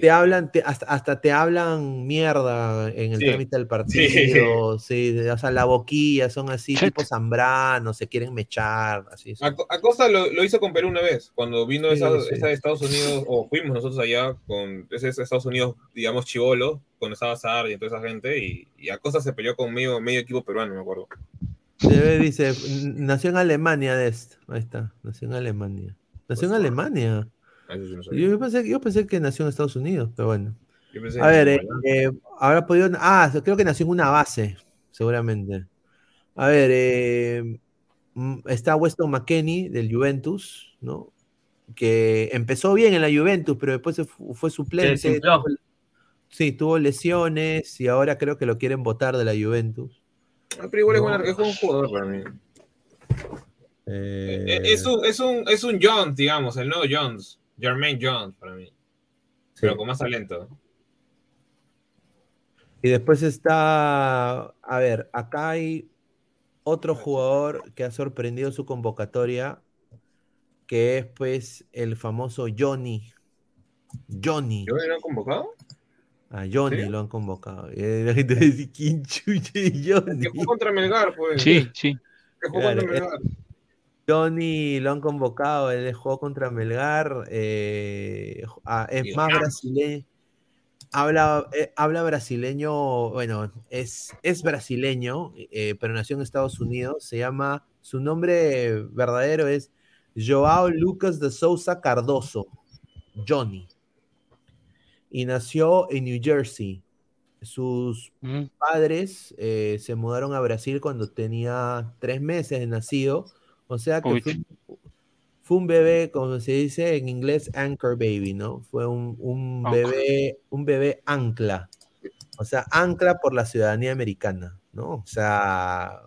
te hablan, te- hasta, hasta te hablan mierda en el Sí. trámite del partido, *laughs* sí. o sea, la boquilla, son así, Sí. tipo Zambrano, se quieren mechar, así. son. Aco- Acosta lo, lo hizo con Perú una vez, cuando vino Sí, esa, sí. esa de Estados Unidos, o fuimos nosotros allá con ese ese Estados Unidos, digamos, chivolo, cuando estaba Sar y toda esa gente, y, y Acosta se peleó con medio, equipo peruano, me acuerdo. Se ve, dice, "N- nació en Alemania de esto. Ahí está, nació en Alemania. Nació en Alemania. Ah, eso sí no sabía. Yo, yo pensé, yo pensé que nació en Estados Unidos, pero bueno. Yo pensé A ver, eh, eh, habrá podido. Ah, creo que nació en una base, seguramente. A ver, eh, mm, está Weston McKenney del Juventus, ¿no? Que empezó bien en la Juventus, pero después se fu- fue suplente. Sí, tuvo lesiones y ahora creo que lo quieren votar de la Juventus. Ah, Pero igual es, No. es un jugador para mí. Eh, Eh, Es un, es, un, es un Jones, digamos, el nuevo Jones. Jermaine Jones para mí. Pero con más talento. Y después está, a ver, acá hay otro jugador que ha sorprendido su convocatoria, que es pues el famoso Johnny. Johnny. ¿Yo lo han convocado? A Johnny ¿Sí? lo han convocado. Y *laughs* la gente decir, ¿quién chucha es Johnny? Que jugó contra Melgar, pues. Sí, sí. Que jugó Claro, contra eh, Melgar. Johnny lo han convocado, él jugó contra Melgar, eh, ah, es más ganamos. brasileño, habla, eh, habla brasileño, bueno, es, es brasileño, eh, pero nació en Estados Unidos, se llama, su nombre verdadero es Joao Lucas de Souza Cardoso, Johnny, y nació en New Jersey. Sus Mm. padres se mudaron a Brasil cuando tenía tres meses de nacido, o sea que fue, fue un bebé, como se dice en inglés, anchor baby, ¿no? Fue un, un bebé, un bebé ancla, o sea, ancla por la ciudadanía americana, ¿no? O sea,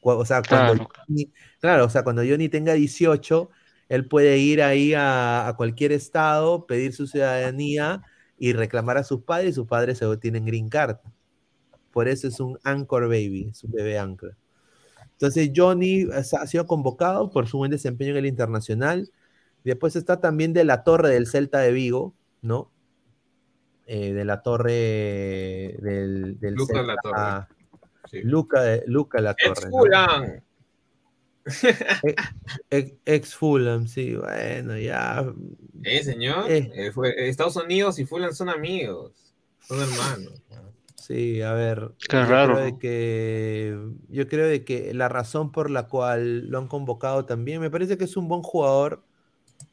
o sea cuando Claro. Johnny- claro, o sea, cuando Johnny tenga 18, él puede ir ahí a, a cualquier estado, pedir su ciudadanía y reclamar a sus padres, y sus padres se tienen green card. Por eso es un anchor baby, es un bebé ancla. Entonces Johnny es- ha sido convocado por su buen desempeño en el internacional. Después está también de la torre del Celta de Vigo, ¿no? Eh, de la torre del, del Luca Celta. La Torre. Sí. Luca, de- Luca La Ex Torre. ¿no? Fulham. Ex, ex Fulham, sí, bueno, ya. Eh, señor. Eh. Eh, fue- Estados Unidos y Fulham son amigos. Son hermanos. Sí, a ver. Qué yo raro, Creo de que, yo creo de que la razón por la cual lo han convocado también, me parece que es un buen jugador.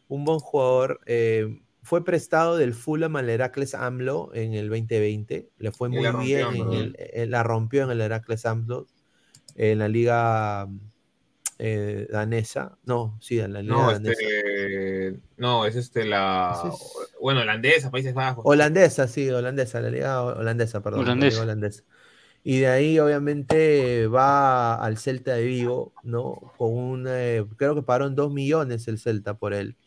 Un buen jugador. eh, fue prestado del Fulham al Heracles AMLO en el 2020. Le fue muy rompió, bien. en el- eh, la rompió en el Heracles AMLO. En la liga eh, danesa. No, sí, la liga No, danesa. este, no, es este la es- bueno, holandesa, Países Bajos. Holandesa, sí, holandesa, la liga holandesa, perdón. la liga Holandesa. holandesa. Y de ahí, obviamente, va al Celta de Vigo, ¿no? Con un, eh, creo que pagaron 2 millones el Celta por él.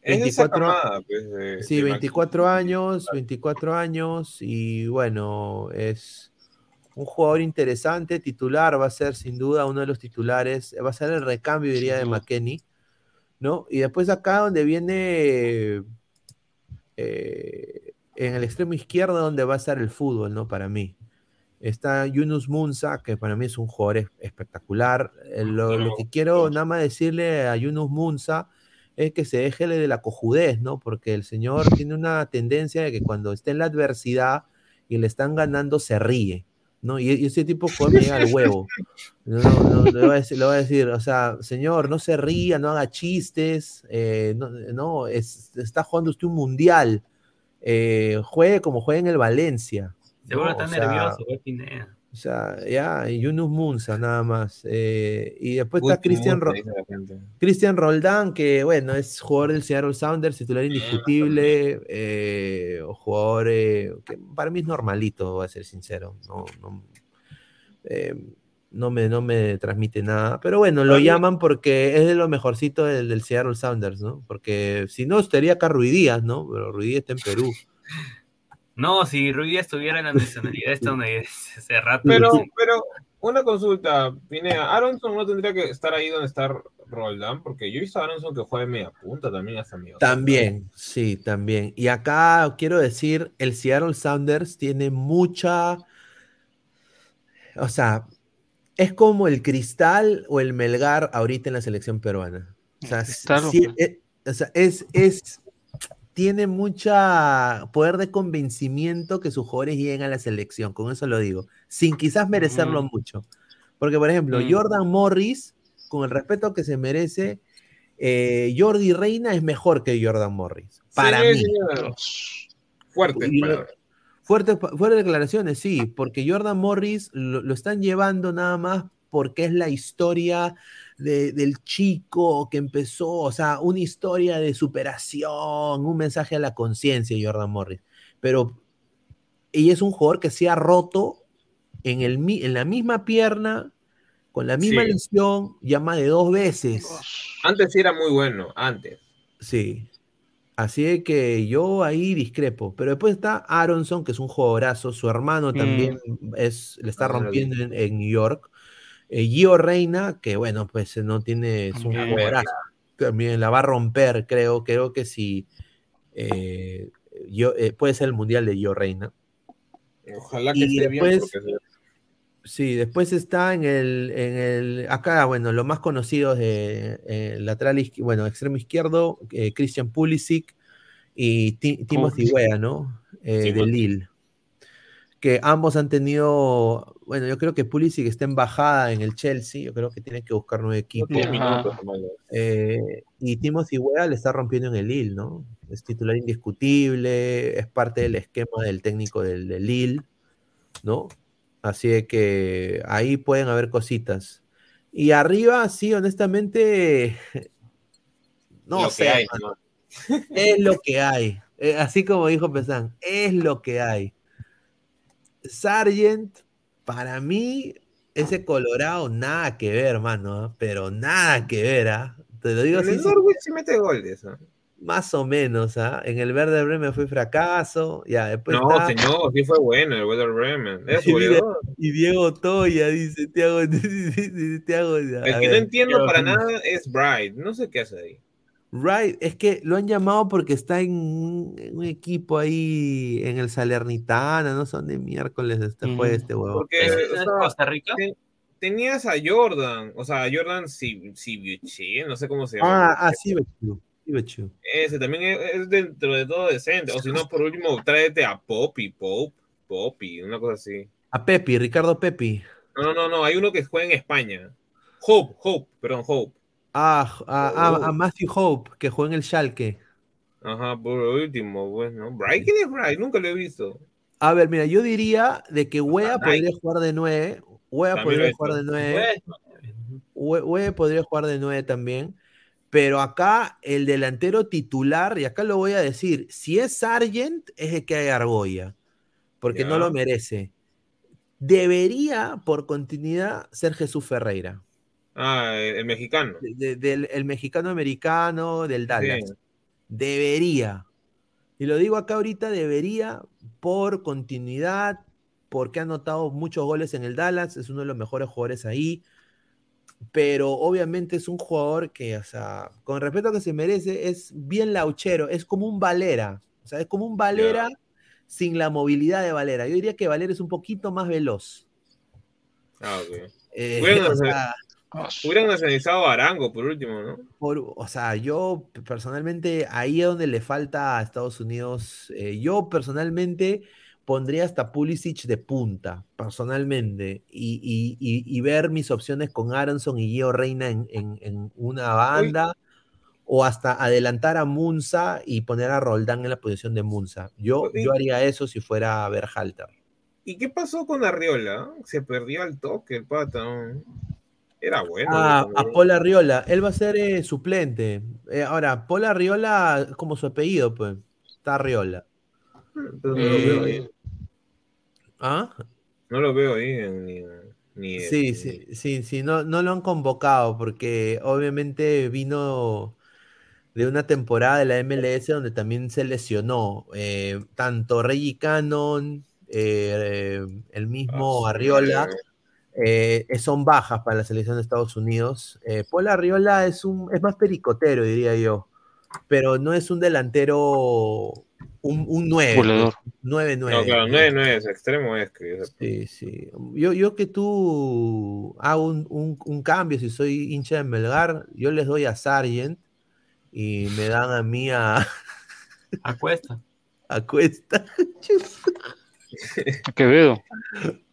es esa 24 camada, pues, de- Sí, de 24 Maxi- años, 24 años, y bueno, es un jugador interesante, titular, va a ser sin duda uno de los titulares, va a ser el recambio, diría, de. McKenny, ¿no? Y después acá donde viene eh, en el extremo izquierdo, donde va a estar el fútbol, ¿no? Para mí. Está Yunus Munza, que para mí es un jugador es- espectacular. Eh, Lo, lo que quiero nada más decirle a Yunus Munza es que se déjele de la cojudez, ¿no? Porque el señor *laughs* tiene una tendencia de que cuando está en la adversidad y le están ganando, se ríe, ¿no? Y, y ese tipo me llega al huevo. No, no, le, voy a decir, le voy a decir, o sea, señor, no se ría, no haga chistes, eh, no, no, es- está jugando usted un mundial, eh, juegue como juega en el Valencia. Seguro está O sea, nervioso, Pineda. O sea, ya, y Yunus Munza nada más. eh, y después Uy, está Cristian Ro-. Cristian Roldán, que bueno, es jugador del Seattle Sounders, titular indiscutible, eh, jugador eh, que para mí es normalito, voy a ser sincero. No, no, eh, no me, no me transmite nada. Pero bueno, lo llaman porque es de lo mejorcito del, del Seattle Sounders, ¿no? Porque si no, estaría acá Rui Díaz, ¿no? Pero Rui Díaz está en Perú. *laughs* No, si Rui Díaz tuviera la nacionalidad estadounidense *laughs* hace rato. Pero, pero, una consulta, Pinea, Aronson no tendría que estar ahí donde está Roldán, porque yo he visto a Aronson que juega de media punta también hasta mío. También, sí, también. Y acá quiero decir, el Seattle Sounders tiene mucha, o sea, es como el Cristal o el Melgar ahorita en la selección peruana. O sea, sí, eh, o sea, es, es, tiene mucha poder de convencimiento que sus jugadores lleguen a la selección, con eso lo digo, sin quizás merecerlo Mm. mucho. Porque, por ejemplo, Mm. Jordan Morris, con el respeto que se merece, eh, Jordi Reina es mejor que Jordan Morris. Para Sí, mí. señor. Fuertes Y- palabras. Fuertes, fuertes declaraciones, sí, porque Jordan Morris lo, lo están llevando nada más porque es la historia de- del chico que empezó, o sea, una historia de superación, un mensaje a la conciencia Jordan Morris. Pero ella es un jugador que se ha roto en, el, en la misma pierna, con la misma Sí. lesión, ya más de dos veces. Antes era muy bueno, antes. Sí. Así que yo ahí discrepo. Pero después está Aronson, que es un jugadorazo. Su hermano también es, le está Ah, rompiendo en, en New York. Eh, Gio Reina, que bueno, pues eh, no tiene, un También. jugadorazo. También la va a romper, creo. Creo que si eh, yo, eh, puede ser el mundial de Gio Reina. Ojalá que Y esté bien. después- porque- Sí, después está en el, en el acá, bueno, los más conocidos de lateral bueno, extremo izquierdo, Christian Pulisic y Ti- Timothy. Weah, ¿no? De. Lille. Que ambos han tenido, bueno, yo creo que Pulisic está en bajada en el Chelsea, yo creo que tiene que buscar nuevo equipo. Eh, y Timothy Weah le está rompiendo en el Lille, ¿no? Es titular indiscutible, es parte del esquema del técnico del, del Lille, ¿no? Así de que ahí pueden haber cositas. Y arriba, sí, honestamente, no Lo sé, que hay, mano, ¿no? es lo que hay. Eh, así como dijo Pesán, es lo que hay. Sargent, para mí, ese Colorado, nada que ver, hermano, ¿ah? pero nada que ver, ¿ah? Te lo digo El así, Norwich sí mete goles. ¿no? más o menos, ¿ah? En el Verde Bremen fue fracaso, ya, después No, está- señor, sí fue bueno el Werder Bremen. *laughs* Y mira, goleador. y Diego Toya, dice Tiago, *laughs* dice El que ver. no entiendo para nada es Bright. No sé qué hace ahí. Right, es que lo han llamado porque está en un, en un equipo ahí en el Salernitana, no son de miércoles este juega este huevo. Porque ¿Es, o es sea, Costa Rica? te- tenías a Jordan. O sea, a Jordan Sibuchi, no sé cómo se llama. Ah, ah, sí, Bechu, sí, Bechu. Ese también es, es dentro de todo decente. O si no, por último, tráete a Poppy, Pope, Poppy, una cosa así. A Pepi, Ricardo Pepi. No, no, no, no. Hay uno que juega en España. Hope, Hope, perdón, Hope. Ah, a, a- a Oh. Matthew Hope, que juega en el Schalke. Ajá, por último, pues, ¿no? Bright, ¿quién es Bright? Nunca lo he visto. A ver, mira, yo diría de que Wea Ah, podría jugar de 9. Wea podría jugar de 9. Bueno, Hue- Hue podría jugar de 9 también. Pero acá el delantero titular, y acá lo voy a decir, si es Sargent, es el que hay Argolla, porque no lo merece. Debería, por continuidad, ser Jesús Ferreira, Ah, el, el mexicano. de- de- del el mexicano americano del Dallas. Sí. Debería. Y lo digo acá ahorita, debería por continuidad, porque ha anotado muchos goles en el Dallas, es uno de los mejores jugadores ahí, pero obviamente es un jugador que, o sea, con respeto que se merece, es bien lauchero, es como un Valera, o sea, es como un Valera sin la movilidad de Valera. Yo diría que Valera es un poquito más veloz. Ah, ok. Eh, Bueno, *laughs* o sea, Hubieran nacionalizado a Arango por último, ¿no? por- o sea, yo personalmente, ahí es donde le falta a Estados Unidos, eh, yo personalmente pondría hasta Pulisic de punta, personalmente, y, y- y- y ver mis opciones con Aronson y Gio Reina en, en- en una banda, o hasta adelantar a Munza y poner a Roldán en la posición de Munza. Yo, yo haría eso si fuera Berhalter. ¿Y qué pasó con Arriola? Se perdió al toque el pata. Era bueno. Ah, a Paul Arriola, él va a ser eh, suplente. Eh, ahora, Paul Arriola, es como su apellido, pues, está Arriola. No, lo veo Eh, ahí. ¿Ah? No lo veo ahí en- ni, ni Sí, sí, sí, sí, no, no lo han convocado porque obviamente vino de una temporada de la MLS donde también se lesionó eh, tanto Reggie Cannon, eh, eh, el mismo Ah, sí, Arriola, eh, eh, son bajas para la selección de Estados Unidos. Eh, Paul Arriola es, un, es más pericotero, diría yo, pero no es un delantero, un, un 9, Goleador. 9-9. No, claro, no es, no es extremo, es que Sí, sí. Yo, yo que tú hago un, un- un cambio, si soy hincha de Melgar, yo les doy a Sargent y me dan a mí a, Acuesta. *laughs* a Cuesta, *laughs* Quevedo.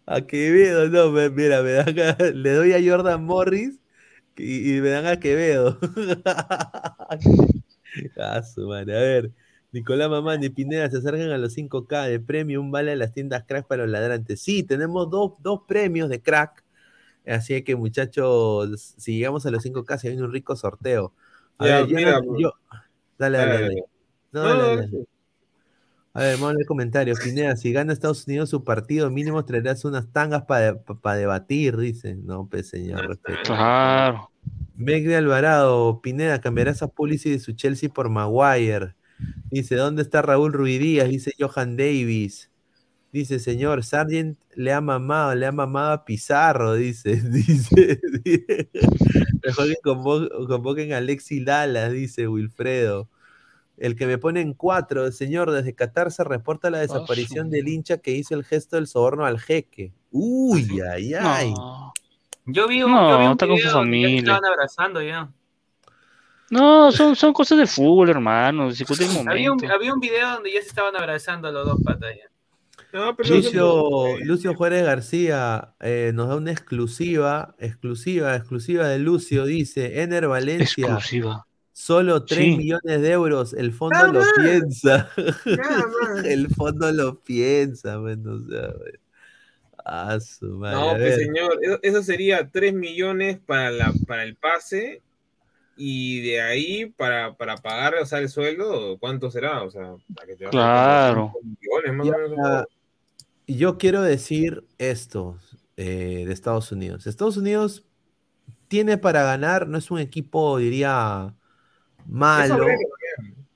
A Quevedo, no, me- mira, me dan a- *laughs* le doy a Jordan Morris y, y me dan a Quevedo. *laughs* Ah, su madre. A ver, Nicolás Mamán y Pineda se acercan a los 5K de premio, un vale a las tiendas crack para los ladrantes. Sí, tenemos dos, dos premios de crack Así que, muchachos, si llegamos a los 5K, se viene un rico sorteo. A Ya, ver, yo mira, no- yo- Dale, dale, Dale, dale. No, dale, dale. A ver, vamos a leer comentarios. Pineda, si gana Estados Unidos su partido, mínimo traerás unas tangas para debatir, dice. No, pues señor, respeto. Claro. Meg de Alvarado, Pineda, cambiarás a Pulisic de su Chelsea por Maguire. Dice, ¿dónde está Raúl Ruidíaz? Dice Johan Davis. Dice, señor, Sargent le ha mamado, le ha mamado a Pizarro, dice. *laughs* Dice, dice. mejor que convo- convoquen a Alexi Lala, dice Wilfredo. El que me pone en cuatro, señor, desde Qatar se reporta la desaparición del hincha que hizo el gesto del soborno al jeque. Uy, ay, ay. No, Yo vi un, No, yo vi un está con su video donde ya se familia. estaban abrazando ya. no son, son cosas de fútbol, hermano. El Había un, momento. había un video donde ya se estaban abrazando los dos patas ya. No, pero Lucio, Lucio Juárez García eh, nos da una exclusiva, exclusiva, exclusiva de Lucio. Dice, Ener Valencia, Exclusiva. Solo 3 Sí. millones de euros. El fondo Nada lo más. piensa. Nada *laughs* más. El fondo lo piensa, bueno, o sea, bueno. Ah, su madre. No, pues señor, eso, eso sería 3 millones para, la, para el pase y de ahí para, para pagar, o sea, el sueldo, ¿cuánto será? O sea, para que te Claro. millones, más Ya, o menos. yo quiero decir esto eh, de Estados Unidos. Estados Unidos tiene para ganar, no es un equipo, diría, malo.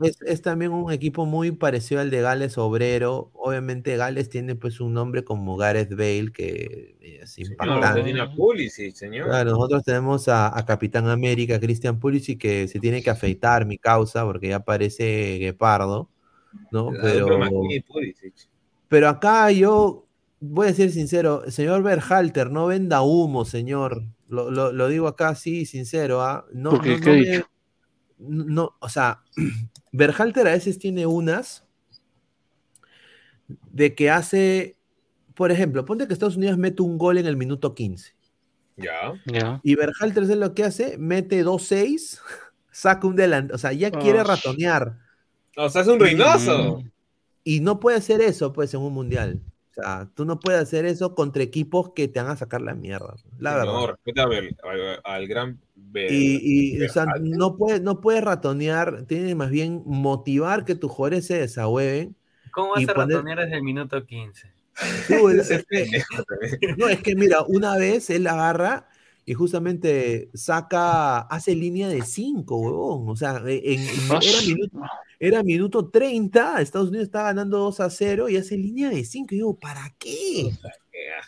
Es, es también un equipo muy parecido al de Gales Obrero. Obviamente Gales tiene pues un nombre como Gareth Bale, que es No, impactante. Pulisic, señor. Claro, nosotros tenemos a, a Capitán América, Christian Pulisic, que se tiene que afeitar mi causa, porque ya parece guepardo, ¿no? Pero, pero acá yo voy a ser sincero, señor Berhalter, no venda humo, señor. Lo, lo- lo digo acá así, sincero, ¿ah? No, ¿Por qué? no- ¿Qué no ha me- dicho? No, o sea, *clears throat* Berhalter a veces tiene unas de que hace, por ejemplo, ponte que Estados Unidos mete un gol en el minuto 15 Ya. Ya. y Berhalter es lo que hace, mete 2-6, *laughs* saca un delante, o sea, ya quiere Ah, ratonear O sea, es un Reynoso. Mm. y no puede hacer eso pues en un mundial. O sea, tú no puedes hacer eso contra equipos que te van a sacar la mierda, la verdad. No, respeta al, al- al gran Y, y, o sea, no puede, no puede ratonear, tiene más bien motivar que tus jugadores se desahueven. ¿Cómo vas Y a poner- ratonear desde el minuto 15? Tú, es- *laughs* es que- no, es que mira, una vez él agarra y justamente saca, hace línea de 5, huevón. O sea, en, en- era, minuto, era minuto 30, Estados Unidos está ganando 2 a 0 y hace línea de 5. Y digo, ¿para qué?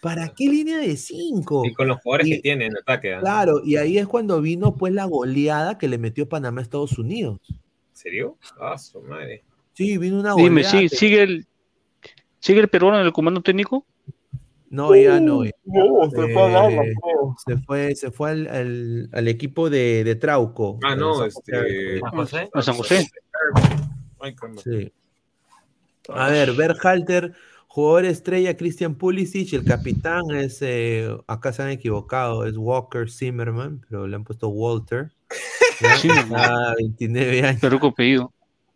¿Para qué línea de 5? Y con los jugadores Y- que tiene en ataque. ¿ah? Claro, y ahí es cuando vino pues la goleada que le metió Panamá a Estados Unidos. ¿En serio? Ah, su madre. Sí, vino una Dime, goleada. ¿sigue, que- sigue, el, ¿sigue el peruano en el comando técnico? No, ya no. ya. No, se fue a Dallas, Se fue, se fue al, al- al equipo de, de Trauco. Ah, no, San este. ¿San José? A ver, Berhalter, jugador estrella Christian Pulisic, el capitán es, eh, acá se han equivocado, es Walker Zimmerman, pero le han puesto Walter. Zimmerman. *laughs* Ah, 29 años. Perú con pedido.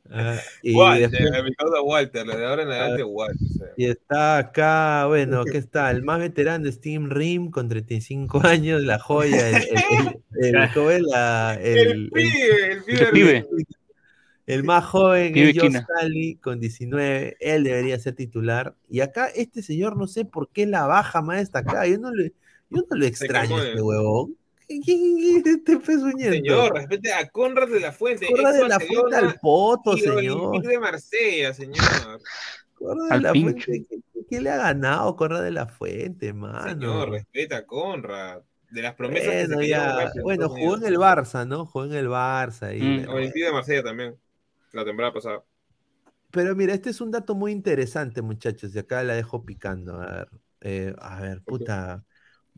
Ah, y, Walter, después- Walter, de ahora en adelante Walter. o sea. y está acá, bueno, *laughs* aquí está el más veterano, Steam Rim, con 35 años, la joya, el, el, el- el *laughs* joven, la- el- El el- pibe, el pibe. El pibe. El más joven es Josh Quina. Sally con 19. Él debería ser titular. Y acá este señor no sé por qué la baja más destacada. Yo no le, yo no le extraño este huevón. ¿Quién es este pezuñento? Señor, respete a Conrad de la Fuente. Corra ex de la fuente al poto, señor. Olympique de Marsella, señor. Corra de la pincho. fuente. ¿Qué, le ha ganado Corra de la fuente, mano? Señor, respeta a Conrad. De las promesas que se Bueno, ya. Bueno, jugó en el Barça, ¿no? Jugó en el Barça. Y, Mm. bueno, Olympique de Marsella también. La temporada pasada. Pero mira, este es un dato muy interesante, muchachos, y acá la dejo picando. A ver, eh, a ver, puta.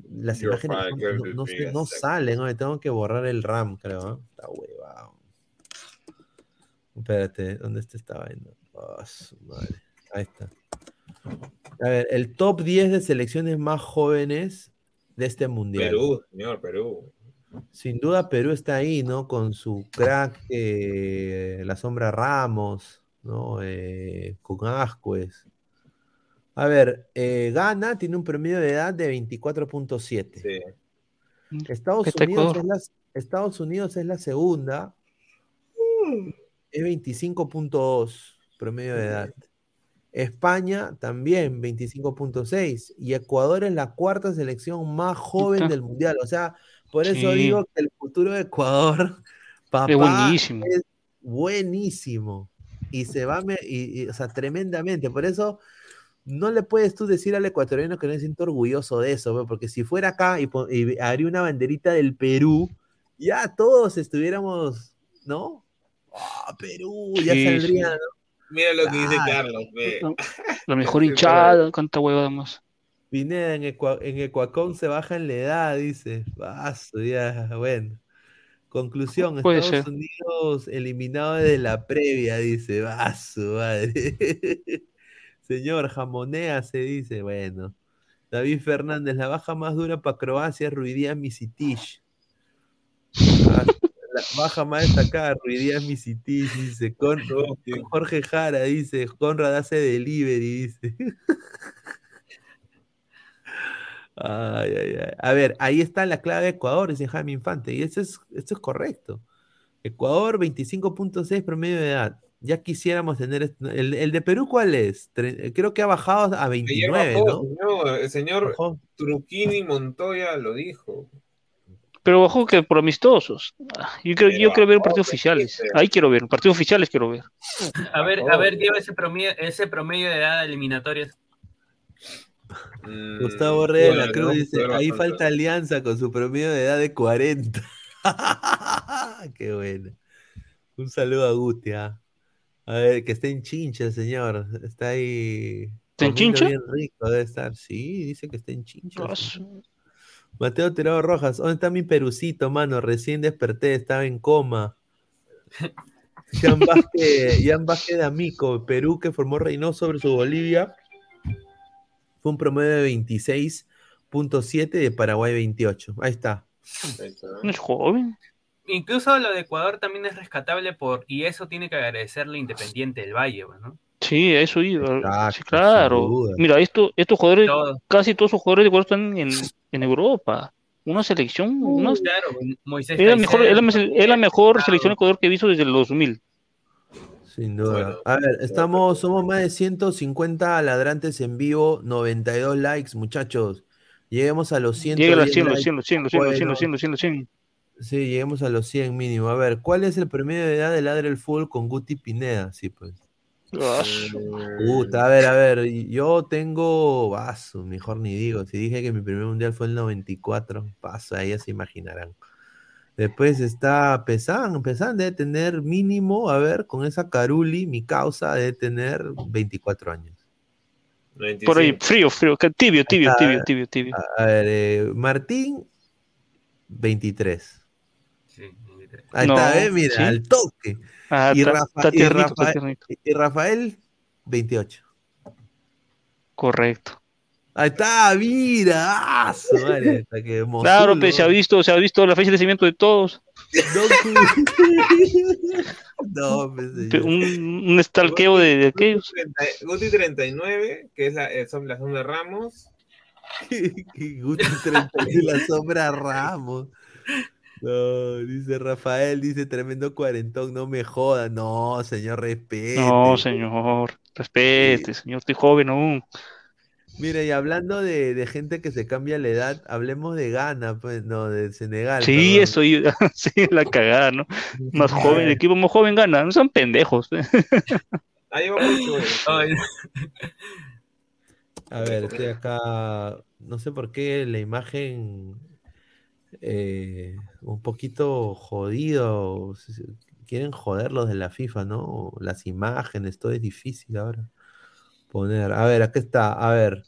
Las Your imágenes no, no- salen, tengo que borrar el RAM, creo. ¿eh? Está huevado. Espérate, ¿dónde está esta vaina? Su madre. Ahí está. A ver, el top 10 de selecciones más jóvenes de este mundial. Perú, señor, Perú. Sin duda Perú está ahí, ¿no? Con su crack, eh, la sombra Ramos, ¿no? Eh, con Ascuez. A ver, eh, Ghana tiene un promedio de edad de 24.7. Sí. Estados Está Unidos, es la, Estados Unidos es la segunda. Es 25.2 promedio de edad. España también 25.6 y Ecuador es la cuarta selección más joven del mundial. O sea, por eso Sí. digo que el futuro de Ecuador, *laughs* papá, Es buenísimo. es buenísimo. Y se va, me- y, y, o sea, tremendamente. Por eso no le puedes tú decir al ecuatoriano que no se siento orgulloso de eso, ¿ve? porque si fuera acá y, y haría una banderita del Perú, ya todos estuviéramos, ¿no? Ah, Perú, ya Sí, sí. saldría, ¿no? Mira lo que dice. Carlos. ve. La *laughs* mejor Sí, hinchada, canta huevada más. Pineda en, Ecua- en Ecuacón se baja en la edad, dice. Vaso, ya, bueno. Conclusión, Puede Estados ser. Unidos eliminado de la previa, dice. Vaso, madre. *laughs* Señor, jamonea se dice. Bueno. David Fernández, la baja más dura para Croacia, Ruidías Misitich. Ah, La baja más destacada, Ruidías Misitich, dice. *laughs* Con Jorge Jara, dice. Conrad hace delivery, dice. *laughs* Ay, ay, ay. A ver, ahí está la clave de Ecuador, dice Jaime Infante, y eso es, eso es correcto. Ecuador, 25.6 promedio de edad. Ya quisiéramos tener. El, el de Perú, ¿cuál es? Tre- Creo que ha bajado a Que ya 29, bajó, ¿no? señor. El señor Bajó. Truquini Montoya lo dijo. Pero ojo que por amistosos. Yo quiero, yo quiero ver partidos que oficiales. Ahí quiero ver, partidos oficiales quiero ver. A ver, a ver, Diego, ese promedio, ese promedio de edad de eliminatorias. Mm, Gustavo Reyes de la Cruz dice: ahí falta alianza con su promedio de edad de 40. *laughs* Qué bueno. Un saludo a Guti. ah. A ver, que está en chincha el señor. Está ahí. ¿Está en chincha? bien rico, debe estar. Sí, dice que está en chincha. Ah, Mateo Tirado Rojas, ¿dónde está mi perucito, mano? Recién desperté, estaba en coma. *laughs* Jan Vázquez, Jan Vázquez de Amico, Perú que formó Reynoso sobre su Bolivia. Fue un promedio de 26.7 de Paraguay 28. Ahí está. No es joven. Incluso lo de Ecuador también es rescatable por, y eso tiene que agradecerle Independiente del Valle, pues, ¿no? Sí, a eso iba. Exacto, Sí, claro. Mira, esto, estos jugadores, Todo. casi todos los jugadores de Ecuador están en, en Europa. Una selección, una, Claro, Moisés es la mejor, es la, Caicedo, es la mejor Claro. selección de Ecuador que he visto desde el 2000. Sin duda. Bueno, a ver, estamos, somos más de 150 ladrantes en vivo, 92 likes, muchachos. Lleguemos a los 100. Llega a los 100, los 100, los 100, los 100, los 100, Bueno. los 100, los 100, los 100. Sí, lleguemos a los 100 mínimo. A ver, ¿cuál es el promedio de edad de Ladre el Fútbol con Guti Pineda? Sí, pues. Puta, a ver, a ver, yo tengo vaso, mejor ni digo. Si dije que mi primer mundial fue el 94, paso, ahí ya se imaginarán. Después está Pesan, Pesan debe tener mínimo, a ver, con esa Caruli, mi causa debe tener 24 años. Por ahí, 95. frío, frío, que tibio, tibio, está. tibio, tibio, tibio. A, ver, eh, Martín, 23. Sí, 23. Ahí No, está, ¿eh? mira, sí. al toque. Ah, y está, Rafa- está y tiernito, está Rafael-. Y Rafael, 28. Correcto. Ahí está, mira. ¡Ah, su madre! Hasta que Claro, pues, se ha visto, se ha visto la fecha de nacimiento de todos. No, pues. *laughs* Un, un stalkeo de, de aquellos. Guti 39, que es la, eh, son las Ramos. *laughs* Guti 30 y la sombra Ramos. No, dice Rafael, dice tremendo cuarentón, no me joda. No, señor, respete. No, señor, respete, señor, estoy joven aún. Mira, y hablando de, de gente que se cambia la edad, hablemos de Ghana, pues, no, de Senegal. Sí, perdón. eso iba, *laughs* sí, la cagada, ¿no? Más *laughs* joven, el equipo más joven gana, no son pendejos. *laughs* Ahí va mucho. Ay, A ver, estoy acá. No sé por qué la imagen eh, un poquito jodido. Quieren joder los de la FIFA, ¿no? Las imágenes, todo es difícil ahora poner. A ver, acá está. A ver.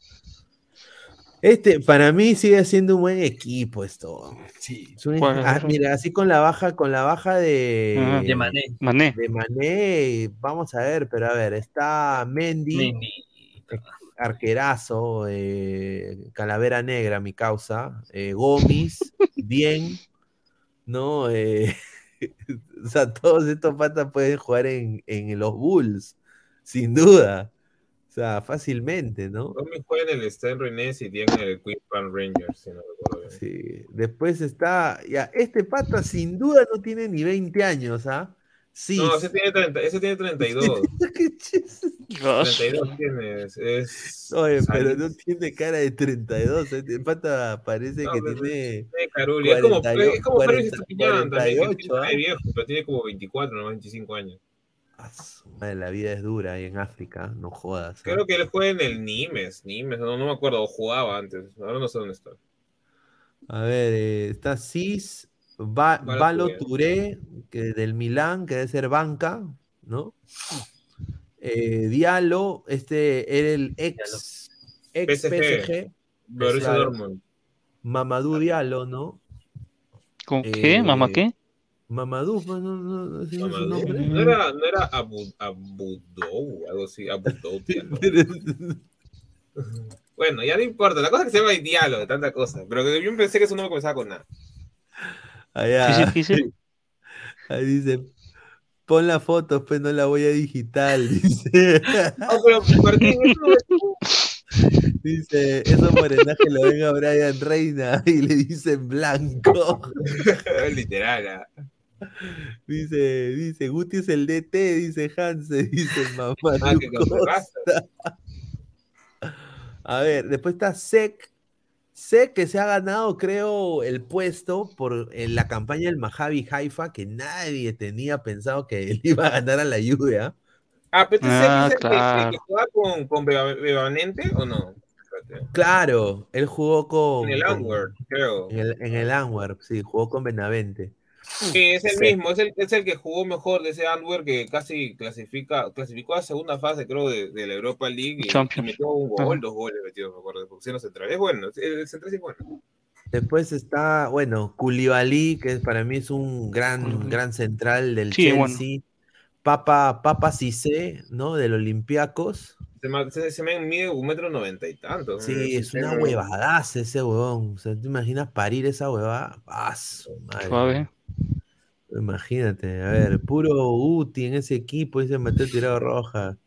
Este, para mí sigue siendo un buen equipo esto. sí. Es un- ¿Cuál? ah, mira, así con la baja, con la baja de, Ajá. De Mané. Mané, de Mané, vamos a ver, pero a ver, está Mendy, Mendy. arquerazo, eh, Calavera Negra, mi causa, eh, Gómez, *laughs* bien, ¿no? Eh, *laughs* o sea, todos estos patas pueden jugar en, en los Bulls, sin duda, O sea, fácilmente, ¿no? Tommy juega en el Stern Rennes y tiene en el Queensland Rangers, si no recuerdo bien. Sí. Después está, ya, este pata sin duda no tiene ni 20 años, ¿ah? Sí. No, ese tiene, 30, ese tiene 32. *laughs* Qué chis- 32 tiene. Es, Oye, pero no tiene cara de 32. El pata parece No, que tiene. Caruli. Es como, 48, es como Félix 40, Estupiñán también, que 48, tiene ¿ah? viejo, pero tiene como 24, no 25 años. La vida es dura ahí en África, no jodas. ¿ah? Creo que él juega en el Nimes, Nimes, no, no me acuerdo, jugaba antes, ahora no sé dónde está. A ver, eh, está Cis, Valo Touré. Que del Milán, que debe ser banca, ¿no? Eh, Diallo, este era el ex, ex PSG. PSG, Borussia claro. Dortmund. Mamadou Diallo, ¿no? ¿Con qué? Eh, ¿Mamá qué? Mamadou, pues, no, no, no, no su Mamadou. nombre. No era, no era Abu, Abudou, algo así, Abudou. *laughs* Bueno, ya no importa, la cosa es que se llama Diallo, de tanta cosa, pero que yo pensé que su nombre comenzaba con nada. Allá. *laughs* Ahí dice, pon la foto, pues no la voy a digital, *laughs* dice. No, pero Martín, eso es- Dice, esos morenajes lo ven a Brian Reina y le dicen blanco. literal. ah. Dice, dice, Guti es el DT, dice Hanse, *laughs* dice mamá. *laughs* Ah, que. A ver, después está Sek. Sek que se ha ganado, creo, el puesto por en la campaña del Maccabi Haifa, que nadie tenía pensado que él iba a ganar a la Juve, ¿ah? Pero este Ah, es el que- el que, claro. juega con, con Beba- Bebanente o no? Claro, él jugó con. En el Antwerp, creo. En el, en el sí, jugó con Benavente. Sí, es el Sí. mismo, es el, es el que jugó mejor de ese Antwerp que casi clasifica, clasificó a segunda fase, creo, de, de la Europa League y, metió un gol, dos goles metió, me acuerdo, porque si no central. Es bueno, el central sí es bueno. Después está, bueno, Koulibaly, que es- para mí es un gran, gran central del Sí, bueno. Chelsea. Papa, Papa Cissé, ¿no? Del Olympiacos. Se, se, me mide un metro noventa y tanto. ¿no? Sí, es una Ese- huevadaza ese huevón. O sea, ¿te imaginas parir esa huevada? ¡Ah, su madre! Suave. Imagínate, a ver, *laughs* puro Uti en ese equipo, dice Mateo Tirado Roja.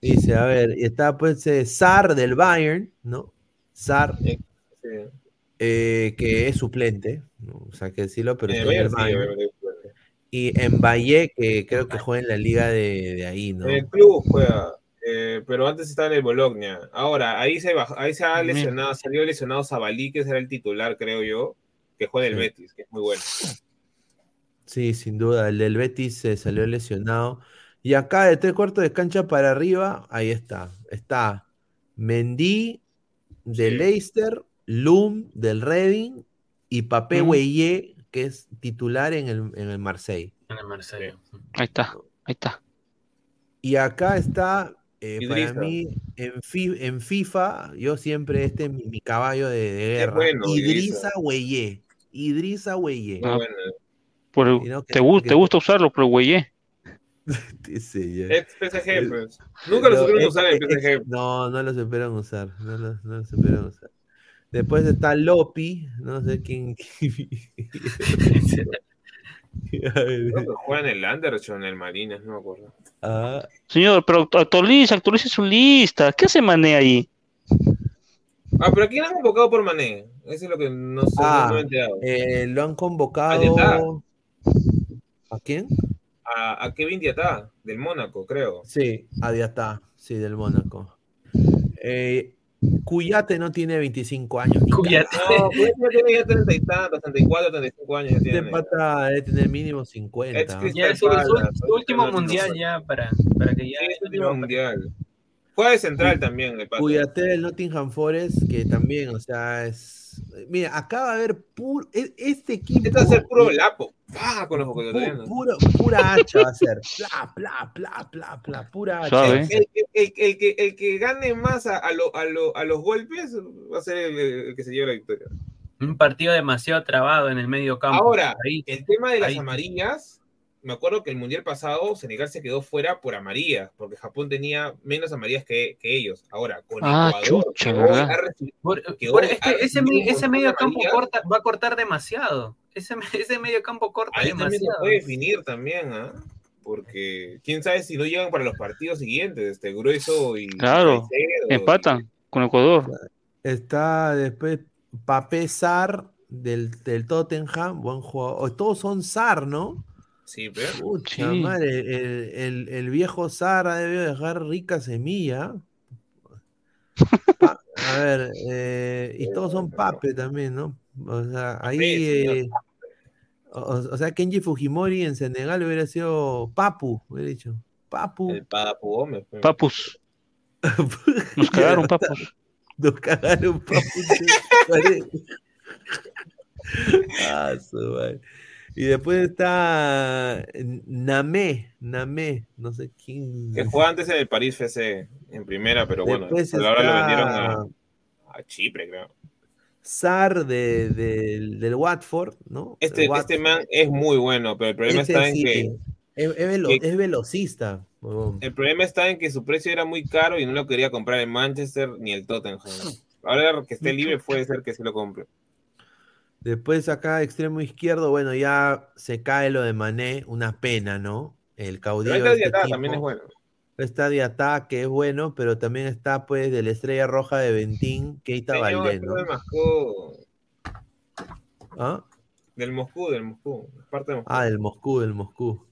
Dice, a ver, y está pues eh, Sar del Bayern, ¿no? Sar, Sí. eh, que es suplente, ¿no? o sea, que decirlo, pero Eh, está en el Bayern. Y en Valle, que creo que juega en la liga de, de ahí, ¿no? En el club juega, eh, pero antes estaba en el Bologna. Ahora, ahí se, bajó- ahí se ha lesionado, salió lesionado Zabalí, que era el titular, creo yo, que juega en el. Betis, que es muy bueno. Sí, sin duda, el del Betis se salió lesionado. Y acá de tres cuartos de cancha para arriba, ahí está. Está Mendy de Sí. Leicester, Lum del Reading y Papé. Gueye, que es titular en el, en el Marseille. En el Marsella. Ahí está, ahí está. Y acá está, eh, para mí, en, fi- en FIFA, yo siempre, este es mi, mi caballo de, guerra. bueno, Gueye. Muy Ah. bueno. Por no, te, gu- te gusta usarlo, pero güey. *laughs* Sí, ya. Ex PSG, pues. Nunca lo No, supieron es- usar en es- PSG. No, no lo supieron usar. No lo, no lo supieron usar. Después está Lopi, no sé quién. *laughs* Creo que juega en el o en el Marinas, no me acuerdo. ah, Señor, pero actu- actualiza, actualiza su lista. ¿Qué hace Mané ahí? Ah, pero aquí han convocado por Mané. Eso es lo que no sé, Ah, no me he enterado. eh, lo han convocado. ¿A quién? A, a Kevin Diatá, del Mónaco, creo. Sí, a Diatá, sí, del Mónaco. Eh, Cuyate no tiene 25 años. Cuyate. No, ya tiene ya 30 y tantos, 34, 35 años ya Este tiene. pata debe tener mínimo 50. Ex ¿no? Crystal Ya es su, su- último mundial ya para, para que ya. Sí, es el último mundial. Juega de central también. Cuyate del Nottingham Forest, que también, o sea, es. Mira, acá va a haber puro. e- Este equipo. Este va a ser puro lapo. ¡Pah! Con los pu- ecuatorianos. puro- pura hacha va a ser. *laughs* Pla, pla, pla, pla, pla. Pura hacha. El, el- el que, el que gane más a, a, lo- a, lo- a los golpes va a ser el, el que se lleve la victoria. Un partido demasiado trabado en el medio campo. Ahora, Ahí. el tema de las Ahí. amarillas, me acuerdo que el mundial pasado Senegal se quedó fuera por amarillas, porque Japón tenía menos amarillas que, que ellos. Ahora, con Ah, Ecuador, chucha, que hoy ¿verdad? ha recibido- Por- que por- hoy es que ha ese, medio campo corta, va a cortar demasiado. Ese, *laughs* ese medio campo corta ahí también se puede definir también, ¿ah? porque quién sabe si no llegan para los partidos siguientes, este Grueso y Claro, empatan con Ecuador. Está después Papé Sar del, del Tottenham, buen jugador. Todos son Sar, ¿no? Sí, pero Pucha Sí. madre, el, el- el viejo Sar ha debido dejar rica semilla. Pa- a ver, eh, y todos son *laughs* Pape también, ¿no? O sea, ahí. eh, o, o sea, Kenji Fujimori en Senegal hubiera sido Papu, hubiera dicho. Papu. el Papu Gómez. pues. Papus. *laughs* Nos cagaron, papus. *laughs* Nos cagaron, papu. che, madre. Ah, su madre. Y después está Namé, Namé, no sé quién. Que jugaba antes en el París FC en primera, pero bueno, Después pero ahora lo vendieron a, a Chipre, creo. Sar de, del- del Watford, ¿no? Este, Del Watford. este man es muy bueno, pero el problema Este está en sí, que es, es velo- que- es velocista. el problema está en que su precio era muy caro y no lo quería comprar el Manchester ni el Tottenham. Ahora que esté libre *laughs* puede ser que sí lo compre. Después acá, extremo izquierdo, bueno, ya se cae lo de Mané, una pena, ¿no? El caudillo. Pero de este este también es bueno. Está Diatá, que es bueno, pero también está pues de la estrella roja de Ventín, Keita Valdés, ¿no? del Moscú, ¿Ah? del Moscú, del Moscú, es parte de Moscú. Ah, del Moscú, del Moscú.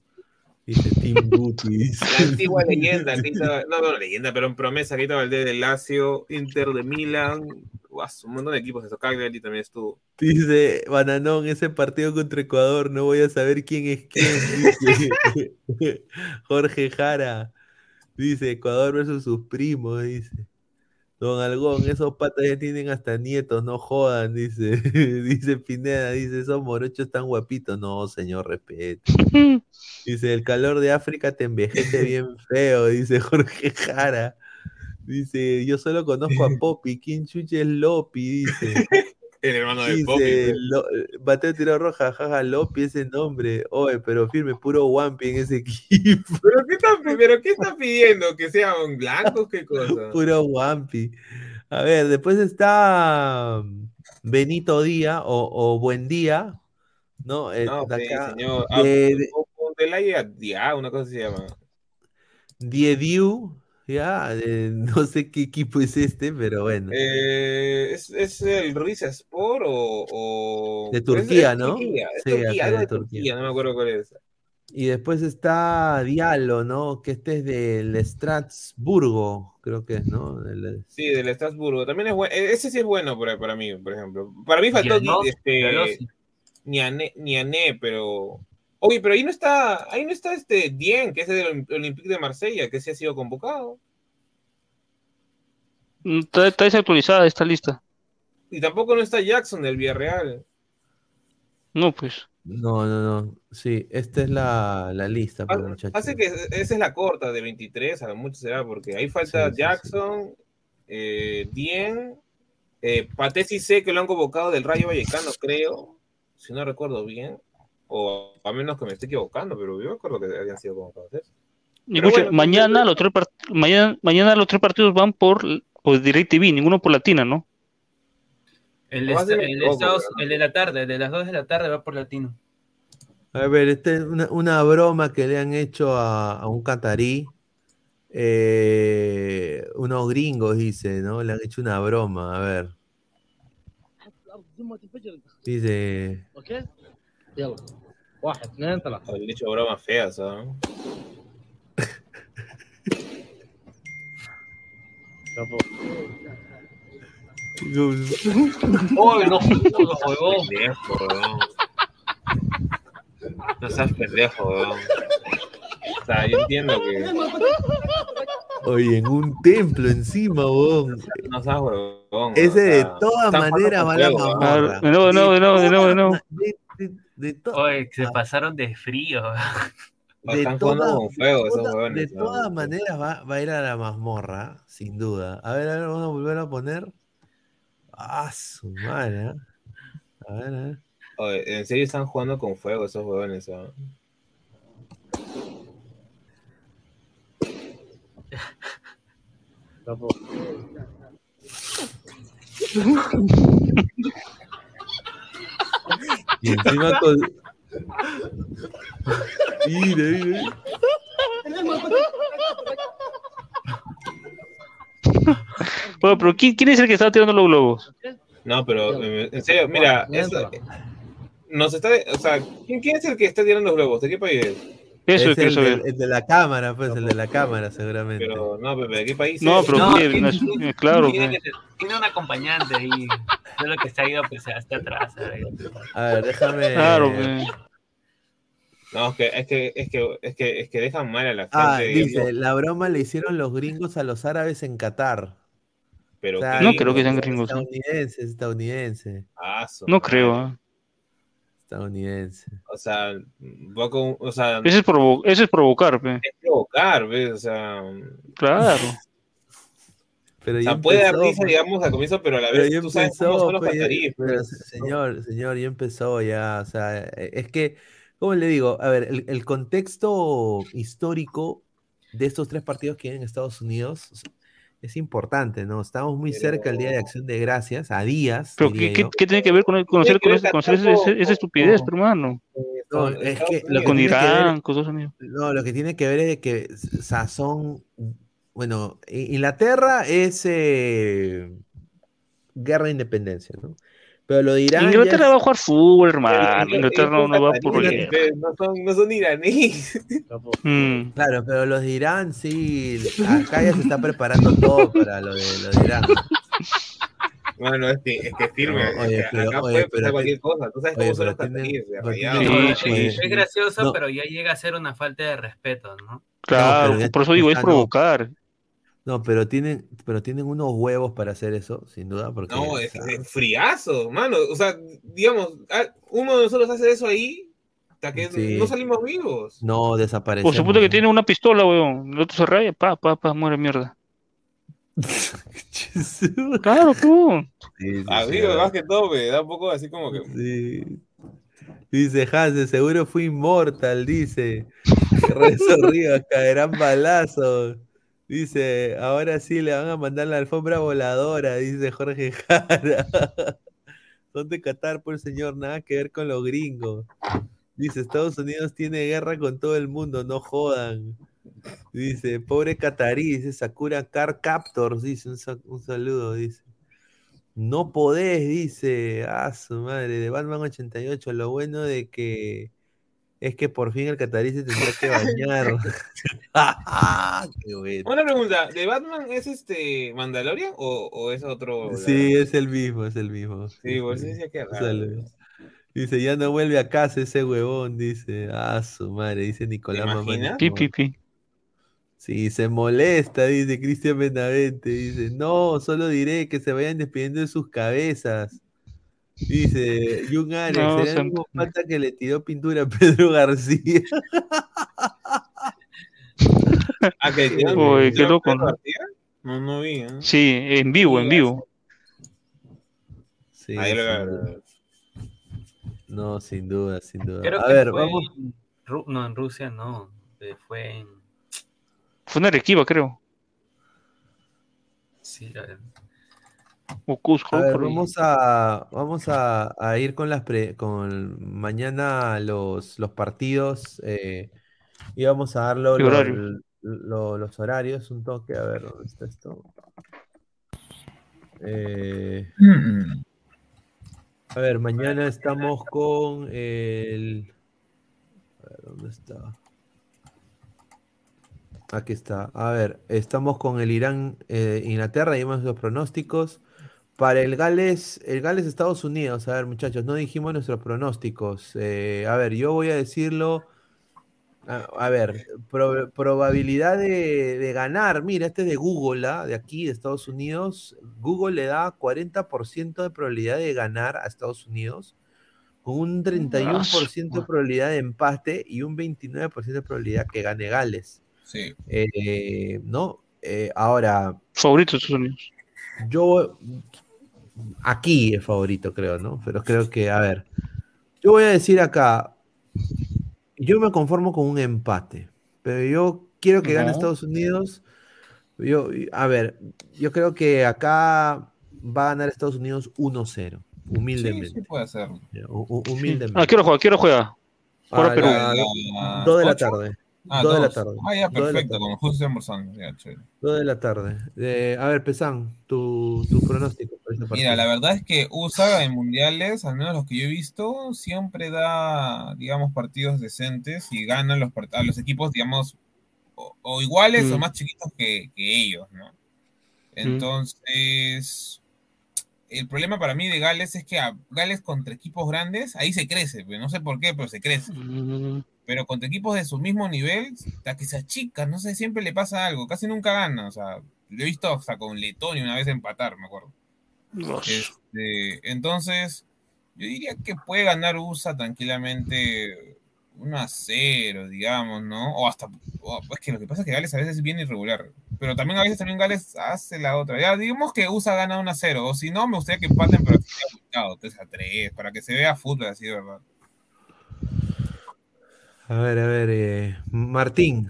Dice Tim dice. La antigua leyenda, Keita- *laughs* no, no, leyenda, pero en promesa, Keita Valdés del Lazio, Inter de Milan, guau, un montón de equipos, eso Cagliari también estuvo. Dice Bananón, ese partido contra Ecuador, no voy a saber quién es quién. *laughs* Jorge Jara. Dice Ecuador versus sus primos, dice. Don Algón, esos patas ya tienen hasta nietos, no jodan, dice. *laughs* Dice Pineda, dice, esos morochos están guapitos. No, señor, respeto. Dice, el calor de África te envejece bien feo, dice *laughs* Jorge Jara. Dice, yo solo conozco a Poppy. ¿Quién chuche es Lopi? Dice. El hermano de Poppy. lo- Mateo tiró roja, jaja, Lopi, ese nombre. Oye, pero firme, puro Wampi en ese *laughs* equipo. ¿Pero qué está, pero qué está pidiendo? ¿Que sean blancos? ¿Qué cosa? *laughs* Puro Wampi. A ver, después está mm, Benito Díaz o, o Buen Día, ¿no? Eh, No, de acá, señor. Ah, de- de- una cosa se llama. Diediu, ya, eh, *laughs* no sé qué equipo es este, pero bueno. Eh, ¿es, ¿Es el Riza Sport o, o- De Turquía, es ¿no? Turquía, es Sí, Turquía, algo de Turquía. Turquía, no me acuerdo cuál es. Y después está Diallo, ¿no? Que este es del Estrasburgo, creo que es, ¿no? Del- Sí, del Estrasburgo. También es bueno. Ese sí es bueno para, para mí, por ejemplo. Para mí faltó Giannos, este. Niané, Niané, pero. Oye, pero ahí no está, ahí no está este Dien, que es del Olympique de Marsella, que sí ha sido convocado. Mm, Está, está desactualizada esta lista. Y tampoco no está Jackson del Villarreal. No, pues. No, no, no. Sí, esta es la, la lista, pues, muchachos. Hace que esa es la corta de 23, a lo mucho será, porque ahí falta Sí, sí, Jackson, eh, Dien, eh, Paté sé que lo han convocado del Rayo Vallecano, creo, si no recuerdo bien, o a menos que me esté equivocando, pero yo recuerdo que habían sido convocados. Y Pero escucha, bueno, mañana, los tres part- mañana, mañana los tres partidos van por, por DirecTV, ninguno por Latina, ¿no? El, el de la tarde, el de las 2 de la tarde va por latino. A ver, esta es una, una broma que le han hecho a, a un catarí. eh, unos gringos, dice, ¿no? Le han hecho una broma, a ver. Dice, Habían hecho bromas feas, ¿ah? ¡Oh, no, no, huevón! Pendejo, weón. No seas pendejo, weón. O sea, yo entiendo que oye, en un templo encima, weón. no seas huevón. Ese de todas están maneras va a la. Ah, de nuevo, de nuevo, de nuevo, de nuevo, de Oye, se pasaron de frío. *laughs* de Están jugando todas- con todas maneras va, va a ir a la mazmorra, sin duda. A ver, a ver, vamos a volver a poner. Ah, su madre. ¿eh? A ver, a ver. Oye, en serio están jugando con fuego esos huevones. ¿ah? *laughs* Y encima con. Bueno, pero ¿quién, quién es el que está tirando los globos? No, pero eh, en serio, mira, nos está, o sea, ¿quién, quién es el que está tirando los globos? ¿De qué país es? Eso es quiero el, saber. de, el de la cámara, pues, el de la cámara, seguramente. Pero, no, pero ¿de qué país No, es? pero No, No es- eh, claro. Tiene, un acompañante ahí. Es lo que se ha ido pues, hasta atrás. A ver, déjame. Claro, pues. No, es que, es que, es que, es que, es que dejan mal a la gente. Ah, digamos, dice, la broma le hicieron los gringos a los árabes en Qatar. pero O sea, qué No creo que sean es gringos. ¿no? Estadounidense, es estadounidense. ah, No creo. ¿ah? Estadounidense. O sea, va con, o sea, Ese es, provo- es provocar, pe. es provocar, ¿ves? O sea, Claro. *laughs* Pero o ya sea puede dar empezó, risa, pues. digamos, al comienzo, pero a la vez ya tú sabes cómo empezó, son los pues, pero, pues. señor, señor, ya empezó ya, o sea, es que, ¿cómo le digo? A ver, el, el contexto histórico de estos tres partidos que hay en Estados Unidos es importante, ¿no? Estamos muy cerca del Día de Acción de Gracias, a días, Pero ¿qué, qué, tiene que ver con el- conocer, con ese- conocer Qatar ese- ese- con- esa estupidez, hermano? No, Con es que lo que Con tiene que ver- Irán, con Estados Unidos. No, lo que tiene que ver es que, son, bueno, Inglaterra es eh, guerra de independencia, ¿no? Pero lo de Irán ya Inglaterra es- va a jugar fútbol, hermano. Inglaterra no, no va por No son, no son iraníes. *laughs* Mm. Claro, pero los de Irán sí, acá ya se está preparando todo para lo de, lo de Irán. Bueno, es que, es que firme. No, oye, es que pero- acá oye, puede pero pasar que- cualquier cosa. Tú sabes oye, cómo son los tienen- Sí, sí, es, sí. es gracioso, No. pero ya llega a ser una falta de respeto, ¿no? Claro, ya- por eso digo, es no. provocar. No, pero tienen, pero tienen unos huevos para hacer eso, sin duda, porque No, es, es friazo, mano. O sea, digamos, ah, uno de nosotros hace eso ahí, hasta que Sí. no salimos vivos. no desaparecemos. suponte que ¿no? tiene una pistola, weón. El otro se raya, pa, pa, pa, muere mierda. *laughs* Claro, tú. sí, Amigo, más que todo me da un poco así como que. Sí. Dice Hanse, seguro fue inmortal, dice. *laughs* Rezo Rivas, caerán balazos. Dice, ahora sí le van a mandar la alfombra voladora, dice Jorge Jara. *laughs* Son de Qatar, por señor, nada que ver con los gringos. Dice, Estados Unidos tiene guerra con todo el mundo, no jodan. Dice, pobre catarí, dice Sakura Car Captors, dice, un, un saludo, dice. No podés, dice. Ah, su madre, de Batman 88. Lo bueno de que es que por fin el catarí se tendrá que bañar. *laughs* *laughs* Qué bueno. Una pregunta, ¿de Batman es este Mandalorian o, o es otro? Sí, es el mismo, es el mismo. Sí, por eso sí. decía que raro. Dice, ya no vuelve a casa ese huevón, dice. Ah, su madre, dice Nicolás Mamani. imaginas? Pi, pi, pi. Sí, se molesta, dice Cristian Benavente. Dice, no, solo diré que se vayan despidiendo de sus cabezas. Dice, Jung Alex, No, será el se- mismo pata que le tiró pintura a Pedro García. *laughs* Ah, que tiraron- Uy, qué tiraron loco, Pedro ¿no? García? No, no vi, ¿eh? Sí, en vivo, en vivo. Sí, Ahí lo-. No, sin duda, sin duda. Creo a ver, fue vamos. en Ru- no, en Rusia no. eh, Fue en. Fue en Arequipa, creo. Sí, a ver. O Cusco. A ver, por vamos a, vamos a, a ir con las pre- con mañana los, los partidos eh, y vamos a dar lo- ¿Qué lo- horario? lo- los horarios, un toque, a ver, ¿dónde está esto? Eh, a ver, mañana estamos con el... A ver, ¿dónde está? Aquí está. A ver, estamos con el Irán, eh, Inglaterra, dimos los pronósticos. Para el Gales, el Gales Estados Unidos, a ver muchachos, no dijimos nuestros pronósticos. Eh, a ver, yo voy a decirlo. A, a ver, pro- probabilidad de, de ganar. Mira, este es de Google, ¿ah? de aquí, de Estados Unidos. Google le da 40% de probabilidad de ganar a Estados Unidos, con un 31% de probabilidad de empate y un 29% de probabilidad que gane Gales. Sí. Eh, ¿no? Eh, ahora, Favorito de Estados Unidos. yo aquí es favorito, creo, ¿no? Pero creo que, a ver, yo voy a decir acá, yo me conformo con un empate, pero yo quiero que gane. Estados Unidos. Yo, a ver, yo creo que acá va a ganar Estados Unidos 1-0, Sí, humildemente. sí puede ser. humildemente. ¿A qué hora juega? ¿A qué hora juega? Juega A Perú. las 2 de la tarde. Ah, 2 de la tarde. Ah, ya, perfecto, como justo estoy almorzando. Ya, chévere. 2 de la tarde. Eh, a ver, Pesán, tu, tu pronóstico para. Mira, la verdad es que USA en mundiales, al menos los que yo he visto, siempre da, digamos, partidos decentes y ganan los a los equipos, digamos, o, o iguales o Mm. más chiquitos que, que ellos, ¿no? Entonces, el problema para mí de Gales es que a Gales contra equipos grandes, ahí se crece, pues no sé por qué, pero se crece. Mm, Pero contra equipos de su mismo nivel, hasta que se achica, no sé, siempre le pasa algo, casi nunca gana, o sea, lo he visto hasta con Letonia una vez empatar, me acuerdo. Este, entonces, yo diría que puede ganar USA tranquilamente 1 a 0, digamos, ¿no? O hasta. o- es que lo que pasa es que Gales a veces es bien irregular. Pero también a veces también Gales hace la otra. Ya, digamos que USA gana 1 a 0. O si no, me gustaría que empaten, pero que sea abultado, 3 a 3, para que se vea fútbol así, de verdad. A ver, a ver, eh, Martín.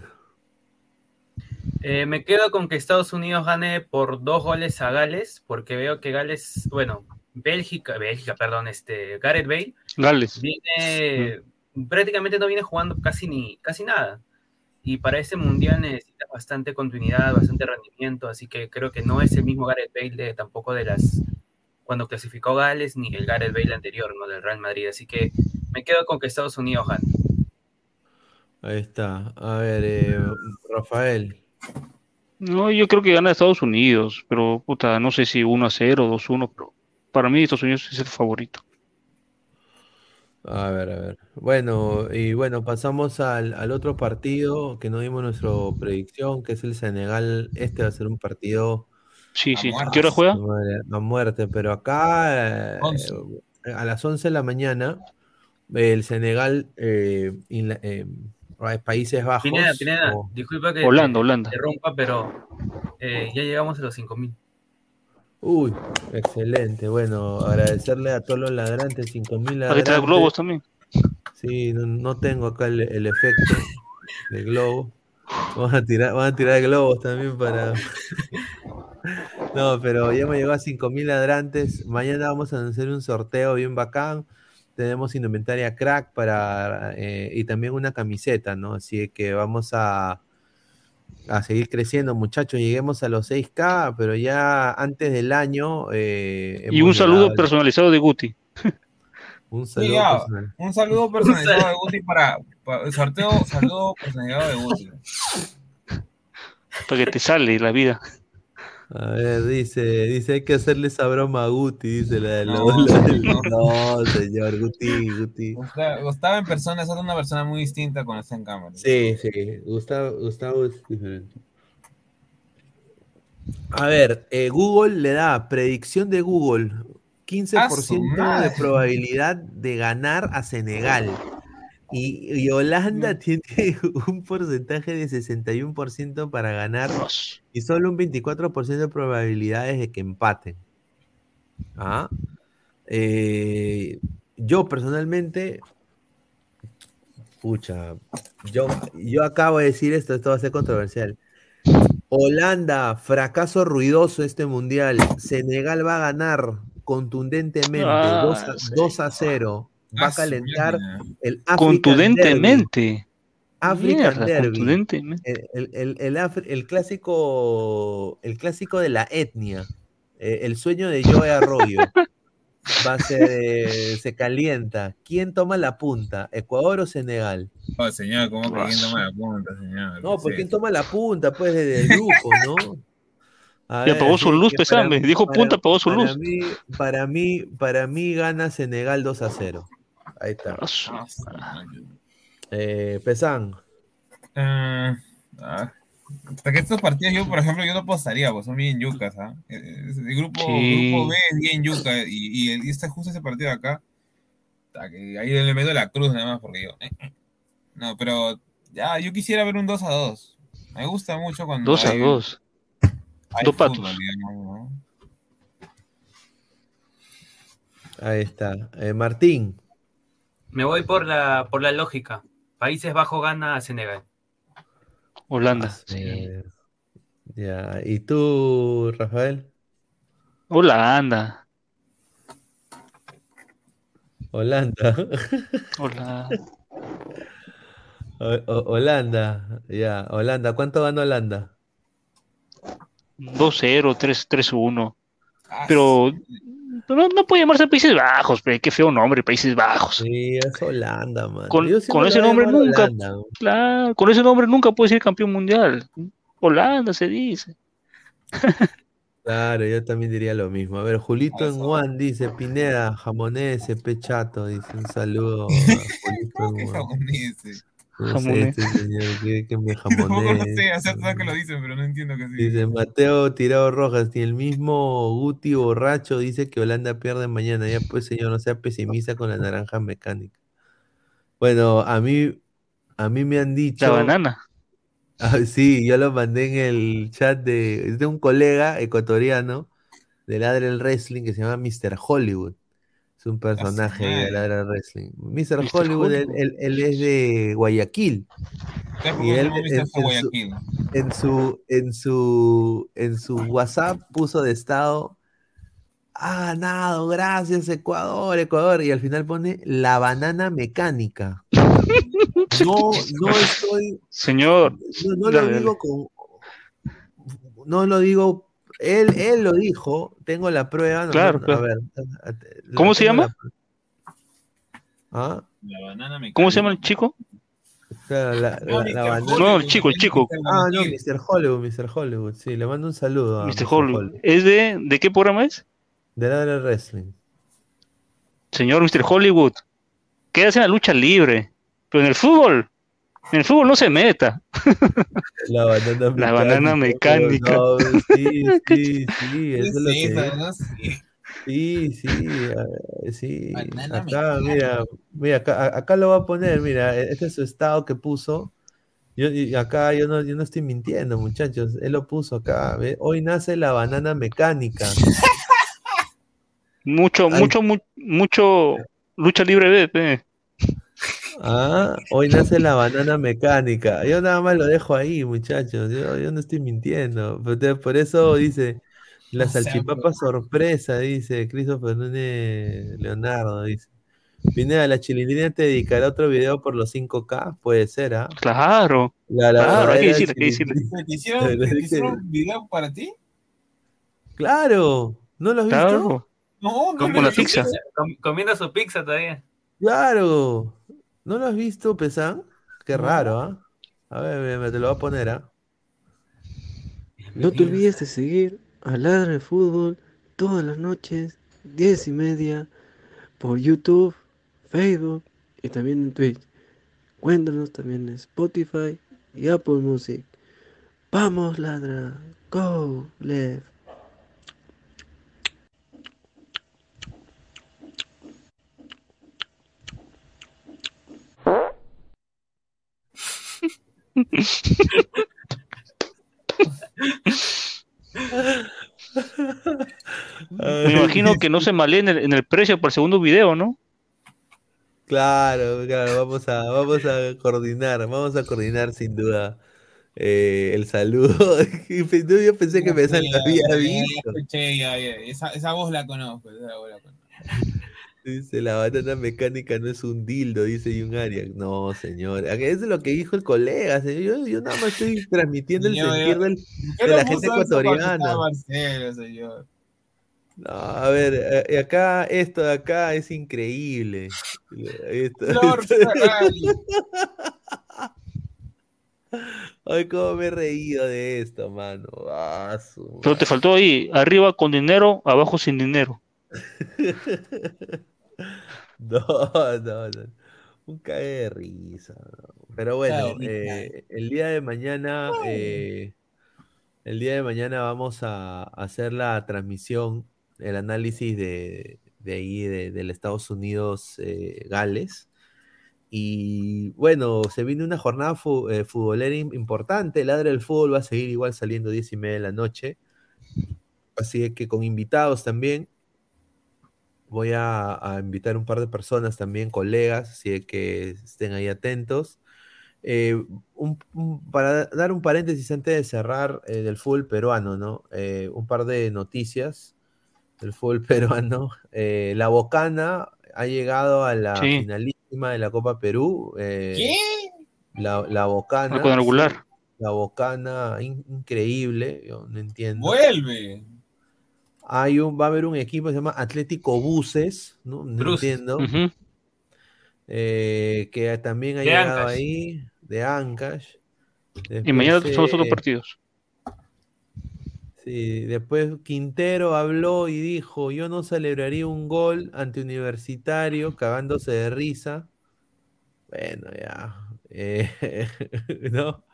Eh, me quedo con que Estados Unidos gane por dos goles a Gales, porque veo que Gales, bueno, Bélgica, Bélgica, perdón, este, Gareth Bale Gales. viene, prácticamente no viene jugando casi ni, casi nada. Y para este mundial necesita bastante continuidad, bastante rendimiento, así que creo que no es el mismo Gareth Bale de, tampoco de las cuando clasificó Gales ni el Gareth Bale anterior, ¿no? Del Real Madrid. Así que me quedo con que Estados Unidos gane. Ahí está. A ver, eh, Rafael. No, yo creo que gana Estados Unidos, pero puta, no sé si 1 a 0, 2 a 1, pero para mí Estados Unidos es el favorito. A ver, a ver. Bueno, y bueno, pasamos al, al otro partido que no dimos nuestra predicción, que es el Senegal. Este va a ser un partido Sí, A sí. muerte. ¿Qué hora juega? madre, a muerte, pero acá eh, a las 11 de la mañana, el Senegal, eh, eh, Países Bajos. Pineda, Pineda, o- disculpa que Holanda, te Holanda. interrumpa, pero eh, ya llegamos a los 5000. Uy, excelente. Bueno, agradecerle a todos los ladrantes, 5000 Hay que traer ladrantes. globos también. Sí, no, no tengo acá el, el efecto de globo. Vamos a tirar, vamos a tirar globos también para. *laughs* No, pero ya me llegó a 5000 ladrantes. Mañana vamos a hacer un sorteo bien bacán. Tenemos indumentaria crack para eh, y también una camiseta, ¿no? Así que vamos a, a seguir creciendo, muchachos. Lleguemos a los 6K, pero ya antes del año. eh, Y un saludo llegado- personalizado de Guti. Un saludo Llegado. personal. Un saludo *laughs* personalizado de Guti para, para el sorteo, saludo personalizado de Guti. Para que te sale la vida. A ver, dice, dice, hay que hacerle esa broma a Guti, dice la de la No, la del- no. *laughs* No, señor, Guti, Guti. Gustavo, Gustavo en persona es una persona muy distinta cuando está en cámara. Sí, sí, Gustavo, Gustavo es diferente. A ver, eh, Google le da predicción de Google, 15% ¡A su de probabilidad de ganar a Senegal. Y, y Holanda tiene *laughs* un porcentaje de 61% para ganar Dios. y solo un 24% de probabilidades de que empaten. ¿Ah? Eh, yo personalmente, pucha, yo, yo acabo de decir esto, esto va a ser controversial. Holanda, fracaso ruidoso este mundial. Senegal va a ganar contundentemente Ah, 2 a, sí. 2 a 0. Va a Ah, calentar el African. Contundentemente. African Derby. contundentemente. El, el- el- el Afri- el clásico el clásico de la etnia. eh, el sueño de Joe Arroyo. *laughs* Va a ser, eh, se calienta. ¿Quién toma la punta? ¿Ecuador o Senegal? Oh, señor, ¿cómo que quién toma la punta, señor? No, pues Sí. ¿quién toma la punta? Pues desde el grupo, ¿no? *laughs* A Y ver, apagó su luz, pesame. Dijo punta, apagó su para luz. Mí, para, mí, para mí gana Senegal 2 a 0. Ahí está. Ah, Ah, su máquina. Eh, Pesán. Eh, ah, hasta que estos partidos yo, por ejemplo, yo no apostaría, pues son bien yucas, ¿ah? Eh, El grupo, Sí. grupo B es bien yuca y, y, el- y este, justo ese partido de acá, hasta que ahí le meto la cruz nada más porque yo... eh, eh. No, pero ya, yo quisiera ver un 2 a 2. Me gusta mucho cuando 2 a hay- 2. hay Dos fútbol, patos. digamos, ¿no? Ahí está. Eh, Martín. Me voy por la, por la lógica. Países Bajos gana a Senegal. Holanda. Ah, sí. Ya. ¿Y tú, Rafael? Holanda. Holanda. Holanda. *laughs* O- o- Holanda, ya, Holanda, ¿cuánto ganó Holanda? 2-0, 3 3-1. Ah, Pero no, no puede llamarse Países Bajos, pe, qué feo nombre, Países Bajos. Sí, es Holanda, man. Con, ese nombre nunca, Holanda. claro, con ese nombre nunca puede ser campeón mundial. Holanda se dice. Claro, yo también diría lo mismo. A ver, Julito en. Juan dice, Pineda, jamonese, pechato, dice un saludo a *laughs* Julito en ¿Qué Juan. No sé, este señor quiere que me *laughs* no sé, o sea, sabes que lo dicen, pero no entiendo qué Dice significa. Mateo Tirado Rojas, y el mismo Guti borracho dice que Holanda pierde mañana. Ya pues, señor, no sea pesimista con la naranja mecánica. Bueno, a mí, a mí me han dicho. La banana. *laughs* Ah, sí, yo lo mandé en el chat de, de un colega ecuatoriano de Ladre el Wrestling que se llama Mr. Hollywood. Un personaje de. Ladre el Wrestling. Mr. Mr. Hollywood, él, Hollywood. él- él es de Guayaquil. ¿Sabes por Y qué él en- en su- Guayaquil? En su, en su, en su WhatsApp puso de estado, ah, ganado, gracias Ecuador, Ecuador, y al final pone la banana mecánica. *laughs* No, no estoy, Señor, no, no lo digo con. No lo digo. Él, él lo dijo. Tengo la prueba. no, Claro, no, claro. A ver. ¿Cómo se llama? la- ¿Ah? La. ¿cómo se llama el chico? Claro, la, No, la- la Mr. banana- No, el chico, el chico. Ah, no, Mr. Hollywood, Mr. Hollywood. Sí, le mando un saludo a Mr. Hollywood. Hollywood. ¿Es de, de qué programa es? De la del wrestling. Señor Mr. Hollywood. Quédase en la lucha libre. Pero en el fútbol, en el fútbol no se meta. La banana *laughs* La banana mecánica. No, sí, sí, sí. Sí, sí, sí. Banana Acá, mecánica. mira, mira, acá, acá lo voy a poner, mira, e- este es su estado que puso. Yo, y acá yo no, yo no estoy mintiendo, muchachos. Él lo puso acá. ¿ve? Hoy nace la banana mecánica. *laughs* Mucho, Ay. mucho, mu- mucho lucha libre de, pe. Ah, hoy nace la banana mecánica. Yo nada más lo dejo ahí, muchachos. Yo, yo no estoy mintiendo. Por, eso dice la sea, salchipapa sorpresa, dice Christopher Núñez Leonardo, dice. Pineda, la chilindrina te dedicará otro video por los 5K, puede ser, ¿ah? Claro, La- la claro, hay que decirle, hay que decirle. chilindrina. ¿Te hicieron, *laughs* te un video para ti? Claro, ¿no lo has visto? Claro. No, no Como la pizza. comiendo su pizza todavía. Claro, ¿no lo has visto, Pesán? Qué raro, ¿ah? A ver, me, me te lo voy a poner, ¿ah? No te olvides de seguir a Ladra de Fútbol todas las noches, 10 y media, por YouTube, Facebook y también en Twitch. Cuéntanos también en Spotify y Apple Music. Vamos, Ladra. Go, left. Me *laughs* imagino que no se malé en el, en el precio por el segundo video, ¿no? Claro, claro, vamos a, vamos a coordinar, vamos a coordinar sin duda eh, el saludo. *laughs* Y Yo pensé que lo Ya, había visto. escuché, ya, ya. Esa, esa voz la conozco. Esa voz la conozco. Dice, la banana mecánica no es un dildo, dice Jun Arias. No, señor. Eso es lo que dijo el colega. señor. Yo, yo nada más estoy transmitiendo el Señor, sentir del, ¿Qué de la gente ecuatoriana. Marcelo, señor? No, a ver, eh, acá, esto de acá es increíble. Esto- Flor. *laughs* *laughs* Ay, cómo me he reído de esto, mano. Ah, su Pero te faltó ahí, arriba con dinero, abajo sin dinero. *laughs* No, no, no. Un cague de risa. no. Pero bueno, eh, el día de mañana, eh, el día de mañana vamos a hacer la transmisión, el análisis de, de ahí, de, del Estados Unidos, eh, Gales. Y bueno, se viene una jornada fu- eh, futbolera im- importante. El Ladre del Fútbol va a seguir igual saliendo 10 y media de la noche. Así que con invitados también. Voy a, a invitar un par de personas también, colegas, así que estén ahí atentos. Eh, un- un- para dar un paréntesis antes de cerrar eh, del fútbol peruano, ¿no? Eh, un par de noticias del fútbol *laughs* peruano. Eh, la Bocana ha llegado a la Sí. finalísima de la Copa Perú. eh, ¿Qué? La, la Bocana. Sí, La Bocana, in- increíble, yo no entiendo. Vuelve. Hay un, va a haber un equipo que se llama Atlético Buses, ¿no? No entiendo. Eh, que también ha De llegado Ancash. ahí, de Ancash. Y mañana son los otros eh, partidos. Sí, después Quintero habló y dijo, yo no celebraría un gol ante Universitario cagándose de risa. Bueno, ya. eh, *laughs* ¿no?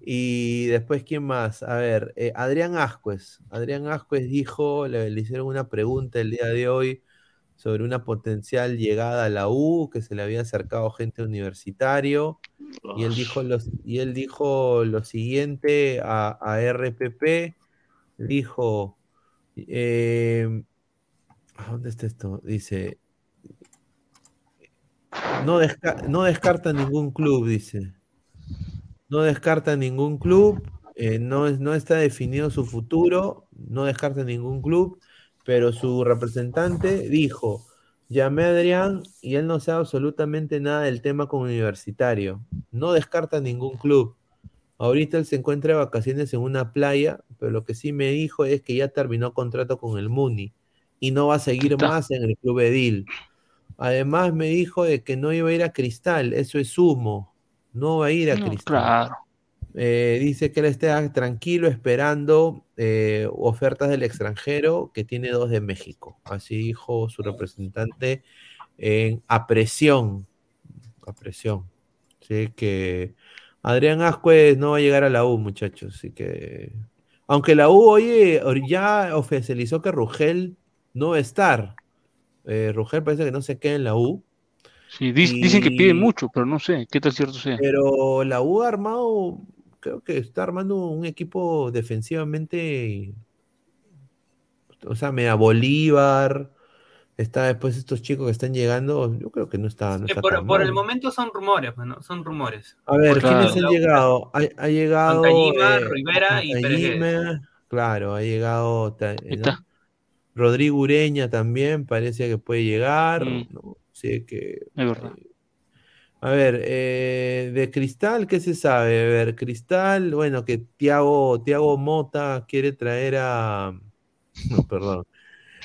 Y después, ¿quién más? A ver, eh, Adrián Ascuez. Adrián Ascuez dijo, le, le hicieron una pregunta el día de hoy sobre una potencial llegada a la U, que se le había acercado gente universitario. Y él dijo, los, y él dijo lo siguiente a, a RPP. Dijo, eh, ¿a ¿dónde está esto? Dice, no, desca- no descarta ningún club, dice. No descarta ningún club, eh, no, no está definido su futuro, no descarta ningún club, pero su representante dijo, llamé a Adrián y él no sabe absolutamente nada del tema con universitario. No descarta ningún club. Ahorita él se encuentra de vacaciones en una playa, pero lo que sí me dijo es que ya terminó contrato con el Muni y no va a seguir está. más en el club Edil. Además me dijo de que no iba a ir a Cristal, eso es humo. No va a ir a No, Cristal. claro. Eh, dice que él está tranquilo esperando eh, ofertas del extranjero, que tiene dos de México. Así dijo su representante en a presión. A presión. Así que Adrián Ascuez no va a llegar a la U, muchachos. Así que. Aunque la U, oye, ya oficializó que Rugel no va a estar. Eh, Rugel parece que no se queda en la U. Sí, dicen que piden mucho, pero no sé qué tan cierto sea. Pero la U ha armado, creo que está armando un equipo defensivamente, o sea, media Bolívar, está después estos chicos que están llegando, yo creo que no está, no Eh, está por, tan por el momento son rumores, pues, ¿no? Son rumores. A ver, Claro. ¿quiénes han llegado? Ha, ha llegado eh, Rivera y Pérez claro, ha llegado eh, ¿no? está. Rodrigo Ureña también, parece que puede llegar, Mm. ¿no? Así que Es verdad. A ver, eh, de Cristal, ¿qué se sabe? A ver, Cristal, bueno, que Tiago, Tiago Mota quiere traer a. No, perdón.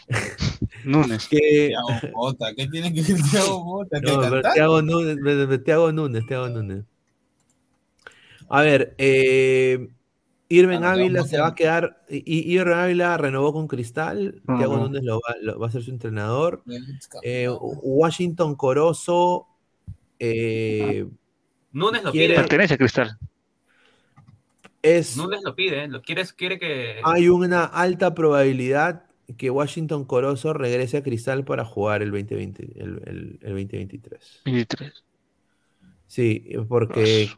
*laughs* Núñez. Que, Thiago *laughs* Mota, ¿qué tiene que ver Thiago Mota? ¿Que no? Thiago Núñez, Thiago Núñez, Thiago Núñez. A ver, eh, Irving Ávila se va a quedar. y- Irving Ávila renovó con Cristal. Renovó. Thiago Núñez lo va, lo- va a ser su entrenador. Eh, Washington Corozo. eh, Núñez lo Quiere- pide. Pertenece a Cristal. es. Núñez lo pide, ¿eh? Lo quiere, quiere que. Hay una alta probabilidad que Washington Corozo regrese a Cristal para jugar el 2020, el, el- el 2023. 23. Sí, porque.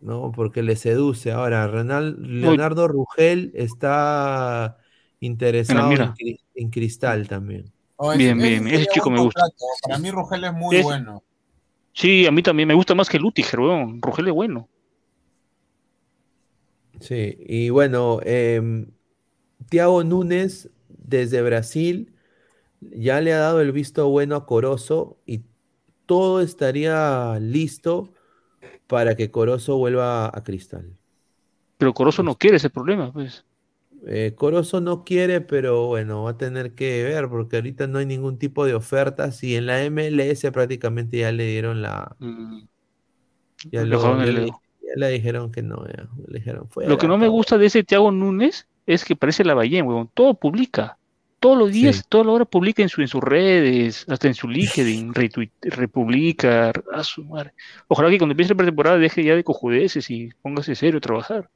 ¿no? porque le seduce. Ahora, Renal- Leonardo Rugel está interesado en, mira. Cri- en Cristal también. Oh, Bien, bien, ese chico me gusta. contrato. Para mí Rogel es muy Es- bueno. Sí, a mí también me gusta más que Lutiger, weón. Rogel es bueno. Sí, y bueno, em, Thiago Núñez desde Brasil ya le ha dado el visto bueno a Corozo y todo estaría listo para que Corozo vuelva a Cristal. Pero Corozo no quiere ese problema, pues. Eh, Corozo no quiere, pero bueno, va a tener que ver porque ahorita no hay ningún tipo de ofertas y en la MLS prácticamente ya le dieron la... Mm. Ya, Le lo- ya le, dedo. ya le dijeron que no, ya, le dijeron fuera. Lo que no me cabrón". gusta de ese Thiago Núñez es que parece la Ballén, weón. Todo publica. Todos los días, Sí. toda la hora publica en, su, en sus redes, hasta en su LinkedIn, retweet- republica, a su madre. Ojalá que cuando empiece la pretemporada deje ya de cojudeces y póngase serio a trabajar.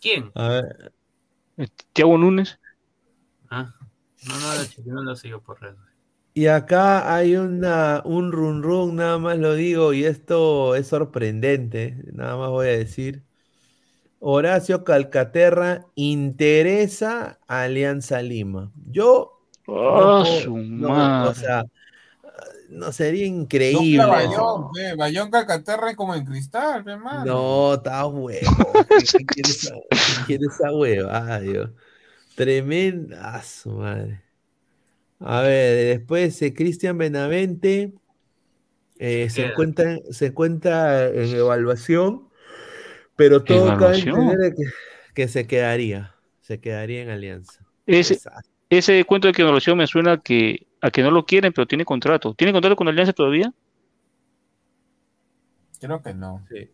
¿Quién? A ver, Eh, Thiago Núñez, Ah, no, no lo chequeo, no lo sigo por redes. Y acá hay una, un run run, nada más lo digo, y esto es sorprendente, nada más voy a decir. Horacio Calcaterra interesa a Alianza Lima. Yo no ¡Ah, su no, madre! o sea, no sería increíble. Bayón, Calcaterra es como en cristal, pe, mano. No, está huevo. ¿Qué, qué quiere esa, hueva, Dios? Tremenda, ah, su madre. A ver, después eh, Cristian Benavente Eh, se, encuentra, se encuentra en evaluación, pero todo cabe entender de que, que se quedaría. Se quedaría en Alianza. Ese, Exacto. ese cuento de que evaluación me suena a que, a que no lo quieren, pero tiene contrato. ¿Tiene contrato con Alianza todavía? Creo que no. Sí.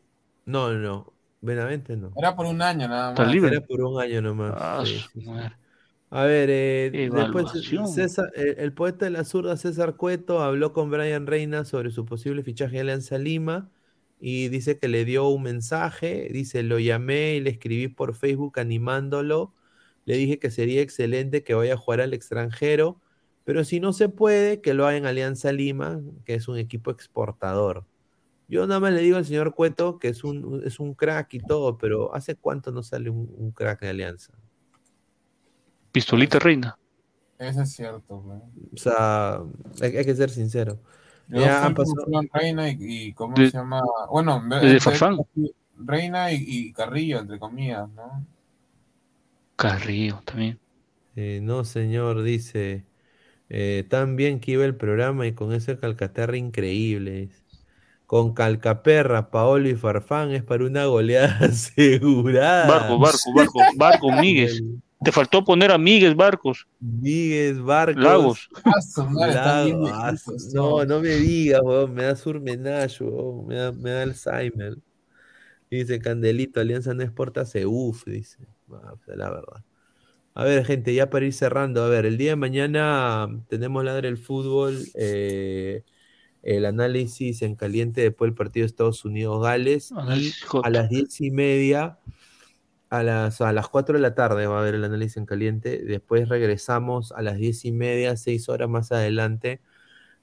No, no, no. Benavente no. Era por un año nada Está más. libre. Era por un año nomás. Ah, sí, sí. A ver, eh, después. César, el, el poeta de la zurda César Cueto habló con Brian Reina sobre su posible fichaje de Alianza Lima y dice que le dio un mensaje, dice, lo llamé y le escribí por Facebook animándolo, le dije que sería excelente que vaya a jugar al extranjero, pero si no se puede, que lo haga en Alianza Lima, que es un equipo exportador. Yo nada más le digo al señor Cueto que es un, es un crack y todo, pero ¿hace cuánto no sale un, un crack de Alianza? Pistolita Reina. Eso es cierto. O sea, hay, hay que ser sincero. Yo Ya fui han pasado- Reina y, y ¿cómo De- se llama? Bueno, de Farfán. Reina y, y Carrillo, entre comillas, ¿no? Carrillo también. Eh, no, señor, dice. eh, tan bien que iba el programa y con ese Calcaterra increíble. Con Calcaperra, Paolo y Farfán es para una goleada *laughs* asegurada. Barco, barco, barco, barco, *laughs* Míguez. Te faltó poner a Míguez Barcos. Míguez, Barcos. Lagos. Ah, su madre, están bien Lago- ah, no, no me digas, weón, me da surmenage, weón, me da, me da Alzheimer. Dice Candelito, Alianza no exporta uf, dice. Ah, la verdad. A ver, gente, ya para ir cerrando, a ver, el día de mañana tenemos Ladre el Fútbol, eh, el análisis en caliente después del partido de Estados Unidos-Gales, a las diez y media, a las, a las 4 de la tarde va a haber el análisis en caliente, después regresamos a las diez y media, seis horas más adelante,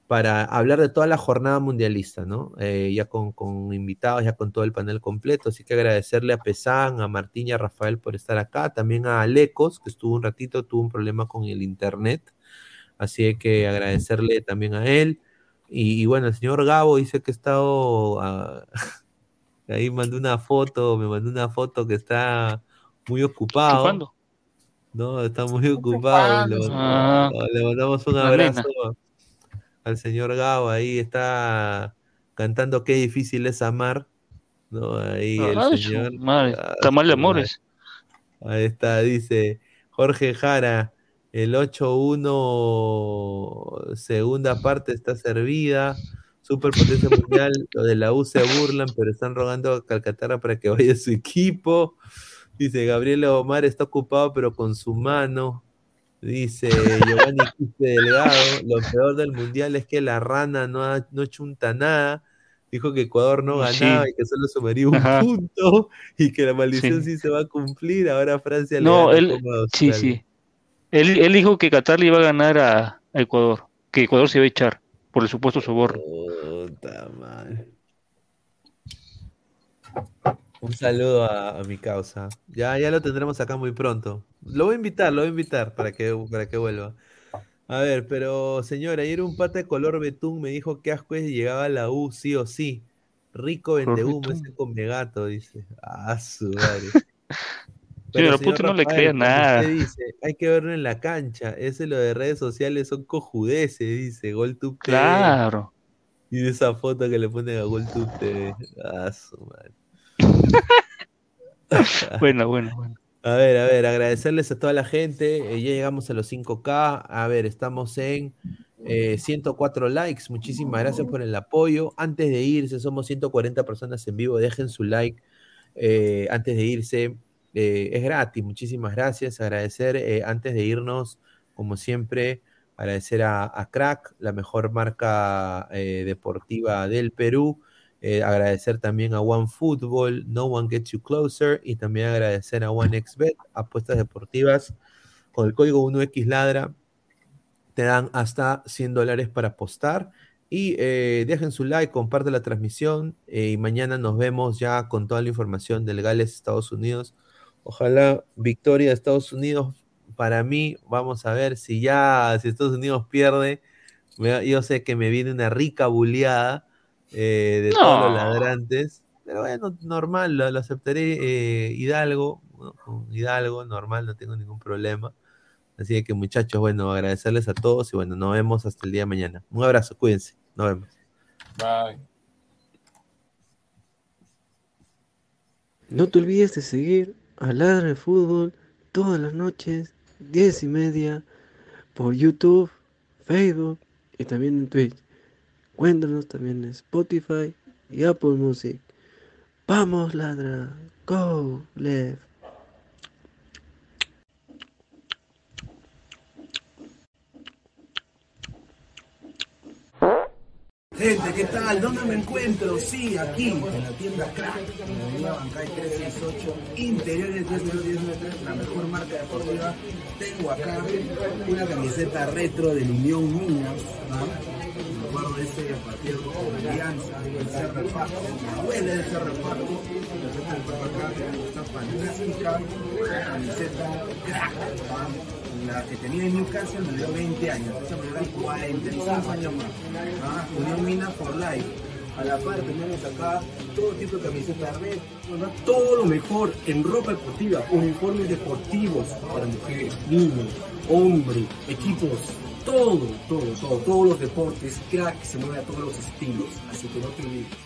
para hablar de toda la jornada mundialista, ¿no? Eh, ya con, con invitados, ya con todo el panel completo, así que agradecerle a Pesán, a Martín y a Rafael por estar acá, también a Alecos, que estuvo un ratito, tuvo un problema con el internet, así que agradecerle también a él, y, y bueno, el señor Gabo dice que ha estado, ah, *laughs* ahí mandó una foto, me mandó una foto que está muy ocupado, Chupando. no, está muy ocupado, le, Ah. le mandamos un abrazo nena. al señor Gabo, ahí está cantando Qué difícil es amar, ¿no? Ahí el Ay, su señor. madre, Ah, tamal de su madre. amores. Ahí está, dice Jorge Jara, el 8-1, segunda parte está servida. Superpotencia mundial, lo de la U se burlan, pero están rogando a Calcaterra para que vaya a su equipo. Dice Gabriel Omar está ocupado, pero con su mano. Dice Giovanni Quispe Delgado, lo peor del mundial es que la rana no, ha, no chunta nada. Dijo que Ecuador no Sí. ganaba y que solo sumaría un Ajá. punto y que la maldición Sí. sí, se va a cumplir. Ahora Francia le No, gana él, sí, sí. Él, él dijo que Qatar le iba a ganar a, a Ecuador, que Ecuador se iba a echar por el supuesto soborno. Puta madre. Un saludo a, a mi causa. Ya, ya lo tendremos acá muy pronto. Lo voy a invitar, lo voy a invitar para que, para que vuelva. A ver, pero señora, ayer un pata de color betún me dijo que asco es llegaba a la U sí o sí. Rico vende humo, ese come gato, dice. Ah, su madre. *laughs* Señor puta, no le Rafael, como nada. dice, hay que verlo en la cancha. Ese lo de redes sociales son cojudeces, dice. Gol TV. Claro. Y esa foto que le ponen a GolTube TV. Ah, su madre. *laughs* Bueno, bueno, bueno. A ver, a ver, agradecerles a toda la gente. eh, ya llegamos a los 5K. A ver, estamos en eh, 104 likes. Muchísimas gracias por el apoyo. Antes de irse, somos 140 personas en vivo. Dejen su like eh, antes de irse. Eh, es gratis. Muchísimas gracias. Agradecer eh, antes de irnos, como siempre, agradecer a, Crack, la mejor marca eh, deportiva del Perú. Agradecer también a OneFootball, No One Gets You Closer, y también agradecer a OneXBet, apuestas deportivas. Con el código 1XLadra te dan hasta 100 dólares para apostar. Y dejen su like, compartan la transmisión. y mañana nos vemos ya con toda la información del Gales, Estados Unidos. Ojalá victoria de Estados Unidos. Para mí, vamos a ver si ya, si Estados Unidos pierde, me- yo sé que me viene una rica buleada eh, de todos los ladrantes. Pero bueno, normal, lo, lo aceptaré. eh, Hidalgo, ¿no? Con Hidalgo, normal, no tengo ningún problema. Así que muchachos, bueno, agradecerles a todos y bueno, nos vemos hasta el día de mañana. Un abrazo, cuídense, nos vemos. Bye. No te olvides de seguir a Ladra de Fútbol todas las noches, 10 y media, por YouTube, Facebook y también en Twitch. Cuéntanos también en Spotify y Apple Music. Vamos, Ladra. Go, Left. Gente, ¿qué tal? ¿Dónde me encuentro? Sí, aquí, en la tienda Crack, en la avenida Bancay 368, interiores 1093, la mejor marca deportiva. Tengo acá una camiseta retro del Unión Minas, ¿no? Me acuerdo de ese partido con Alianza, el del Paco, mi abuela del Cerro del Paco, la camiseta acá, está fantástica, camiseta Crack, ¿no? La que tenía en Newcastle me dio 20 años, esa me dio 45 años más. Ah, Unión Mina for Life. A la par tenemos acá todo tipo de camisetas red, ¿verdad? todo lo mejor en ropa deportiva, uniformes deportivos para mujeres, niños, hombres, equipos, todo, todo, todo, todos los deportes, crack se mueve a todos los estilos, así que no te olvides.